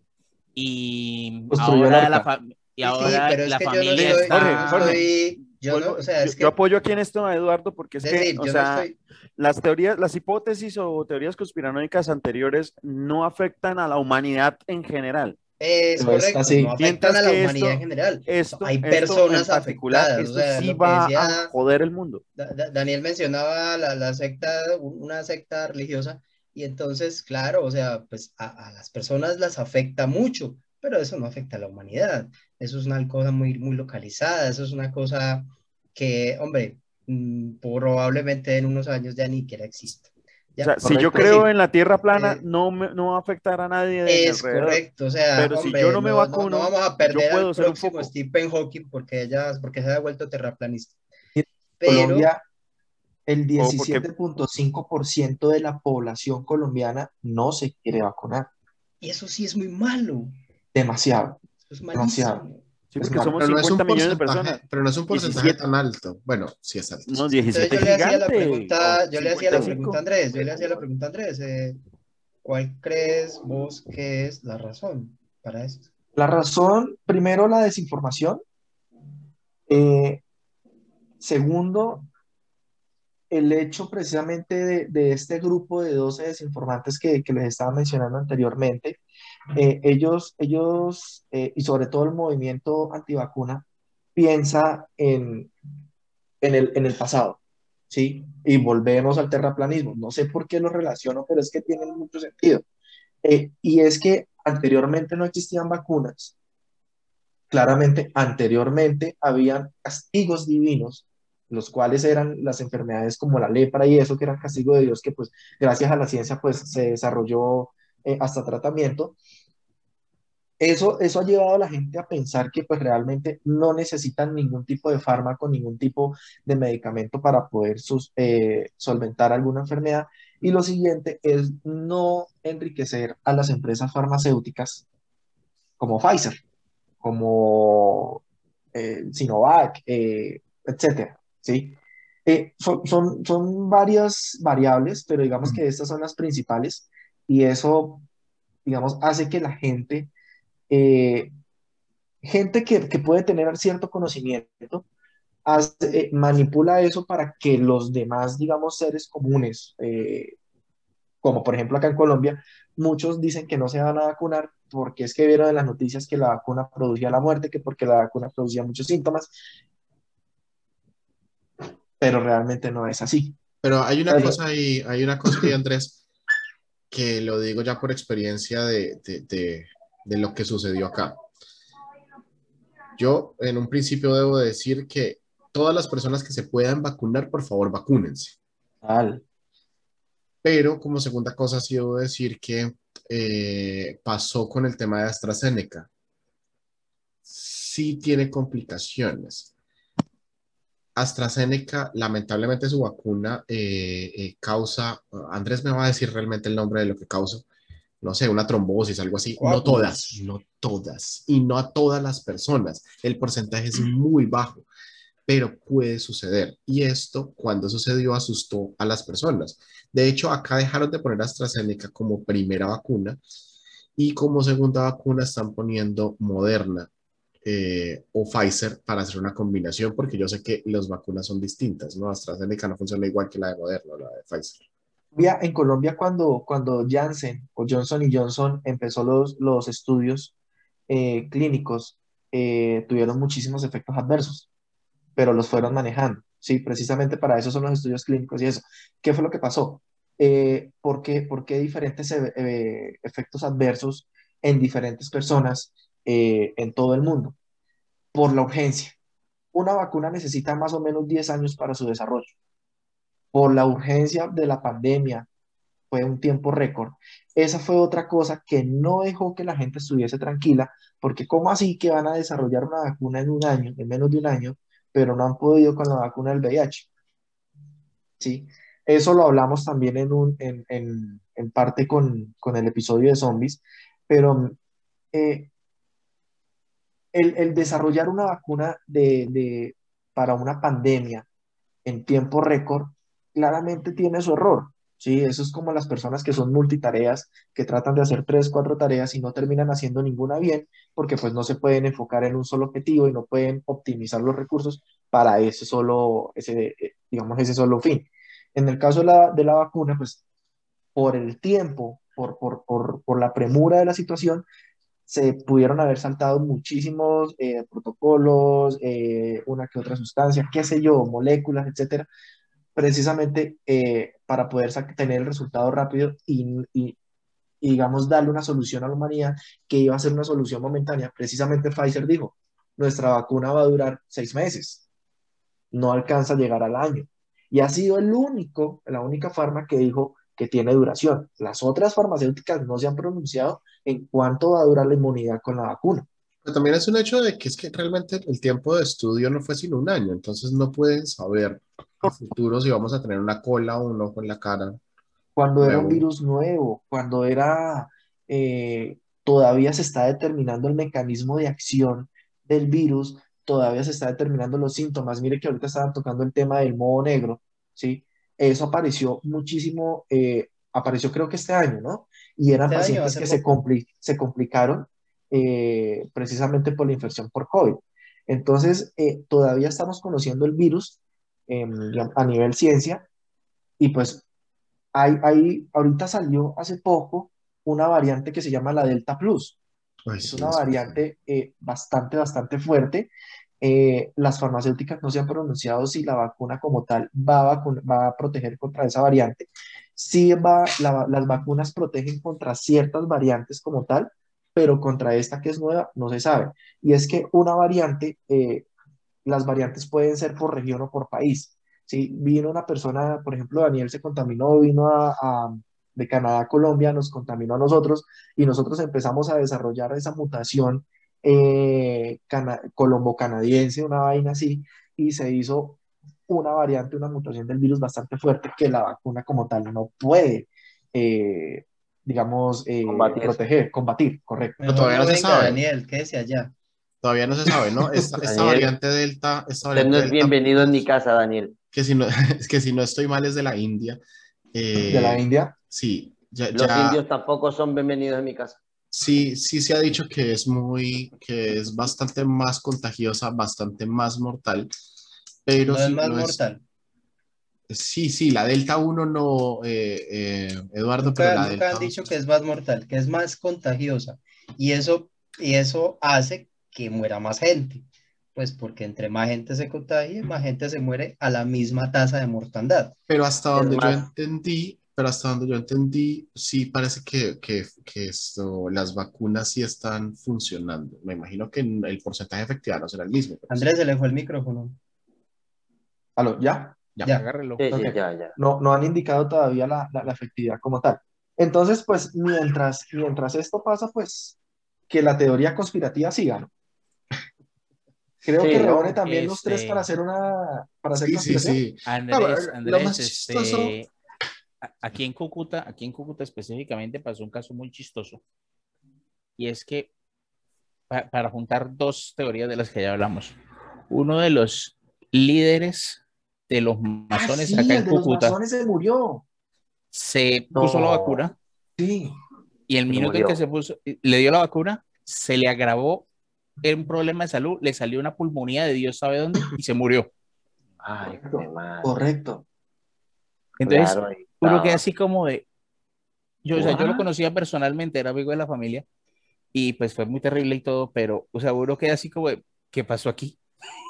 y Construyó ahora la, fa- y Sí, ahora la que yo no familia estoy, está... yo no Jorge, estoy- yo no- Vuelvo- o sea, yo, es que, yo apoyo aquí en esto a Eduardo porque es, es que, decir, o yo sea, no estoy, las teorías, las hipótesis o teorías conspiranoicas anteriores no afectan a la humanidad en general. Es Pero correcto, así. no afectan a la humanidad esto- en general. Esto, Hay personas afectadas, esto o sea, sí va decía- a joder el mundo. Da- Da- Daniel mencionaba la, la secta, una secta religiosa, y entonces, claro, o sea, pues a, a las personas las afecta mucho, pero eso no afecta a la humanidad. Eso es una cosa muy, muy localizada, eso es una cosa que, hombre, mm, probablemente en unos años ya ni siquiera exista. Ya, O sea, si yo creo sí. en la tierra plana, Eh, no, me- no va a afectar a nadie de Es alrededor. correcto, o sea, Pero si hombre, yo no me no, vacuno, no vamos a yo perder puedo al ser un próximo foco. Stephen Hawking porque, ella, porque se ha vuelto terraplanista. Pero, Colombia, el O porque- 17.5% de la población colombiana no se quiere vacunar. y eso sí es muy malo, Demasiado. eso es Demasiado. Sí, porque somos no, es un 50 millones de porcentaje, personas. pero no es un porcentaje 17. tan alto. Bueno, sí es alto. No, Entonces 17 yo le hacía la pregunta, yo le hacía la 55. pregunta a Andrés, yo le hacía la pregunta a Andrés, eh, ¿cuál crees vos que es la razón para esto? La razón, primero, la desinformación. Eh, segundo, el hecho precisamente de, de este grupo de 12 desinformantes que, que les estaba mencionando anteriormente. Eh, ellos, ellos eh, y sobre todo el movimiento antivacuna, piensa en, en el, en el pasado, ¿sí? Y volvemos al terraplanismo. No sé por qué lo relaciono, pero es que tiene mucho sentido. Eh, y es que anteriormente no existían vacunas. Claramente, anteriormente habían castigos divinos, los cuales eran las enfermedades como la lepra y eso, que eran castigo de Dios, que pues gracias a la ciencia pues se desarrolló eh, hasta tratamiento. Eso, eso ha llevado a la gente a pensar que pues realmente no necesitan ningún tipo de fármaco, ningún tipo de medicamento para poder sus- eh, solventar alguna enfermedad. Y lo siguiente es no enriquecer a las empresas farmacéuticas como Pfizer, como eh, Sinovac, eh, etcétera, ¿sí? Eh, son, son, son varias variables, pero digamos que estas son las principales y eso, digamos, hace que la gente, eh, gente que, que puede tener cierto conocimiento, hace- eh, manipula eso para que los demás, digamos, seres comunes, eh, como por ejemplo acá en Colombia, muchos dicen que no se van a vacunar porque es que vieron en las noticias que la vacuna producía la muerte, que porque la vacuna producía muchos síntomas, pero realmente no es así. Pero hay una cosa ahí, hay una cosa ahí, Andrés, que lo digo ya por experiencia de, de, de- de lo que sucedió acá. Yo en un principio debo decir que todas las personas que se puedan vacunar, por favor, vacúnense. Tal. Pero como segunda cosa, sí debo decir que eh, pasó con el tema de AstraZeneca. Sí tiene complicaciones. AstraZeneca, lamentablemente su vacuna eh, eh, causa, Andrés me va a decir realmente el nombre de lo que causa, no sé, una trombosis, algo así. No todas, no todas, y no a todas las personas. El porcentaje es muy bajo, pero puede suceder. Y esto, cuando sucedió, asustó a las personas. De hecho, acá dejaron de poner AstraZeneca como primera vacuna y como segunda vacuna están poniendo Moderna eh, o Pfizer para hacer una combinación, porque yo sé que las vacunas son distintas, ¿no? AstraZeneca no funciona igual que la de Moderna o la de Pfizer. En Colombia, cuando, cuando Janssen o Johnson y Johnson empezó los, los estudios eh, clínicos, eh, tuvieron muchísimos efectos adversos, pero los fueron manejando. Sí, precisamente para eso son los estudios clínicos y eso. ¿Qué fue lo que pasó? Eh, ¿por qué, por qué diferentes eh, eh, efectos adversos en diferentes personas eh, en todo el mundo? Por la urgencia. Una vacuna necesita más o menos 10 años para su desarrollo por la urgencia de la pandemia, fue un tiempo récord. Esa fue otra cosa que no dejó que la gente estuviese tranquila, porque ¿cómo así que van a desarrollar una vacuna en un año, en menos de un año, pero no han podido con la vacuna del VIH? ¿Sí? Eso lo hablamos también en, un, en, en, en parte con, con el episodio de zombies, pero eh, el, desarrollar una vacuna para una pandemia en tiempo récord claramente tiene su error. Sí, eso es como las personas que son multitareas, que tratan de hacer tres, cuatro tareas y no terminan haciendo ninguna bien, porque pues no se pueden enfocar en un solo objetivo y no pueden optimizar los recursos para ese solo, ese, eh, digamos, ese solo fin. En el caso de la, de la vacuna, pues por el tiempo, por, por, por, por la premura de la situación, se pudieron haber saltado muchísimos eh, protocolos, eh, una que otra sustancia, qué sé yo, moléculas, etcétera, precisamente eh, para poder tener el resultado rápido y, y, y, digamos, darle una solución a la humanidad que iba a ser una solución momentánea. Precisamente Pfizer dijo, nuestra vacuna va a durar seis meses. no alcanza a llegar al año. Y ha sido el único, la única farma que dijo que tiene duración. Las otras farmacéuticas no se han pronunciado en cuánto va a durar la inmunidad con la vacuna. Pero también es un hecho de que es que realmente el tiempo de estudio no fue sino un año, entonces no pueden saber a futuro si vamos a tener una cola o un ojo en la cara. Cuando era un virus nuevo, cuando era, eh, todavía se está determinando el mecanismo de acción del virus, todavía se está determinando los síntomas. Mire que ahorita estaban tocando el tema del moho negro, ¿sí? Eso apareció muchísimo, eh, apareció creo que este año, ¿no? Y eran Este pacientes que se, poco. compli- se complicaron eh, precisamente por la infección por COVID. Entonces, eh, todavía estamos conociendo el virus em, a nivel ciencia y pues hay, hay, ahorita salió hace poco una variante que se llama la Delta Plus. Ay, Es sí, una es- variante eh, bastante, bastante fuerte. Eh, las farmacéuticas no se han pronunciado si la vacuna como tal va a, proteger contra esa variante. Sí va, la- las vacunas protegen contra ciertas variantes como tal, pero contra esta que es nueva no se sabe. Y es que una variante, eh, las variantes pueden ser por región o por país. Si vino una persona, por ejemplo, Daniel se contaminó, vino de Canadá a Colombia, nos contaminó a nosotros y nosotros empezamos a desarrollar esa mutación eh, cana- colombo-canadiense, una vaina así, y se hizo una variante, una mutación del virus bastante fuerte que la vacuna como tal no puede, eh, digamos, eh, Combatir. proteger, combatir, correcto. Pero todavía no se sabe. Daniel, quédese allá. Todavía no se sabe, ¿no? Esta, variante Delta, esta Usted variante no es Delta bienvenido en mi casa, Daniel. que si no, es que si no estoy mal es de la India. Eh, De la India, Sí, ya, Los ya- indios tampoco son bienvenidos en mi casa. Sí, sí se ha dicho que es muy, que es bastante más contagiosa, bastante más mortal, pero No es más es- mortal. Sí, sí, la Delta 1 no, eh, eh, Eduardo, pero Nunca, la nunca Delta han 2 dicho que es más mortal, que es más contagiosa. Y eso, y eso hace que muera más gente. Pues porque entre más gente se contagie, más gente se muere a la misma tasa de mortandad. Pero hasta Es donde yo más- entendí, pero hasta donde yo entendí, sí parece que, que, que esto, las vacunas sí están funcionando. Me imagino que el porcentaje de efectividad no será el mismo. pero sí. Andrés se le fue el micrófono. ¿Aló? ¿Ya? Ya. Ya. Agárrelo. Sí, sí, Ok. ya, ya. no, no han indicado todavía la, la- la efectividad como tal. Entonces, pues mientras, mientras esto pasa, pues que la teoría conspirativa siga, ¿no? Creo Sí, que ¿no? reúne también los tres Este- para hacer una, para hacer Sí, sí, sí. Andrés, Andrés, más este, aquí en Cúcuta, aquí en Cúcuta específicamente pasó un caso muy chistoso. Y es que, pa- para juntar dos teorías de las que ya hablamos, uno de los líderes de los Ah, masones sí, acá el en de los Cúcuta masones se murió. se puso la vacuna Sí. y el minuto en que se puso, le dio la vacuna, se le agravó un problema de salud, le salió una pulmonía de Dios sabe dónde y se murió. Ay, qué mal. Correcto. Entonces, Claro, uno queda así como de. Yo, o sea, yo lo conocía personalmente, era amigo de la familia, y pues fue muy terrible y todo, pero, o sea, uno queda así como de, ¿qué pasó aquí?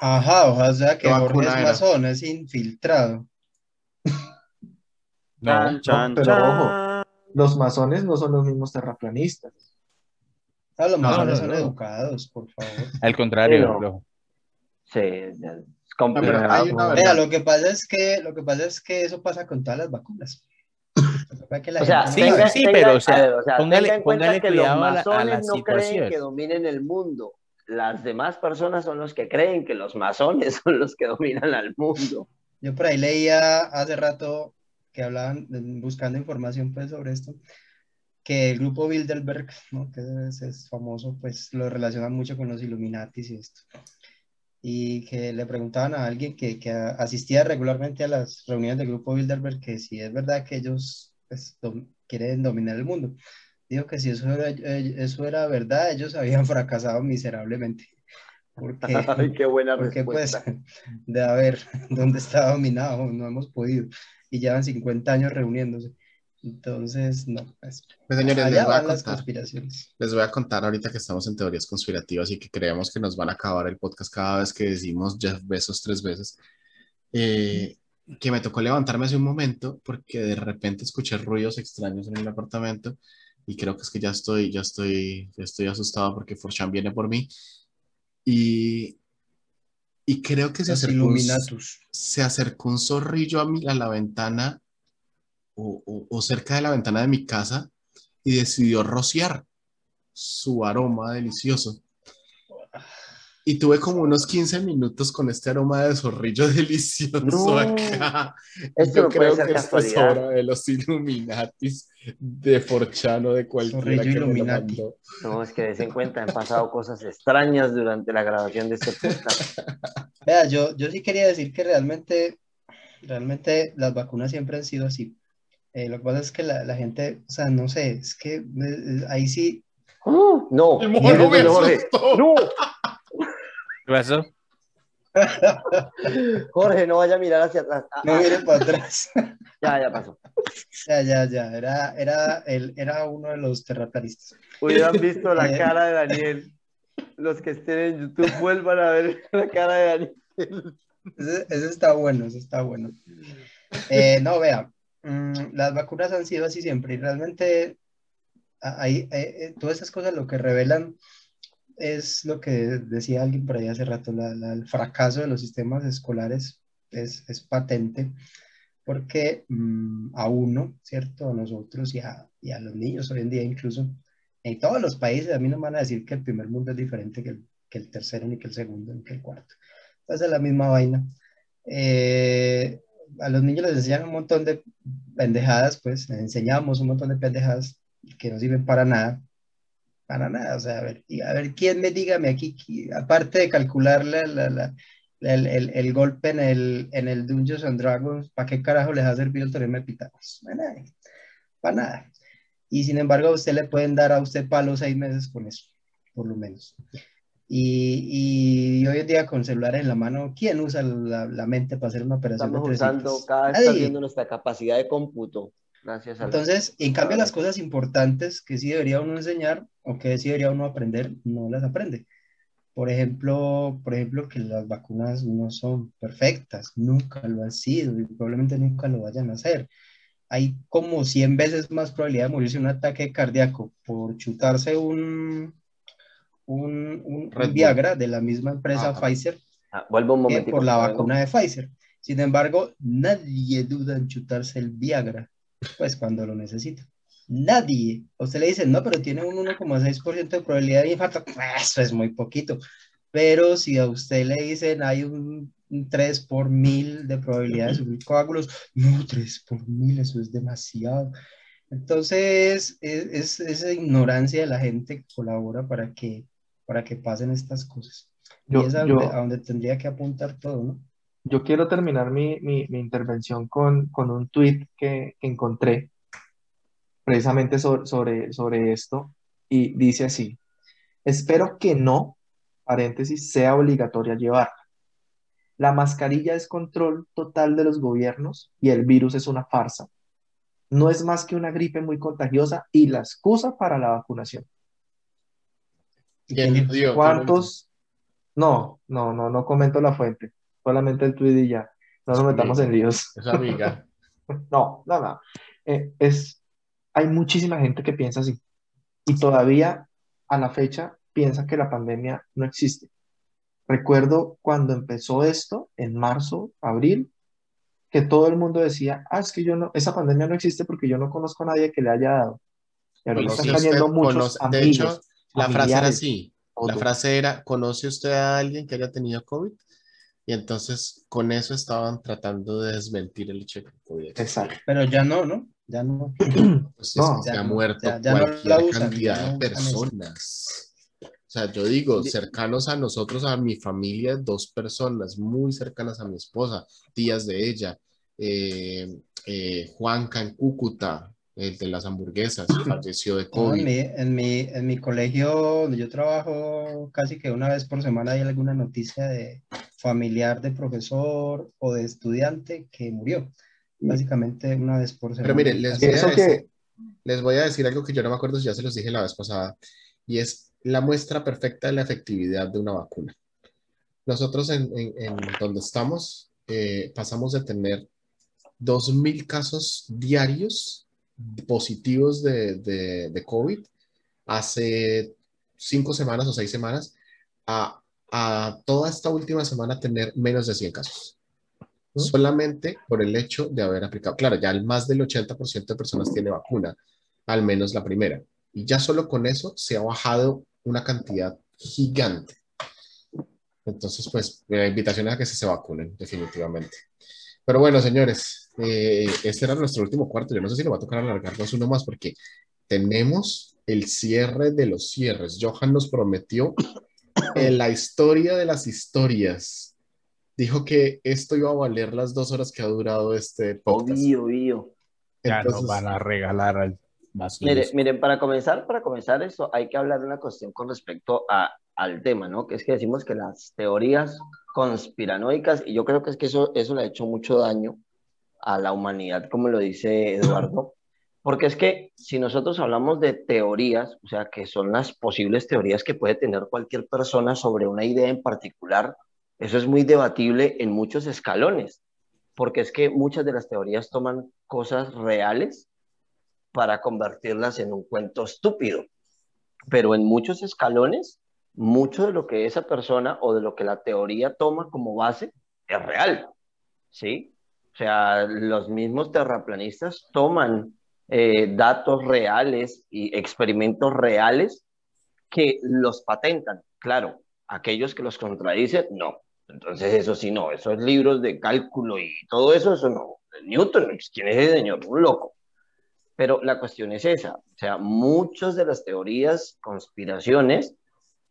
Ajá, o sea que ¿Qué Jorge es masón, es infiltrado. No, Chan, pero chan. ojo. Los masones no son los mismos terraplanistas. Ah, los No, masones no, son no. educados, por favor. al contrario, Sí, no. verdad. lo que pasa es que, lo que pasa es que eso pasa con todas las vacunas. O sea, sí, no sí, pero, o sea, o póngale- en cuenta póngale que los cuidado a la- a masones la no creen que dominen el mundo. Las demás personas son los que creen que los masones son los que dominan al mundo. Yo por ahí leía hace rato que hablaban, buscando información pues sobre esto, que el grupo Bilderberg, ¿no? que es, es famoso, pues lo relacionan mucho con los Illuminatis y esto. Y que le preguntaban a alguien que, que asistía regularmente a las reuniones del grupo Bilderberg que si es verdad que ellos pues, dom- quieren dominar el mundo. Digo que si eso era, eh, eso era verdad, ellos habían fracasado miserablemente. Porque, Ay, qué buena porque pues, respuesta. de a ver, ¿dónde está dominado? No hemos podido. Y llevan 50 años reuniéndose. Entonces, no, pues, Pues, señores, les voy a contar. Les voy a contar ahorita que estamos en teorías conspirativas y que creemos que nos van a acabar el podcast cada vez que decimos Jeff Bezos tres veces. Eh, que me tocó levantarme hace un momento porque de repente escuché ruidos extraños en el apartamento y creo que es que ya estoy, ya estoy, ya estoy asustado porque Forchan viene por mí. Y Y creo que se acercó, un, se acercó un zorrillo a, mi, a la ventana o, o- o cerca de la ventana de mi casa y decidió rociar su aroma delicioso. Y tuve como unos 15 minutos con este aroma de zorrillo delicioso No. acá. Esto Yo no creo que esto es obra de los Illuminatis, de Forchano, de cualquiera Zorrillo que me lo Illuminati. mandó. No, es que des en cuenta, han pasado cosas extrañas durante la grabación de este podcast. Vea, yo, yo sí quería decir que realmente, realmente las vacunas siempre han sido así. Eh, lo que pasa es que la, la gente, o sea, no sé, es que eh, ahí sí, ¡Oh! No, El no, me Jorge. No, ¿Qué pasó? Jorge, no vaya a mirar hacia atrás. Ah, no ah, mire para atrás. ya, ya pasó. Ya, ya, ya, era, era, él, era uno de los terraplanistas. Hubieran visto la Eh. cara de Daniel. Los que estén en YouTube vuelvan a ver la cara de Daniel. Ese, ese está bueno, ese está bueno. Eh, no, vea, mm, las vacunas han sido así siempre y realmente a- ahí, eh, eh, todas esas cosas lo que revelan es lo que decía alguien por ahí hace rato, la- la- el fracaso de los sistemas escolares es, es patente porque mm, a uno, ¿cierto? A nosotros y a, y a los niños hoy en día incluso, en todos los países, a mí no me van a decir que el primer mundo es diferente que el, que el tercero, ni que el segundo, ni que el cuarto. Entonces es la misma vaina. Eh, a los niños les enseñan un montón de pendejadas, pues, les enseñamos un montón de pendejadas que no sirven para nada, para nada, o sea, a ver, a ver, quién me dígame aquí, aparte de calcular la, la- la- la- el, el- el golpe en el, en el Dungeons and Dragons, ¿para qué carajo les ha servido el teorema de Pitágoras? Para nada, para nada. Y sin embargo, a usted le pueden dar a usted palos seis meses con eso, por lo menos. Y, y hoy en día con celulares en la mano, ¿quién usa la, la mente para hacer una operación Estamos de usando cada vez Nadie. perdiendo nuestra capacidad de cómputo. Gracias a Entonces, en cambio, las cosas importantes que sí debería uno enseñar o que sí debería uno aprender, no las aprende. Por ejemplo, por ejemplo, que las vacunas no son perfectas, nunca lo han sido y probablemente nunca lo vayan a hacer. Hay como 100 veces más probabilidad de morirse un ataque cardíaco por chutarse un, un, un- un. Viagra de la misma empresa Ajá. Pfizer Ah, vuelvo un momentico. por la vacuna de Pfizer. Sin embargo, nadie duda en chutarse el Viagra, pues cuando lo necesita. Nadie. A usted le dicen, no, pero tiene un 1,6% de probabilidad de infarto. Eso es muy poquito. Pero si a usted le dicen, hay un, un 3 por mil de probabilidad de sufrir coágulos, no, 3 por mil, eso es demasiado. Entonces, es, es esa ignorancia de la gente que colabora para que, para que pasen estas cosas. Yo, y es a yo- donde, a donde tendría que apuntar todo, ¿no? yo quiero terminar mi, mi- mi intervención con, con un tweet que, que encontré precisamente sobre, sobre, sobre esto y dice así, espero que no, paréntesis, sea obligatoria llevarla. La mascarilla es control total de los gobiernos y el virus es una farsa. No es más que una gripe muy contagiosa y la excusa para la vacunación. ¿Quién dio? ¿Quién lo ¿Cuántos? No, no, no, no comento la fuente, solamente el tweet y ya. No nos metamos en líos. Esa amiga. No, no, no. Eh, es, hay muchísima gente que piensa así y todavía a la fecha piensa que la pandemia no existe. Recuerdo cuando empezó esto, en marzo, abril, que todo el mundo decía, ah, es que yo no, esa pandemia no existe porque yo no conozco a nadie que le haya dado. Y ahora ¿Conoce están cayendo muchos conoce- de hecho, amigos, la frase era así. La frase era, ¿conoce usted a alguien que haya tenido COVID? Y entonces con eso estaban tratando de desmentir el hecho de que COVID. Exacto. Pero ya no, ¿no? Ya no. Pues No, es que se ya ha no, muerto ya- ya no cualquier la usan, cantidad no de personas. O sea, yo digo, cercanos a nosotros, a mi familia, dos personas muy cercanas a mi esposa, tías de ella, eh, eh, Juanca en Cúcuta, el de las hamburguesas, falleció de No, en COVID. mi, en mi, en mi colegio donde yo trabajo, casi que una vez por semana hay alguna noticia de familiar de profesor o de estudiante que murió. Básicamente una vez por semana. Pero mire, les voy, a Eso decir, que, les voy a decir algo que yo no me acuerdo si ya se los dije la vez pasada, y es la muestra perfecta de la efectividad de una vacuna. Nosotros en, en- en donde estamos eh, pasamos de tener 2.000 casos diarios positivos de, de, de COVID hace cinco semanas o seis semanas a a toda esta última semana tener menos de 100 casos. ¿Mm? Solamente por el hecho de haber aplicado. Claro, ya el más del 80% de personas tiene vacuna, al menos la primera. Y ya solo con eso se ha bajado una cantidad gigante. Entonces, pues, la invitación es a que se, se vacunen, definitivamente. Pero bueno, señores, eh, este era nuestro último cuarto. Yo no sé si lo va a tocar alargarnos uno más porque tenemos el cierre de los cierres. Johan nos prometió en la historia de las historias. Dijo que esto iba a valer las dos horas que ha durado este podcast. Obvio, obvio. Ya nos Entonces, van a regalar al vacío. Mire, miren, para comenzar, para comenzar eso, hay que hablar de una cuestión con respecto a, al tema, ¿no? Que es que decimos que las teorías conspiranoicas, y yo creo que es que eso, eso le ha hecho mucho daño a la humanidad, como lo dice Eduardo, porque es que si nosotros hablamos de teorías, o sea, que son las posibles teorías que puede tener cualquier persona sobre una idea en particular, eso es muy debatible en muchos escalones, porque es que muchas de las teorías toman cosas reales para convertirlas en un cuento estúpido. Pero en muchos escalones, mucho de lo que esa persona o de lo que la teoría toma como base es real, ¿sí? O sea, los mismos terraplanistas toman eh, datos reales y experimentos reales que los patentan. Claro, aquellos que los contradicen, no. Entonces, eso sí, no. Esos libros de cálculo y todo eso, eso no. Newton, ¿quién es ese señor? Un loco. Pero la cuestión es esa, o sea, muchas de las teorías, conspiraciones,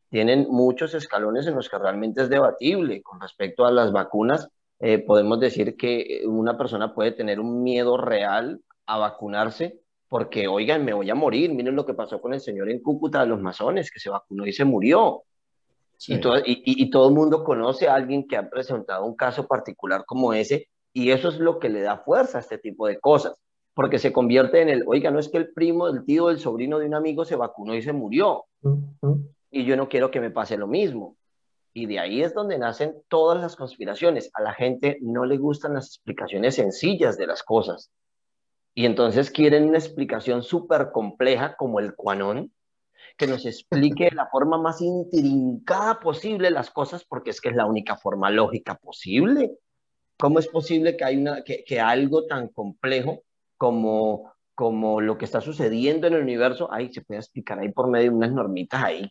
tienen muchos escalones en los que realmente es debatible. Con respecto a las vacunas, eh, podemos decir que una persona puede tener un miedo real a vacunarse porque, oigan, me voy a morir. Miren lo que pasó con el señor en Cúcuta de los masones, que se vacunó y se murió. sí. Y, todo, y, y, todo el mundo conoce a alguien que ha presentado un caso particular como ese, y eso es lo que le da fuerza a este tipo de cosas porque se convierte en el, oiga, no es que el primo, el tío, el sobrino de un amigo se vacunó y se murió, Ujú. y yo no quiero que me pase lo mismo. Y de ahí es donde nacen todas las conspiraciones. A la gente no le gustan las explicaciones sencillas de las cosas. Y entonces quieren una explicación súper compleja como el cuanón, que nos explique de la forma más intrincada posible las cosas, porque es que es la única forma lógica posible. ¿Cómo es posible que, hay una, que, que algo tan complejo como, como lo que está sucediendo en el universo, ahí se puede explicar ahí por medio de unas normitas ahí,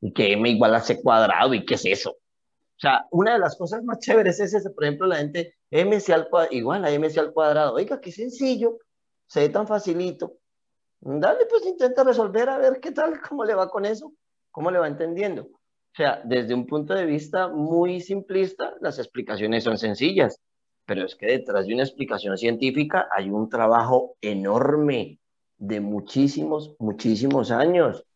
y que m igual a c cuadrado, y qué es eso. O sea, una de las cosas más chéveres es ese, por ejemplo, la gente mc al cuadrado, igual a mc al cuadrado, oiga, qué sencillo, se ve tan facilito. Dale, pues intenta resolver a ver qué tal, cómo le va con eso, cómo le va entendiendo. O sea, desde un punto de vista muy simplista, las explicaciones son sencillas pero es que detrás de una explicación científica hay un trabajo enorme de muchísimos, muchísimos años,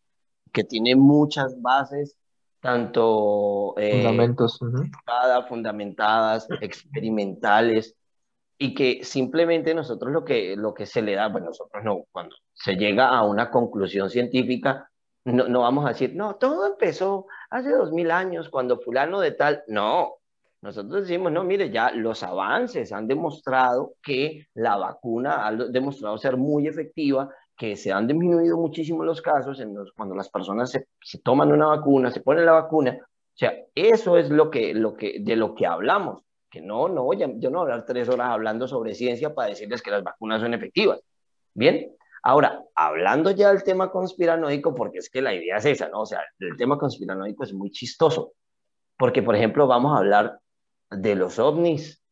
que tiene muchas bases, tanto eh, Fundamentos. ujú. fundamentadas, experimentales, y que simplemente nosotros lo que, lo que se le da, bueno, nosotros no, cuando se llega a una conclusión científica, no, no vamos a decir, no, todo empezó hace dos mil años, cuando fulano de tal, no, nosotros decimos, no, mire, ya los avances han demostrado que la vacuna ha demostrado ser muy efectiva, que se han disminuido muchísimo los casos en los, cuando las personas se, se, toman una vacuna, se ponen la vacuna. O sea, eso es lo que, lo que, de lo que hablamos. Que no, no, ya, yo no voy a hablar tres horas hablando sobre ciencia para decirles que las vacunas son efectivas. Bien, ahora, hablando ya del tema conspiranoico, porque es que la idea es esa, ¿no? O sea, el tema conspiranoico es muy chistoso. Porque, por ejemplo, vamos a hablar de los ovnis,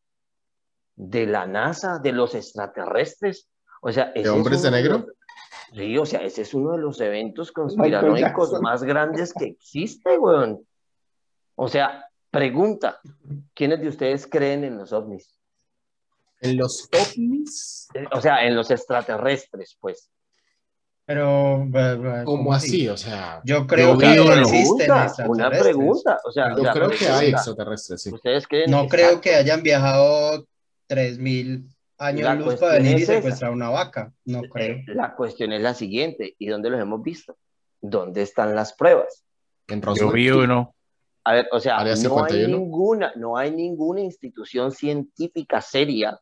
de la NASA, de los extraterrestres. O sea, ¿De hombres de negro? Sí, o sea, ese es uno de los eventos conspiranoicos más grandes que existe, weón. O sea, pregunta, ¿quiénes de ustedes creen en los ovnis? ¿En los ovnis? O sea, en los extraterrestres, pues. Pero, ¿cómo así? O sea, yo creo que no existen Una pregunta, o sea, yo creo que hay extraterrestres, sí. ¿Ustedes creen? No creo que hayan viajado 3000 años La luz para venir y cuestión es esa. secuestrar una vaca. No creo. La cuestión es la siguiente, ¿y dónde los hemos visto? ¿Dónde están las pruebas? En Yo vi uno. A ver, o sea, no hay 51. ninguna, no hay ninguna institución científica seria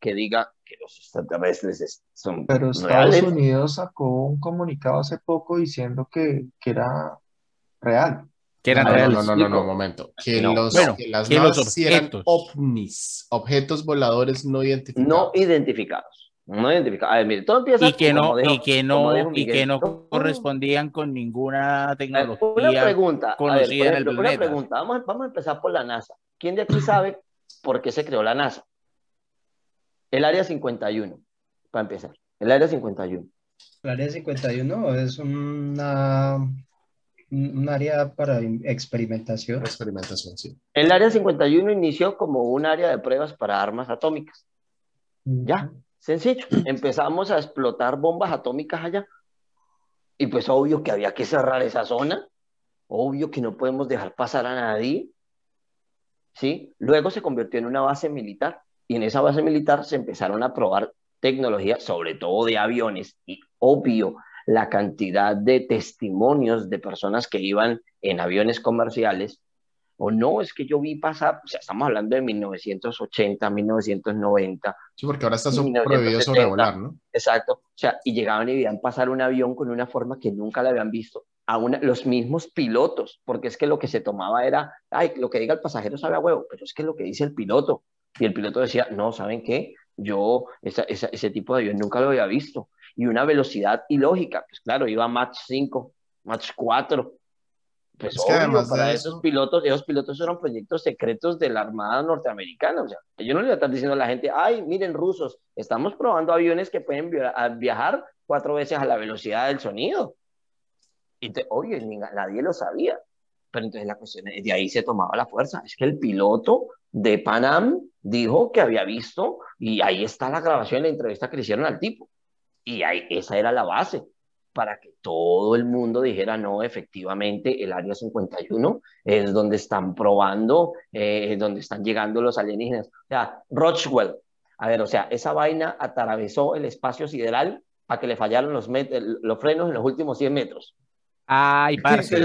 que diga que los extraterrestres es- son Pero Estados reales. Unidos sacó un comunicado hace poco diciendo que, que era real. Que eran no, no, reales. no, no, no, no, un momento. Que, No. los, Bueno, que las que naves los eran objetos. ovnis, objetos voladores no No identificados. identificados. No identificados. A ver, mire, todo empieza y que no, dijo- y que no, y que no correspondían con ninguna A ver, Una tecnología. pregunta. A ver, conocida por en el ejemplo, una pregunta. Vamos, vamos a empezar por la NASA. ¿Quién de aquí sabe por qué se creó la NASA? El Área 51, para empezar. El Área 51. El área 51 es una, un área para experimentación. Experimentación, sí. El Área 51 inició como un área de pruebas para armas atómicas. Ya, sencillo. Empezamos a explotar bombas atómicas allá. Y pues obvio que había que cerrar esa zona. Obvio que no podemos dejar pasar a nadie. ¿Sí? Luego se convirtió en una base militar. Y en esa base militar se empezaron a probar tecnología, sobre todo de aviones. Y obvio, la cantidad de testimonios de personas que iban en aviones comerciales. O no, es que yo vi pasar, o sea, estamos hablando de 1980, 1990, Sí, porque ahora está Sí, so- 1970. prohibido sobrevolar, ¿no? Exacto. O sea, y llegaban y veían pasar un avión con una forma que nunca la habían visto. A una- los mismos pilotos, porque es que lo que se tomaba era, ay, lo que diga el pasajero sabe a huevo, pero es que lo que dice el piloto. Y el piloto decía, no, ¿saben qué? Yo esa- esa- ese tipo de avión nunca lo había visto. Y una velocidad ilógica, pues claro, iba a Mach 5, Mach 4. Pues Es que obvio, además para esos eso- pilotos, esos pilotos eran proyectos secretos de la Armada norteamericana. O sea, yo no le voy a estar diciendo a la gente, ay, miren, rusos, estamos probando aviones que pueden viajar cuatro veces a la velocidad del sonido. Y te, ni- nadie lo sabía. Pero entonces la cuestión es, de ahí se tomaba la fuerza. Es que el piloto de Panam dijo que había visto, y ahí está la grabación la entrevista que le hicieron al tipo. Y ahí, esa era la base para que todo el mundo dijera, no, efectivamente, el Área 51 es donde están probando, eh, es donde están llegando los alienígenas. O sea, Rockwell, a ver, o sea, esa vaina atravesó el espacio sideral para que le fallaron los, los frenos en los últimos 100 metros. Ay, parce,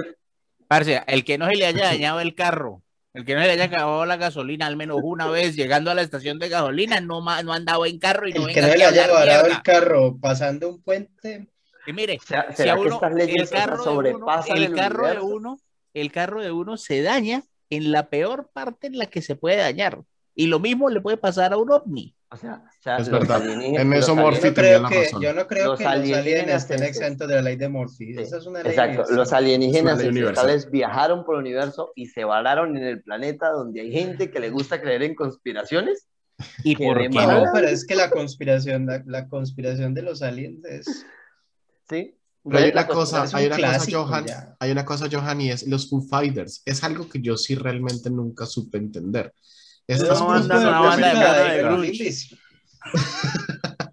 parce, el que no se le haya dañado el carro, el que no se le haya acabado la gasolina al menos una vez llegando a la estación de gasolina, no, no ha andado en carro y no El que no le haya varado el carro pasando un puente, Y mire, O sea, si ¿será a uno, el carro de uno, sobrepasan el el carro de uno, el carro de uno se daña en la peor parte en la que se puede dañar. Y lo mismo le puede pasar a un ovni. O sea, o sea, Es los verdad. alienígenas- En los eso Morphy alienígenas- tenía creo la que, razón. yo no creo Los que los aliens alienígenas estén exentos de la ley de Murphy. Sí. Esa es una ley Exacto, universal. los alienígenas ancestrales viajaron por el universo y se vararon en el planeta donde hay gente que le gusta creer en conspiraciones. ¿Y por qué no? Pero es que la conspiración, la, la conspiración de los aliens es... ¿sí? Pero hay una cosa, hay una cosa, clásico Johan, ya. hay una cosa, Johan, y es los Foo Fighters. Es algo que yo sí realmente nunca supe entender. No, cosas- banda, una banda de grunge.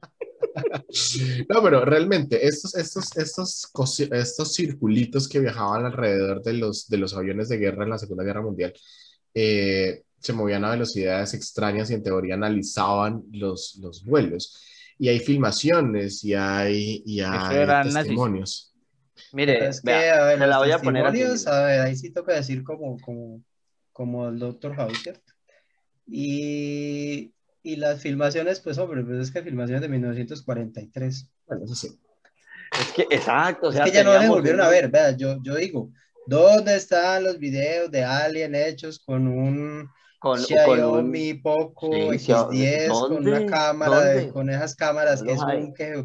No, pero realmente, estos, estos, estos, estos circulitos que viajaban alrededor de los, de los aviones de guerra en la Segunda Guerra Mundial eh, se movían a velocidades extrañas y en teoría analizaban los, los vuelos. Y hay filmaciones y hay, y hay eran nazis. testimonios. Mire, Es que, vea, a ver, se la voy a poner testimonios, a ver, ahí sí toca decir como, como, como el doctor House, ¿cierto? Y, y las filmaciones, pues hombre, pues es que filmaciones de 1943. Bueno, eso sí. Es que, exacto, o sea, es que ya no se volvieron a ver, vea, yo, yo digo, ¿dónde están los videos de Alien hechos con un con, con Xiaomi un, Poco Sí, X10 con ¿dónde? una cámara, de- con esas cámaras que es un que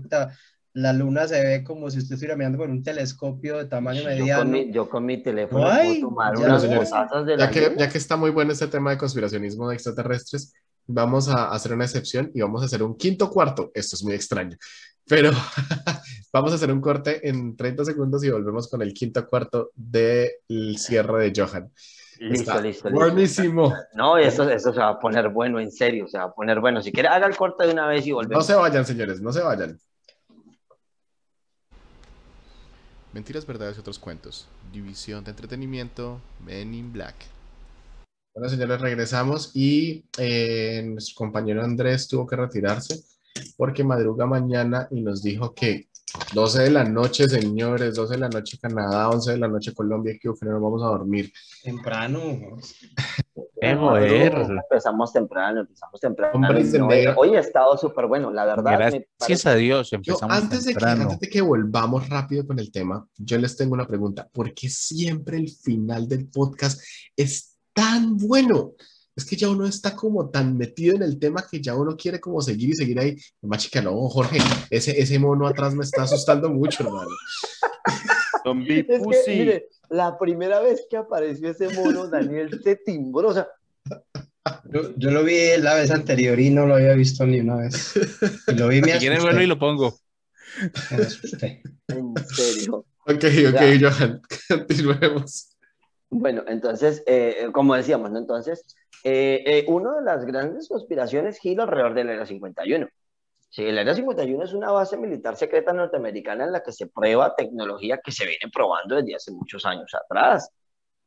la luna se ve como si usted estuviera mirando con un telescopio de tamaño yo, mediano. con mi, yo con mi teléfono No hay, puedo tomar ya unas no. fotazas de la Ya que, luna. ya que está muy bueno este tema de conspiracionismo de extraterrestres, vamos a hacer una excepción y vamos a hacer un quinto cuarto. Esto es muy extraño, pero vamos a hacer un corte en 30 segundos y volvemos con el quinto cuarto del cierre de Johan. Listo, Está listo, listo. Buenísimo. No, eso, eso se va a poner bueno, en serio, se va a poner bueno. Si quiere, haga el corte de una vez y No volvemos. se vayan, señores, no se vayan. Mentiras, verdades y otros cuentos. División de entretenimiento, Men in Black. Bueno, señores, regresamos y eh, nuestro compañero Andrés tuvo que retirarse porque madruga mañana y nos dijo que 12 de la noche, señores, 12 de la noche Canadá, 11 de la noche Colombia, que no nos vamos a dormir. Temprano. Empezamos temprano, empezamos temprano. No, hoy ha estado súper bueno, la verdad. Gracias parece- a Dios Yo, antes, de que, antes de que volvamos rápido con el tema, yo les tengo una pregunta. ¿Por qué siempre el final del podcast es tan bueno? Es que ya uno está como tan metido en el tema que ya uno quiere como seguir y seguir ahí. Más chica, no, Jorge, ese, ese mono atrás me está asustando mucho, hermano. Zombie Es que, Pussy. La primera vez que apareció ese mono, Daniel se timbró. O sea, Yo, yo lo vi la vez anterior y no lo había visto ni una vez. Y lo vi y me Si bueno y lo pongo. Me asusté. en serio. Ok, ok, Johan, continuemos. Bueno, entonces, eh, como decíamos, ¿no? Entonces, eh, eh, una de las grandes conspiraciones gira alrededor del Área 51. Sí, el Área 51 es una base militar secreta norteamericana en la que se prueba tecnología que se viene probando desde hace muchos años atrás.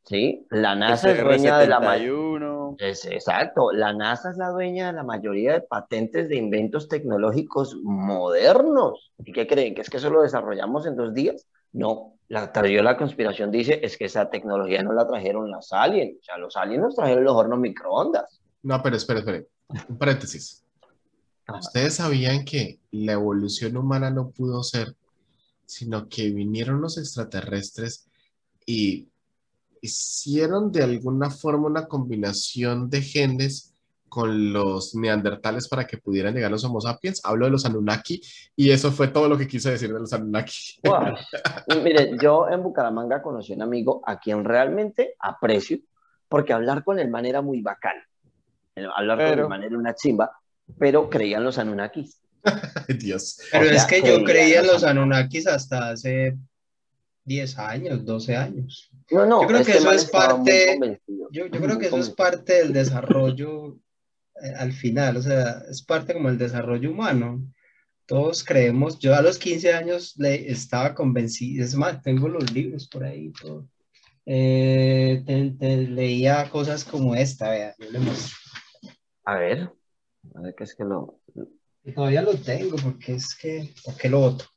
¿Sí? La NASA es dueña de la mayoría. SR-71. Es, exacto, la NASA es la dueña de la mayoría de patentes de inventos tecnológicos modernos. ¿Y qué creen? ¿Que es que eso lo desarrollamos en dos días? No, la teoría de la conspiración dice es que esa tecnología no la trajeron los aliens, o sea, los aliens nos trajeron los hornos microondas. No, pero espere, espere. Un paréntesis. Ustedes sabían que la evolución humana no pudo ser, sino que vinieron los extraterrestres y hicieron de alguna forma una combinación de genes con los neandertales para que pudieran llegar los Homo sapiens. Hablo de los Anunnaki y eso fue todo lo que quise decir de los Anunnaki. Wow. Mire, yo en Bucaramanga conocí a un amigo a quien realmente aprecio, porque hablar con el man era muy bacán. Hablar con Pero- el man era una chimba, pero creían los Anunnakis. Dios. Pero O sea, es que yo creía en los Anunnakis hasta hace 10 años, 12 años. No, no, Yo creo que este eso man es parte- Yo, yo creo que eso es parte del desarrollo eh, al final, o sea, es parte como el desarrollo humano. Todos creemos, yo a los 15 años le, estaba convencido, es más, tengo los libros por ahí, todo. Eh, te- te leía cosas como esta, vea, yo le muestro. A ver, a ver qué es que lo... Y Todavía lo tengo porque es que, ¿por qué lo otro?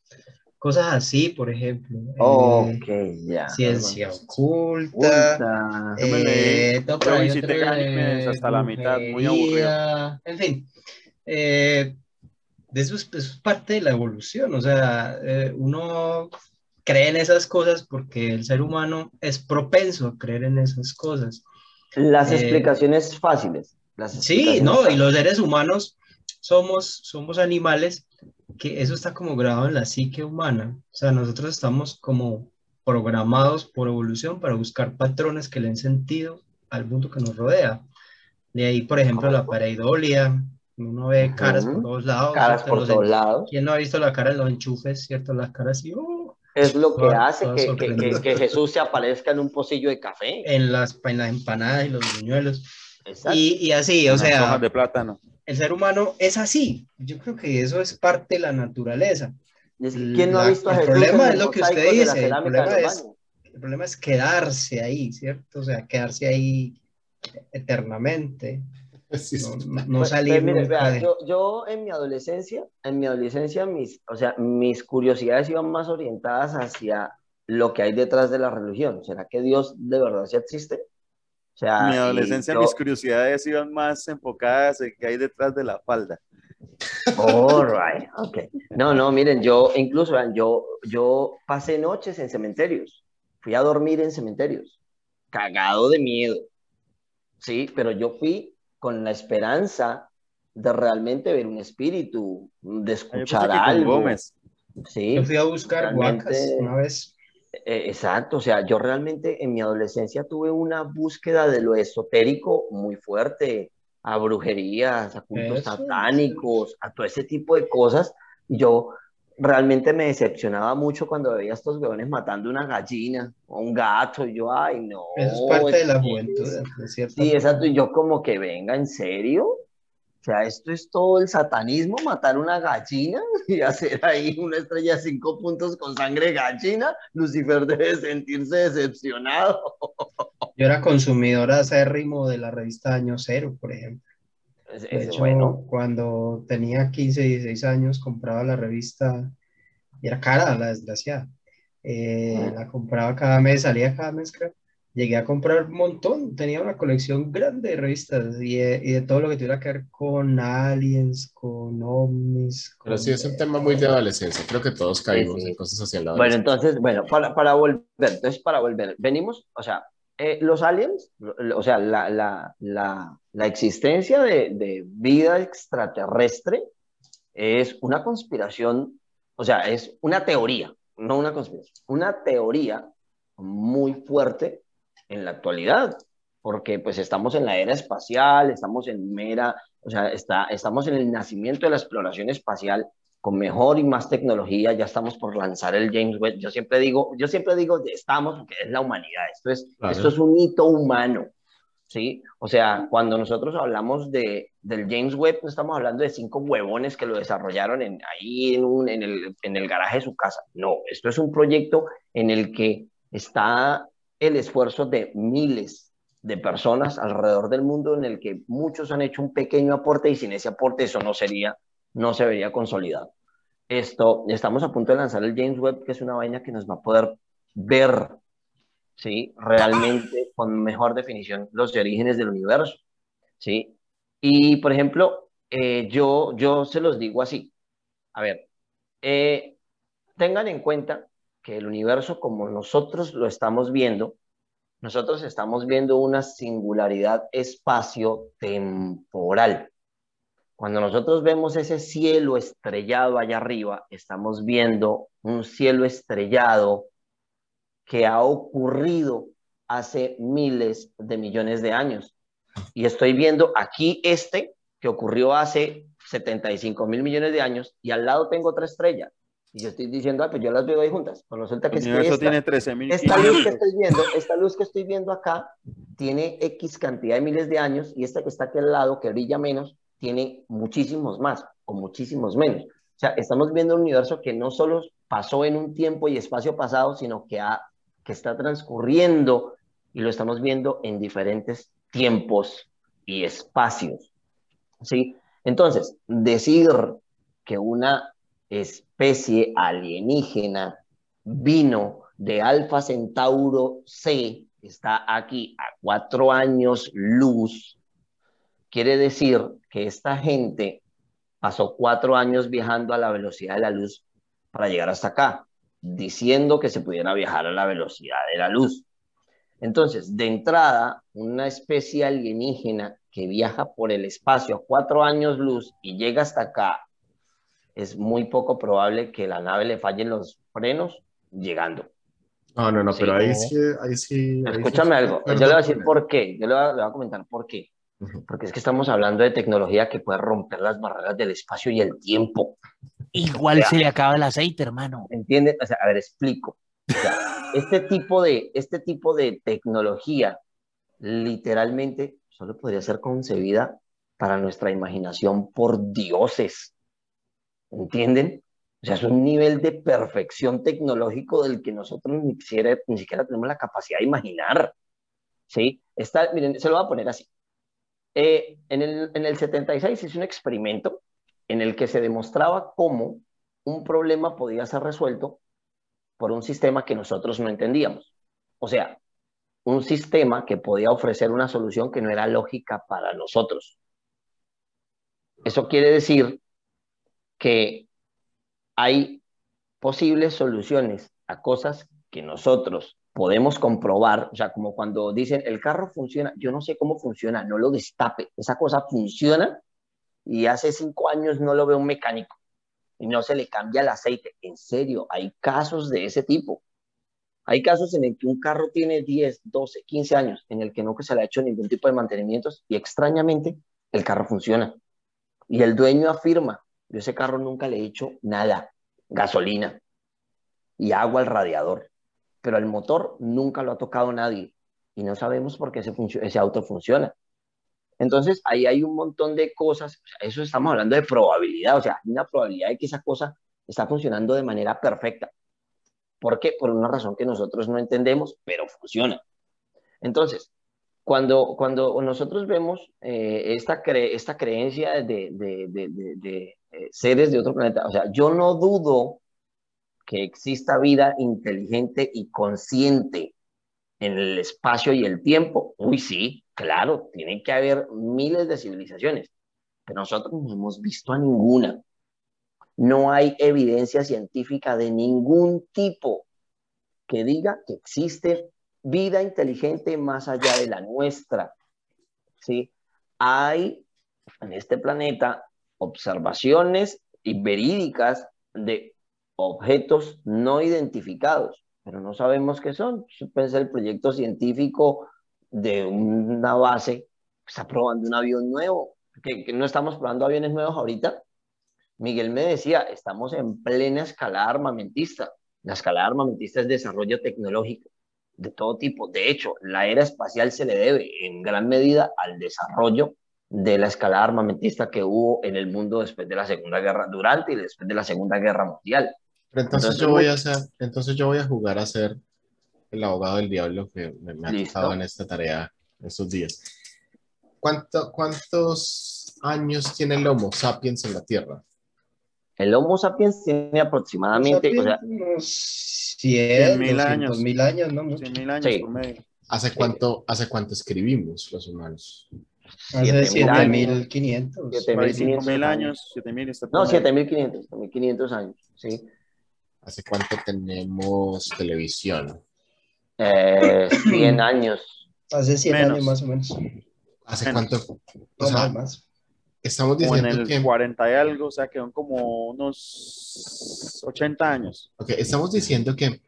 Cosas así, por ejemplo. eh, Ok, ya. ciencia oculta. Oculta. Eh, no, pero de animes hasta la mitad, muy brujería, En fin, eh, de eso, es, eso es parte de la evolución. O sea, eh, uno cree en esas cosas porque el ser humano es propenso a creer en esas cosas. Las Eh, explicaciones fáciles. Las Sí, no, y los seres humanos somos, somos animales que eso está como grabado en la psique humana. O sea, nosotros estamos como programados por evolución para buscar patrones que le den sentido al mundo que nos rodea. De ahí, por ejemplo, la pareidolia. Uno ve caras por Ujú. todos lados. Caras por Los todos en- lados. ¿Quién no ha visto la cara de los enchufes, cierto? Las caras así, ¡oh! Es lo que hace que, que- que Jesús se aparezca en un pocillo de café. en las, en las empanadas y los buñuelos. Exacto. Y, y así, o Unas sea, hojas de plátano. el ser humano es así. Yo creo que eso es parte de la naturaleza. Es que, ¿Quién no ha la- visto a el problema es lo que usted dice, el problema es-? El problema es quedarse ahí, ¿cierto? O sea, quedarse ahí eternamente. Sí, sí. No, no- Pues, salir pues, mire, vea, yo, yo en mi adolescencia, en mi adolescencia, mis, o sea, mis curiosidades iban más orientadas hacia lo que hay detrás de la religión. ¿Será que Dios de verdad sí existe? O sea, En mi adolescencia yo- mis curiosidades iban más enfocadas en qué hay detrás de la falda. All right, ok. No, no, miren, yo incluso, yo, yo pasé noches en cementerios. Fui a dormir en cementerios, cagado de miedo. Sí, pero yo fui con la esperanza de realmente ver un espíritu, de escuchar algo. Gómez. Sí, Yo fui a buscar guacas una vez. Eh, exacto. O sea, yo realmente en mi adolescencia tuve una búsqueda de lo esotérico muy fuerte, a brujerías, a cultos Eso, satánicos, a todo ese tipo de cosas. Y yo realmente me decepcionaba mucho cuando veía a estos huevones matando una gallina o un gato. Y yo, ay, no. Eso es parte de la es- juventud, de cierta Sí, exacto. Y yo como que venga, ¿en serio? O sea, esto es todo el satanismo, matar una gallina y hacer ahí una estrella de cinco puntos con sangre gallina. Lucifer debe sentirse decepcionado. Yo era consumidor acérrimo de la revista Año Cero, por ejemplo. Es, De hecho, bueno. cuando tenía 15, 16 años, compraba la revista y era cara, la desgraciada. Eh, Ah. la compraba cada mes, salía cada mes, creo. Llegué a comprar un montón, tenía una colección grande de revistas y de, y de todo lo que tuviera que ver con aliens, con ovnis. Pero sí es un tema muy de adolescencia. Creo que todos caímos sí. en cosas así en la Bueno, entonces, bueno, para, para volver, entonces para volver, venimos, o sea, eh, los aliens, o sea, la, la, la, la existencia de, de vida extraterrestre es una conspiración, o sea, es una teoría, no una conspiración, una teoría muy fuerte en la actualidad, porque pues estamos en la era espacial, estamos en mera, o sea, está, estamos en el nacimiento de la exploración espacial con mejor y más tecnología, ya estamos por lanzar el James Webb. Yo siempre digo, yo siempre digo, estamos porque es la humanidad, esto es, Claro. esto es un hito humano, ¿sí? O sea, cuando nosotros hablamos de, del James Webb, no estamos hablando de cinco huevones que lo desarrollaron en, ahí en, un- en el, en el garaje de su casa. No, esto es un proyecto en el que está el esfuerzo de miles de personas alrededor del mundo en el que muchos han hecho un pequeño aporte y sin ese aporte eso no sería, no se vería consolidado. Esto, estamos a punto de lanzar el James Webb, que es una vaina que nos va a poder ver, ¿sí? Realmente con mejor definición los orígenes del universo, ¿sí? Y, por ejemplo, eh, yo, yo se los digo así. A ver, eh, tengan en cuenta que el universo como nosotros lo estamos viendo, nosotros estamos viendo una singularidad espacio-temporal. Cuando nosotros vemos ese cielo estrellado allá arriba, estamos viendo un cielo estrellado que ha ocurrido hace miles de millones de años. Y estoy viendo aquí este que ocurrió hace 75 mil millones de años y al lado tengo otra estrella. Y yo estoy diciendo, ah, pues yo las veo ahí juntas. Pues resulta que El es que universo esta- tiene 13.000 esta luz que estoy viendo, esta luz que estoy viendo acá, tiene X cantidad de miles de años y esta que está aquí al lado, que brilla menos, tiene muchísimos más o muchísimos menos. O sea, estamos viendo un universo que no solo pasó en un tiempo y espacio pasado, sino que, ha, que está transcurriendo y lo estamos viendo en diferentes tiempos y espacios. ¿Sí? Entonces, decir que una especie alienígena vino de Alfa Centauro C, está aquí a cuatro años luz, quiere decir que esta gente pasó cuatro años viajando a la velocidad de la luz para llegar hasta acá, diciendo que se pudiera viajar a la velocidad de la luz. Entonces, de entrada, una especie alienígena que viaja por el espacio a cuatro años luz y llega hasta acá, es muy poco probable que la nave le fallen los frenos llegando. No, no, no, Sí, pero ahí no. sí, ahí sí. ahí sí Escúchame algo, yo le voy a decir por qué, yo le voy a, le voy a comentar por qué. Porque es que estamos hablando de tecnología que puede romper las barreras del espacio y el tiempo. Igual O sea, se le acaba el aceite, hermano. ¿Entiendes? O sea, a ver, explico. O sea, este tipo de, este tipo de tecnología literalmente solo podría ser concebida para nuestra imaginación por dioses. ¿Entienden? O sea, es un nivel de perfección tecnológico del que nosotros ni siquiera, ni siquiera tenemos la capacidad de imaginar. ¿Sí? Está, miren, se lo voy a poner así. Eh, en, el, en el 76 hice un experimento en el que se demostraba cómo un problema podía ser resuelto por un sistema que nosotros no entendíamos. O sea, un sistema que podía ofrecer una solución que no era lógica para nosotros. Eso quiere decir que hay posibles soluciones a cosas que nosotros podemos comprobar, sea, como cuando dicen el carro funciona, yo no sé cómo funciona, no lo destape, esa cosa funciona y hace cinco años no lo veo un mecánico y no se le cambia el aceite. En serio, hay casos de ese tipo. Hay casos en el que un carro tiene 10, 12, 15 años en el que no se le ha hecho ningún tipo de mantenimientos y extrañamente el carro funciona. Y el dueño afirma, yo ese carro nunca le he hecho nada, gasolina y agua al radiador, pero el motor nunca lo ha tocado nadie y no sabemos por qué ese, ese auto funciona. Entonces, ahí hay un montón de cosas, o sea, eso estamos hablando de probabilidad, o sea, hay una probabilidad de que esa cosa está funcionando de manera perfecta. ¿Por qué? Por una razón que nosotros no entendemos, pero funciona. Entonces, cuando, cuando nosotros vemos eh, esta, cre esta creencia de, de, de eh, seres de otro planeta, o sea, yo no dudo que exista vida inteligente y consciente en el espacio y el tiempo, uy, sí, claro, tiene que haber miles de civilizaciones, pero nosotros no hemos visto a ninguna. No hay evidencia científica de ningún tipo que diga que existe vida inteligente más allá de la nuestra. ¿sí? Hay en este planeta observaciones y verídicas de objetos no identificados, pero no sabemos qué son. Pensé el proyecto científico de una base está probando un avión nuevo, que, no estamos probando aviones nuevos ahorita. Miguel me decía, estamos en plena escalada armamentista. La escalada armamentista es desarrollo tecnológico de todo tipo. De hecho, la era espacial se le debe en gran medida al desarrollo de la escalada armamentista que hubo en el mundo después de la Segunda Guerra, durante y después de la Segunda Guerra Mundial. Pero entonces, yo voy a hacer, entonces yo voy a jugar a ser el abogado del diablo que me, me ha tocado en esta tarea estos días. ¿Cuánto, ¿Cuántos años tiene el Homo sapiens en la Tierra? El Homo sapiens tiene aproximadamente, o sea, unos 100, mil 200 años. mil años, ¿no? Mucho. 100 mil años Sí. por medio. ¿Hace cuánto, ¿Hace cuánto escribimos los humanos? Hace 7.000 años. 7500. 7.000 Por ahí 5 500 mil años. años, 7 mil está no, por medio. 7500, 7500 años, ¿sí? ¿Hace cuánto tenemos televisión? Eh, 100 años. Hace 100 Menos. años más o menos. ¿Hace Menos. cuánto? O No, sea, más, más. estamos Como en diciendo el que, 40 y algo, o sea, quedan como unos 80 años. ok, estamos diciendo que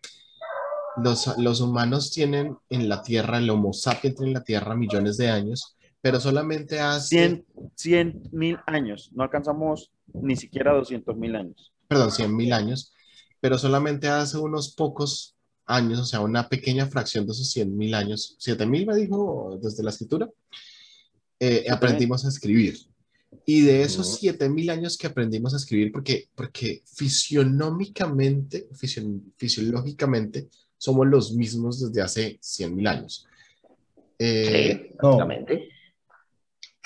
los, los humanos tienen en la Tierra, el Homo sapiens tiene en la Tierra millones de años, pero solamente hace, 100 mil años. No alcanzamos ni siquiera 200 mil años. perdón, 100 mil años, pero solamente hace unos pocos años, o sea, una pequeña fracción de esos 100 mil años, 7 mil me dijo desde la escritura, eh, aprendimos a escribir. Y de esos Ujú. 7 mil años que aprendimos a escribir, porque, porque fisionómicamente, fisio- fisiológicamente, somos los mismos desde hace 100 mil años. Eh, Sí, no.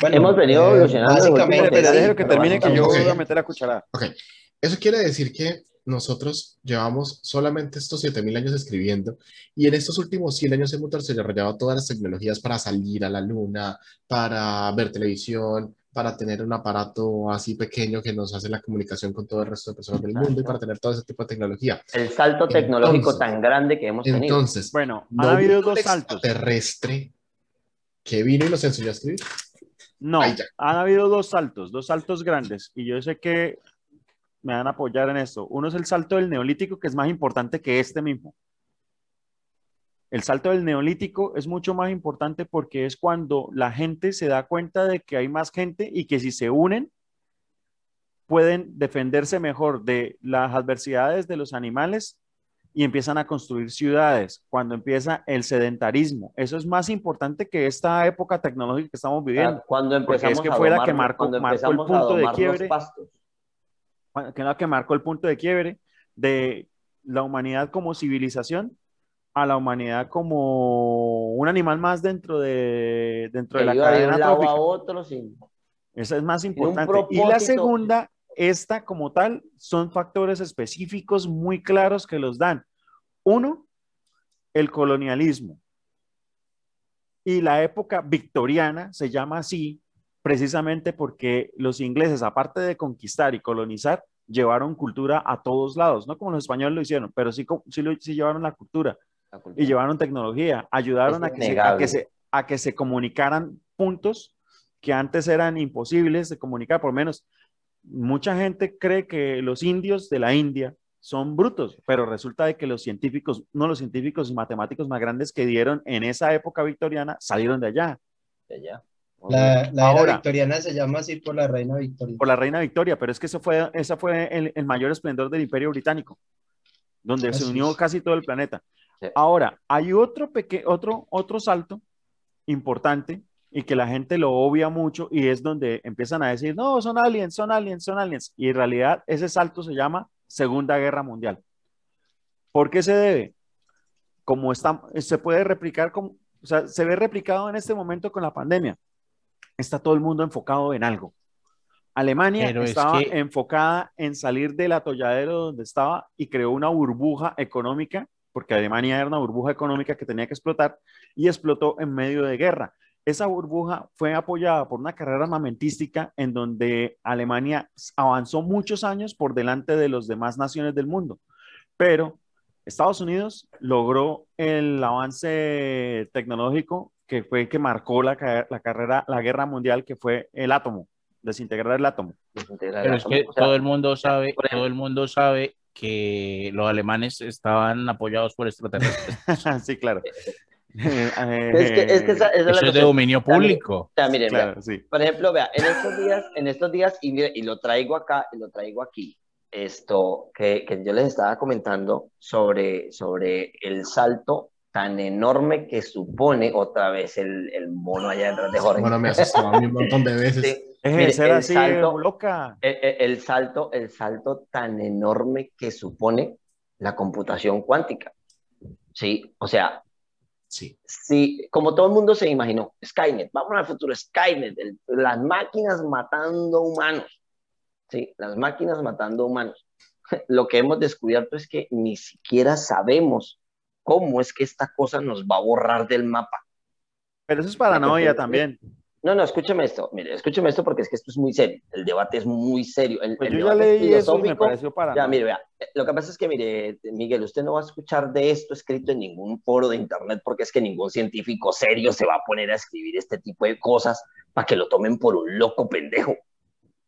Bueno, Hemos venido eh, evolucionando básicamente Espera, sí, déjelo que pero termine que yo voy a meter la cucharada. Ok, eso quiere decir que nosotros llevamos solamente estos 7000 años escribiendo y en estos últimos 100 años hemos desarrollado todas las tecnologías para salir a la luna, para ver televisión, para tener un aparato así pequeño que nos hace la comunicación con todo el resto de personas del mundo y para tener todo ese tipo de tecnología. El salto tecnológico Entonces- tan grande que hemos tenido. Entonces, Bueno, ¿no han habido dos saltos. extraterrestre que vino y nos enseñó a escribir? No, han habido dos saltos, dos saltos grandes. Y yo sé que me van a apoyar en esto. Uno es el salto del neolítico, que es más importante que este mismo. El salto del neolítico es mucho más importante porque es cuando la gente se da cuenta de que hay más gente y que si se unen pueden defenderse mejor de las adversidades de los animales y empiezan a construir ciudades, cuando empieza el sedentarismo. Eso es más importante que esta época tecnológica que estamos viviendo. Cuando empezamos es que a fue la domar- que marcó- marcó el a punto de quiebre. pastos. que la que marcó el punto de quiebre de la humanidad como civilización a la humanidad como un animal más dentro de, dentro de Que la iba de cadena un lado a otro, sí. Esa es más importante. Y la segunda, esta como tal, son factores específicos muy claros que los dan. Uno, el colonialismo. Y la época victoriana se llama así precisamente porque los ingleses, aparte de conquistar y colonizar, llevaron cultura a todos lados, no como los españoles lo hicieron, pero sí, sí, llevaron la cultura La cultura. y llevaron tecnología, ayudaron a que, se, a, que se, a que se comunicaran puntos que antes eran imposibles de comunicar, por lo menos mucha gente cree que los indios de la India son brutos, pero resulta de que los científicos, no los científicos y matemáticos más grandes que dieron en esa época victoriana salieron de allá, Ya, ya. La, la Ahora- era victoriana se llama así por la reina Victoria. por la reina Victoria, pero es que eso fue, ese fue el, el mayor esplendor del imperio británico, donde se unió es. casi todo el planeta. Sí. Ahora, hay otro, peque otro, otro salto importante y que la gente lo obvia mucho y es donde empiezan a decir, no, son aliens, son aliens, son aliens. Y en realidad ese salto se llama Segunda Guerra Mundial. ¿Por qué se debe? Como está, se puede replicar, como, o sea, se ve replicado en este momento con la pandemia. Está todo el mundo enfocado en algo. Alemania Pero es estaba que- enfocada en salir del atolladero donde estaba y creó una burbuja económica porque Alemania era una burbuja económica que tenía que explotar y explotó en medio de guerra. Esa burbuja fue apoyada por una carrera armamentística en donde Alemania avanzó muchos años por delante de las demás naciones del mundo, pero Estados Unidos logró el avance tecnológico que fue el que marcó la, la carrera, la guerra mundial, que fue el átomo, desintegrar el átomo. Pero es que todo el mundo sabe, todo el mundo sabe que los alemanes estaban apoyados por extraterrestres. sí, claro. es que, es que esa, esa Eso es de dominio público. O sea, miren, Claro, sí. por ejemplo, vea, en estos días, en estos días, y, mire, y lo traigo acá, y lo traigo aquí, esto que, que yo les estaba comentando sobre, sobre el salto tan enorme que supone otra vez el, el mono allá detrás de Jorge. Bueno, me asustó a mí un montón de veces. Sí, Deje Mire, ser el así, salto- loca. el, el- el salto, el salto tan enorme que supone la computación cuántica. Sí, o sea, Sí. Sí, como todo el mundo se imaginó, Skynet, vamos al futuro, Skynet, el- las máquinas matando humanos, sí, las máquinas matando humanos. Lo que hemos descubierto es que ni siquiera sabemos cómo es que esta cosa nos va a borrar del mapa. Pero eso es paranoia también. No, no, escúcheme esto, mire, escúcheme esto porque es que esto es muy serio, el debate es muy serio. El, Pues el yo ya leí eso y me pareció paranoia. ya, mire, vea, eh, lo que pasa es que, mire, Miguel, usted no va a escuchar de esto escrito en ningún foro de internet porque es que ningún científico serio se va a poner a escribir este tipo de cosas para que lo tomen por un loco pendejo.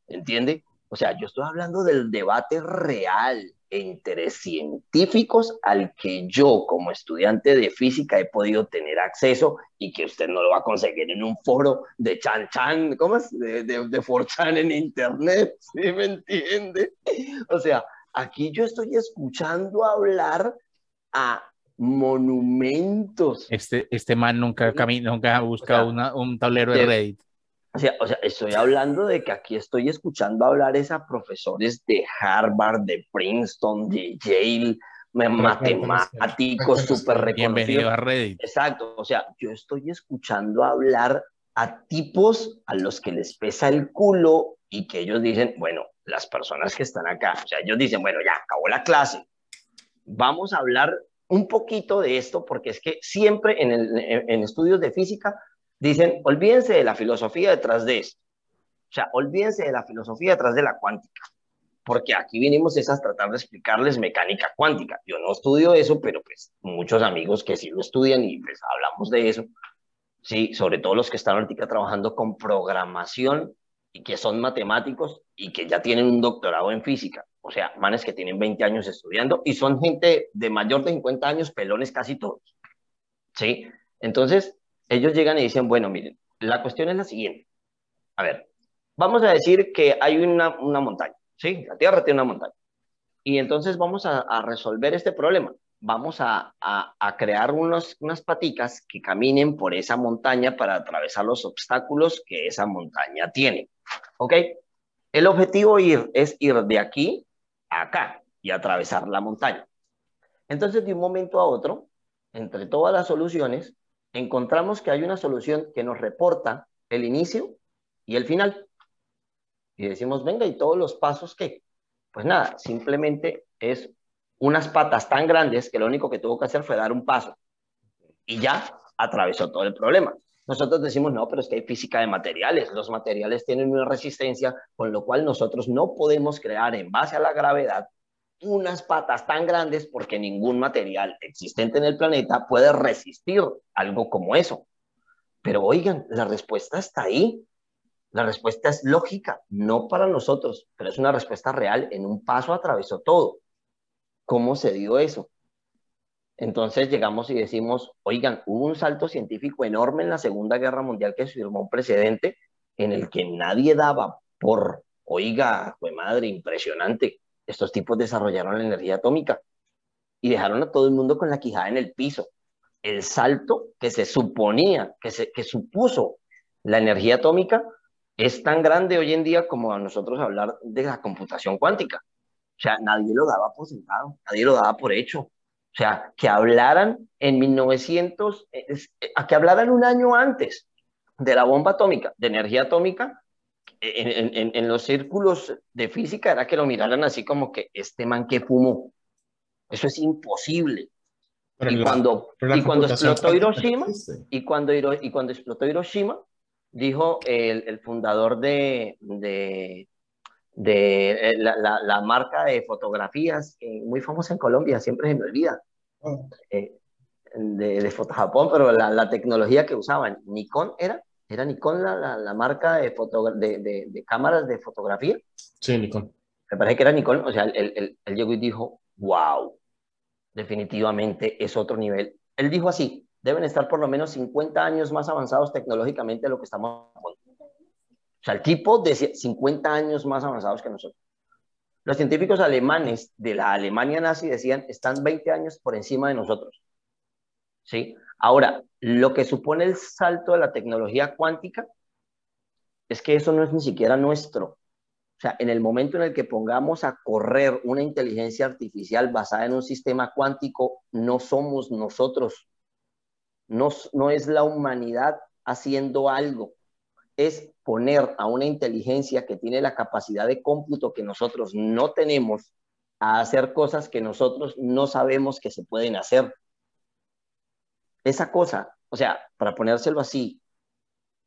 ¿Entiende? O sea, yo estoy hablando del debate real entre científicos al que yo, como estudiante de física, he podido tener acceso y que usted no lo va a conseguir en un foro de Chan Chan, ¿cómo es? De, de, de 4chan en internet, ¿sí me entiende? O sea, aquí yo estoy escuchando hablar a monumentos. Este, este man nunca, nunca ha buscado sea, una- un tablero de de- Reddit. O sea, o sea, estoy hablando de que aquí estoy escuchando hablar es a profesores de Harvard, de Princeton, de Yale, me- matemáticos súper Bienvenido reconocidos. a Reddit. Exacto, o sea, yo estoy escuchando hablar a tipos a los que les pesa el culo y que ellos dicen, bueno, las personas que están acá, o sea, ellos dicen, bueno, ya acabó la clase, vamos a hablar un poquito de esto porque es que siempre en, el- en- en estudios de física dicen, olvídense de la filosofía detrás de esto, o sea, olvídense de la filosofía detrás de la cuántica, porque aquí vinimos es a tratar de explicarles mecánica cuántica. Yo no estudio eso, pero pues muchos amigos que sí lo estudian y pues hablamos de eso. Sí, sobre todo los que están ahorita trabajando con programación y que son matemáticos y que ya tienen un doctorado en física. O sea, manes que tienen 20 años estudiando y son gente de mayor de 50 años, pelones casi todos. ¿Sí? Entonces, ellos llegan y dicen, bueno, miren, la cuestión es la siguiente. A ver, vamos a decir que hay una, una montaña, ¿sí? La Tierra tiene una montaña. Y entonces vamos a, resolver este problema. Vamos a, a, crear unos, unas paticas que caminen por esa montaña para atravesar los obstáculos que esa montaña tiene. ¿Ok? El objetivo es ir de aquí a acá y atravesar la montaña. Entonces, de un momento a otro, entre todas las soluciones, encontramos que hay una solución que nos reporta el inicio y el final. Y decimos, venga, ¿y todos los pasos qué? Pues nada, simplemente es unas patas tan grandes que lo único que tuvo que hacer fue dar un paso. Y ya atravesó todo el problema. Nosotros decimos, no, pero es que hay física de materiales. Los materiales tienen una resistencia, con lo cual nosotros no podemos crear en base a la gravedad unas patas tan grandes porque ningún material existente en el planeta puede resistir algo como eso. Pero oigan, la respuesta está ahí. La respuesta es lógica, no para nosotros, pero es una respuesta real. En un paso atravesó todo. ¿Cómo se dio eso? Entonces llegamos y decimos, oigan, hubo un salto científico enorme en la Segunda Guerra Mundial que firmó un precedente en el que nadie daba por, oiga, fue madre, impresionante. Estos tipos desarrollaron la energía atómica y dejaron a todo el mundo con la quijada en el piso. El salto que se suponía, que, se, que supuso la energía atómica, es tan grande hoy en día como a nosotros hablar de la computación cuántica. O sea, nadie lo daba por sentado, nadie lo daba por hecho. O sea, que hablaran en 1900, a que hablaran un año antes de la bomba atómica, de energía atómica, en, en, en, los círculos de física era que lo miraran así como que este man que fumó. Eso es imposible. Pero y la- cuando, y cuando explotó Hiroshima, y cuando, y cuando explotó Hiroshima, dijo el, el fundador de, de, de, eh, la, la- la marca de fotografías, eh, muy famosa en Colombia, siempre se me olvida, Oh, eh, de, de Foto Japón, pero la, la tecnología que usaban, Nikon era, era Nikon la, la, la marca de, de, de, de cámaras de fotografía, Sí, Nikon. me parece que era Nikon, o sea, él, él, él llegó y dijo, wow, definitivamente es otro nivel. Él dijo así, deben estar por lo menos 50 años más avanzados tecnológicamente de lo que estamos. O sea, el tipo decía 50 años más avanzados que nosotros. Los científicos alemanes de la Alemania nazi decían, están 20 años por encima de nosotros. ¿Sí? Ahora, lo que supone el salto de la tecnología cuántica es que eso no es ni siquiera nuestro. O sea, en el momento en el que pongamos a correr una inteligencia artificial basada en un sistema cuántico, no somos nosotros. No, no es la humanidad haciendo algo. Es poner a una inteligencia que tiene la capacidad de cómputo que nosotros no tenemos a hacer cosas que nosotros no sabemos que se pueden hacer. Esa cosa, o sea, para ponérselo así,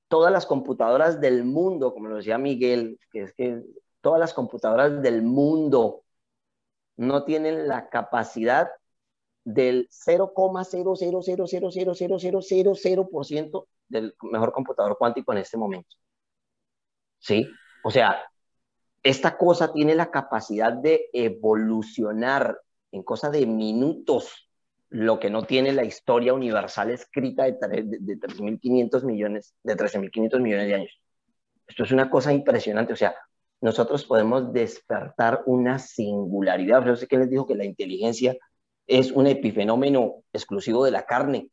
todas las computadoras del mundo, como lo decía Miguel, que es que todas las computadoras del mundo no tienen la capacidad del 0,000000000% del mejor computador cuántico en este momento. ¿Sí? O sea, esta cosa tiene la capacidad de evolucionar en cosa de minutos lo que no tiene la historia universal escrita de, de, de 3.500 millones, de 13.500 millones de años. Esto es una cosa impresionante, o sea, nosotros podemos despertar una singularidad. Yo sé que les dijo que la inteligencia es un epifenómeno exclusivo de la carne.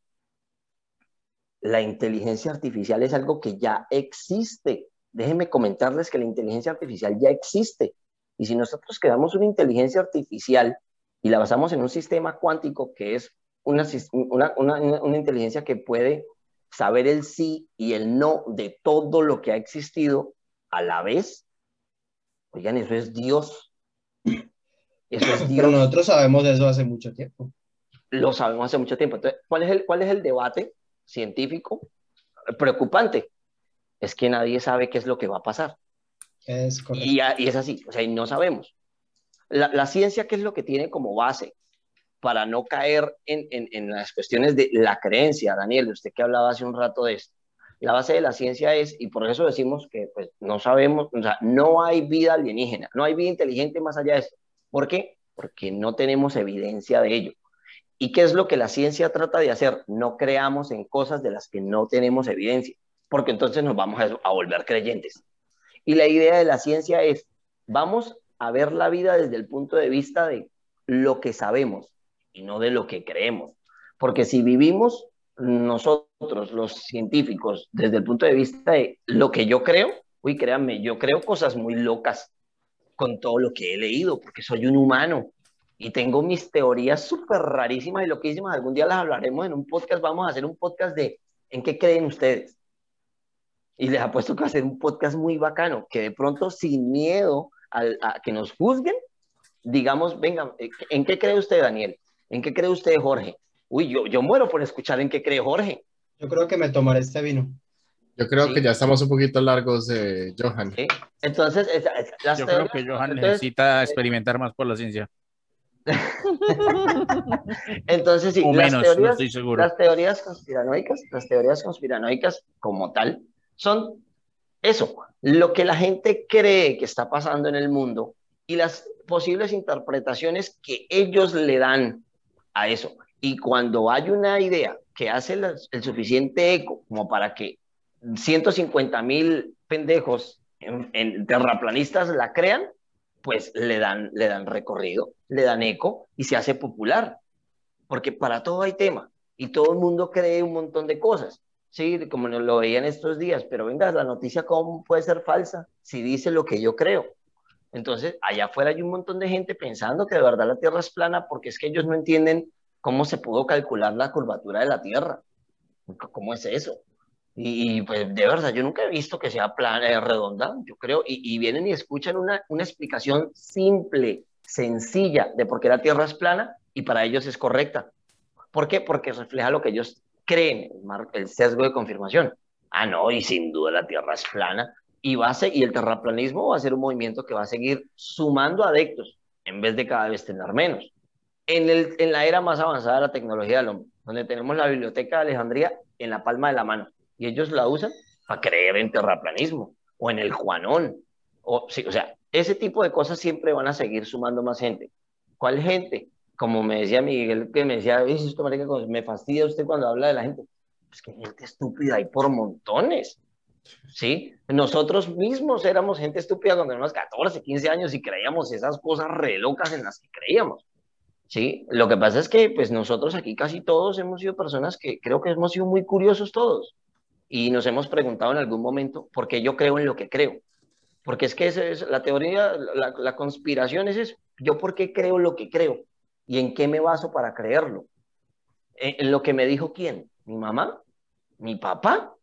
La inteligencia artificial es algo que ya existe. Déjenme comentarles que la inteligencia artificial ya existe. Y si nosotros creamos una inteligencia artificial y la basamos en un sistema cuántico que es una, una, una, una inteligencia que puede saber el sí y el no de todo lo que ha existido a la vez, oigan, eso es Dios. Eso es Dios. Pero nosotros sabemos de eso hace mucho tiempo. Lo sabemos hace mucho tiempo. Entonces, ¿cuál es el, cuál es el debate científico preocupante? Es que nadie sabe qué es lo que va a pasar. Es y, y, es así, o sea, y no sabemos. La, ciencia, ¿qué es lo que tiene como base? Para no caer en, las cuestiones de la creencia, Daniel, usted que hablaba hace un rato de esto. La base de la ciencia es, y por eso decimos que pues, no sabemos, o sea, no hay vida alienígena, no hay vida inteligente más allá de esto. ¿Por qué? Porque no tenemos evidencia de ello. ¿Y qué es lo que la ciencia trata de hacer? No creamos en cosas de las que no tenemos evidencia, porque entonces nos vamos a, a volver creyentes. Y la idea de la ciencia es, vamos a ver la vida desde el punto de vista de lo que sabemos y no de lo que creemos. Porque si vivimos nosotros, los científicos, desde el punto de vista de lo que yo creo, uy, créanme, yo creo cosas muy locas con todo lo que he leído, porque soy un humano y tengo mis teorías súper rarísimas y loquísimas. Algún día las hablaremos en un podcast. Vamos a hacer un podcast de en qué creen ustedes. Y les apuesto que va a ser un podcast muy bacano, que de pronto, sin miedo a, a que nos juzguen, digamos, venga, ¿en qué cree usted, Daniel? ¿En qué cree usted, Jorge? Uy, yo, yo muero por escuchar en qué cree Jorge. Yo creo que me tomaré este vino. Yo creo Sí. que ya estamos un poquito largos de Johan. ¿sí? Entonces, las Yo creo que Johan entonces- necesita experimentar más por la ciencia. Entonces, sí, o las menos, no teorías, estoy seguro. las teorías conspiranoicas, las teorías conspiranoicas como tal, son eso, lo que la gente cree que está pasando en el mundo y las posibles interpretaciones que ellos le dan a eso. Y cuando hay una idea que hace el suficiente eco como para que 150 mil pendejos en, en terraplanistas la crean, pues le dan, le dan recorrido, le dan eco y se hace popular. Porque para todo hay tema y todo el mundo cree un montón de cosas. Sí, como lo veían estos días, pero venga, la noticia cómo puede ser falsa si dice lo que yo creo. Entonces, allá afuera hay un montón de gente pensando que de verdad la Tierra es plana porque es que ellos no entienden cómo se pudo calcular la curvatura de la Tierra. ¿Cómo es eso? Y, y, pues de verdad, yo nunca he visto que sea plana, eh, redonda, yo creo, y, y vienen y escuchan una, una explicación simple, sencilla de por qué la Tierra es plana y para ellos es correcta. ¿Por qué? Porque refleja lo que ellos creen, el sesgo de confirmación. Ah, no, y sin duda la Tierra es plana. Y, va a y el terraplanismo va a ser un movimiento que va a seguir sumando adeptos en vez de cada vez tener menos. En, el, en la era más avanzada de la tecnología del hombre, donde tenemos la biblioteca de Alejandría en la palma de la mano, y ellos la usan para creer en terraplanismo o en el Juanón. O, sí, o sea, ese tipo de cosas siempre van a seguir sumando más gente. ¿Cuál gente? Como me decía Miguel, que me decía, me fastidia usted cuando habla de la gente. Pues que gente estúpida hay por montones. ¿Sí? Nosotros mismos éramos gente estúpida cuando teníamos 14, 15 años y creíamos esas cosas re locas en las que creíamos. ¿Sí? Lo que pasa es que pues nosotros aquí casi todos hemos sido personas que creo que hemos sido muy curiosos todos y nos hemos preguntado en algún momento por qué yo creo en lo que creo. Porque es que es, la teoría, la, conspiración es eso. Yo por qué creo lo que creo y en qué me baso para creerlo. ¿En, en lo que me dijo quién? ¿Mi mamá? ¿Mi papá?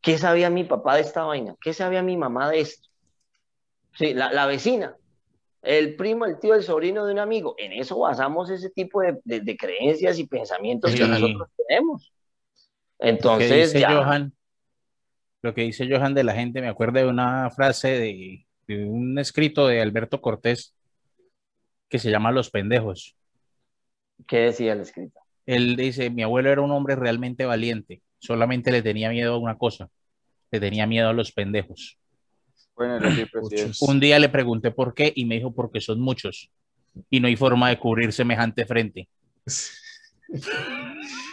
¿Qué sabía mi papá de esta vaina? ¿Qué sabía mi mamá de esto? Sí, la, la vecina el primo, el tío, el sobrino de un amigo. En eso basamos ese tipo de, de, creencias y pensamientos que nosotros tenemos. Entonces, lo que, dice Johan, lo que dice Johan de la gente, me acuerdo de una frase de, de un escrito de Alberto Cortés que se llama Los pendejos. ¿Qué decía el escrito? Él dice, mi abuelo era un hombre realmente valiente, solamente le tenía miedo a una cosa, le tenía miedo a los pendejos. Un día le pregunté por qué y me dijo porque son muchos y no hay forma de cubrir semejante frente.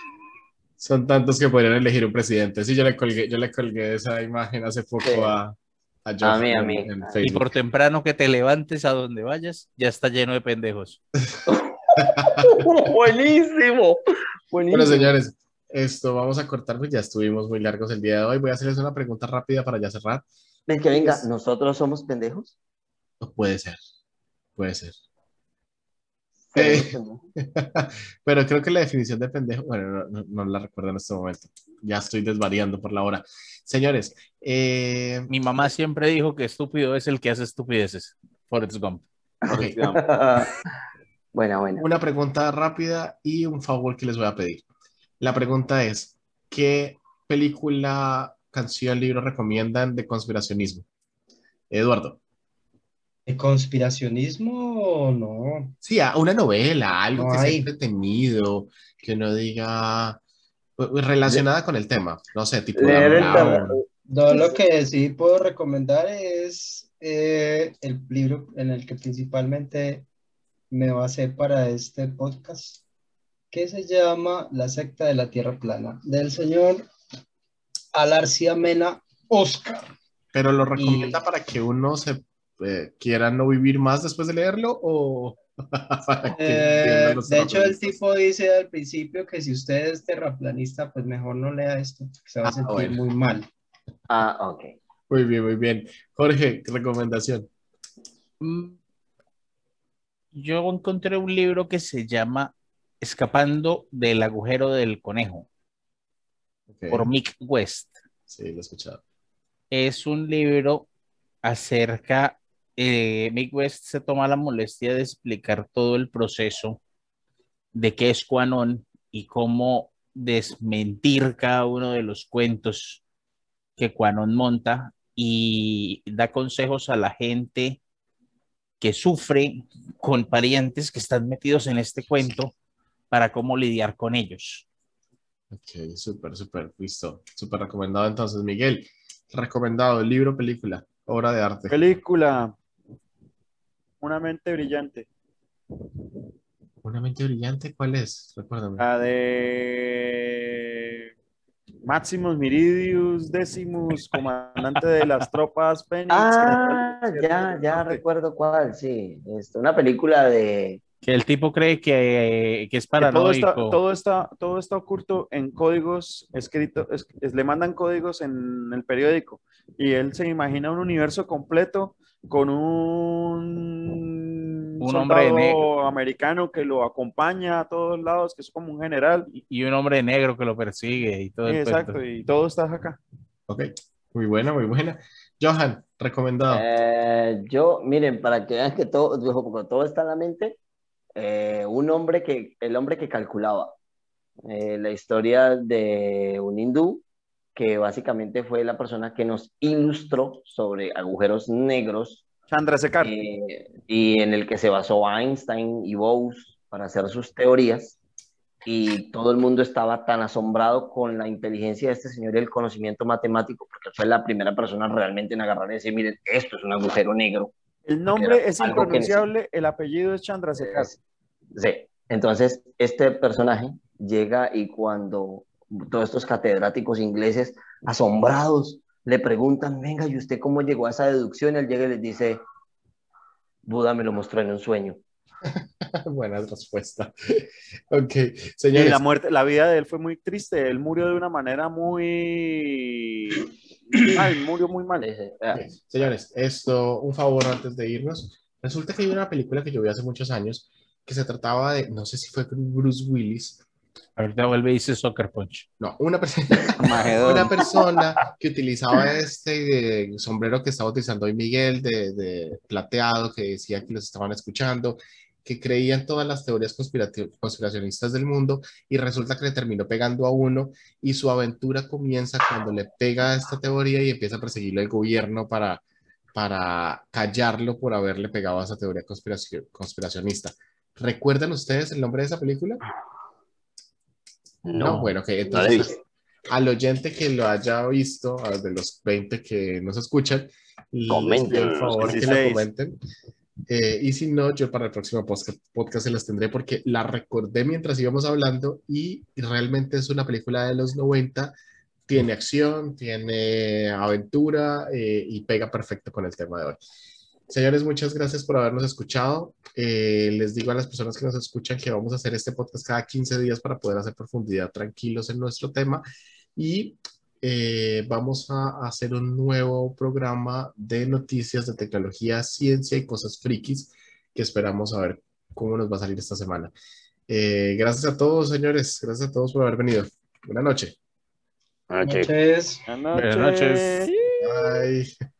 Son tantos que podrían elegir un presidente. Sí, yo le colgué, yo le colgué esa imagen hace poco a, a, mí, a mí. y por temprano que te levantes a donde vayas, ya está lleno de pendejos. Buenísimo. Buenísimo. Bueno, señores, esto vamos a cortar, pues ya estuvimos muy largos el día de hoy. Voy a hacerles una pregunta rápida para ya cerrar. Ven que venga, ¿nosotros somos pendejos? Puede ser, puede ser. Eh, pero creo que la definición de pendejo, bueno, no, la recuerdo en este momento. Ya estoy desvariando por la hora. Señores, eh, mi mamá siempre dijo que estúpido es el que hace estupideces. Forrest Gump. Okay. buena, buena. Una pregunta rápida y un favor que les voy a pedir. La pregunta es, ¿qué película canción, libro recomiendan de conspiracionismo? Eduardo. ¿De conspiracionismo? No. Sí, una novela, algo que sea entretenido, que no diga pues, pues, relacionada con el tema. No sé, tipo No, lo que sí puedo recomendar es eh, el libro en el que principalmente me va a hacer para este podcast, que se llama La secta de la Tierra plana, del señor Alarcia Mena Oscar. ¿Pero lo recomienda para que uno se eh, quiera no vivir más después de leerlo o eh, de hecho el tipo dice al principio que si usted es terraplanista pues mejor no lea esto se va a ah, sentir muy mal. Ah ok. Muy bien muy bien. Jorge recomendación. mm, yo encontré un libro que se llama Escapando del agujero del conejo por Mick West. Sí, lo he escuchado. Es un libro acerca, eh, Mick West se toma la molestia de explicar todo el proceso de qué es Quanon y cómo desmentir cada uno de los cuentos que Quanon monta y da consejos a la gente que sufre con parientes que están metidos en este cuento para cómo lidiar con ellos. Ok, súper, súper, listo. Súper recomendado entonces, Miguel. Recomendado, libro, película, obra de arte. Película. Una mente brillante. ¿Una mente brillante? ¿Cuál es? Recuérdame. La de Maximus Miridius Decimus, comandante de las tropas Fénix. Ah, ya, ya recuerdo cuál, sí. Esto, una película de que el tipo cree que, que es paranoico. todo, está, todo, está, todo está oculto en códigos escritos, le mandan códigos en el periódico y él se imagina un universo completo con un, un hombre negro. americano que lo acompaña a todos lados, que es como un general. Y un hombre negro que lo persigue y todo. exacto, y todo está acá. Ok, muy buena, muy buena. Johan, recomendado. Eh, yo, miren, para que vean que todo, todo está en la mente, eh, un hombre que, el hombre que calculaba. Eh, la historia de un hindú que básicamente fue la persona que nos ilustró sobre agujeros negros Chandrasekhar. eh, y en el que se basó Einstein y Bose para hacer sus teorías. Y todo el mundo estaba tan asombrado con la inteligencia de este señor y el conocimiento matemático, porque fue la primera persona realmente en agarrar y decir, miren, esto es un agujero negro. El nombre es impronunciable, el apellido es Chandrasekhar. Sí. Entonces, este personaje llega y cuando todos estos catedráticos ingleses asombrados le preguntan, venga, ¿y usted cómo llegó a esa deducción? Él llega y les dice, Buda me lo mostró en un sueño. Buena respuesta. Ok, Y señores. la muerte, la vida de él fue muy triste. Él murió de una manera muy mal, murió muy mal. "Ah, Señores, esto, un favor antes de irnos. Resulta que hay una película que yo vi hace muchos años que se trataba de, no sé si fue con Bruce Willis, Ahorita vuelve y dice Soccer Punch. no, una una persona que utilizaba este eh, sombrero que estaba utilizando hoy Miguel, de, de plateado, que decía que los estaban escuchando, que creía en todas las teorías conspiracionistas del mundo y resulta que le terminó pegando a uno y su aventura comienza cuando le pega a esta teoría y empieza a perseguirle el gobierno para, para callarlo por haberle pegado a esa teoría conspiraci- conspiracionista. ¿Recuerdan ustedes el nombre de esa película? No, bueno, que no entonces visto. al oyente que lo haya visto, a de los 20 que nos escuchan, les pido Comenten, el favor que lo 16. comenten. Eh, y si no, yo para el próximo podcast, podcast se las tendré porque la recordé mientras íbamos hablando y realmente es una película de los 90, tiene acción, tiene aventura eh, y pega perfecto con el tema de hoy. Señores, muchas gracias por habernos escuchado. Eh, les digo a las personas que nos escuchan que vamos a hacer este podcast cada 15 días para poder hacer profundidad tranquilos en nuestro tema y eh, vamos a hacer un nuevo programa de noticias de tecnología, ciencia y cosas frikis que esperamos a ver cómo nos va a salir esta semana. Eh, gracias a todos, señores. Gracias a todos por haber venido. Buenas noches. Noches. Buenas Buenas noches. Bye.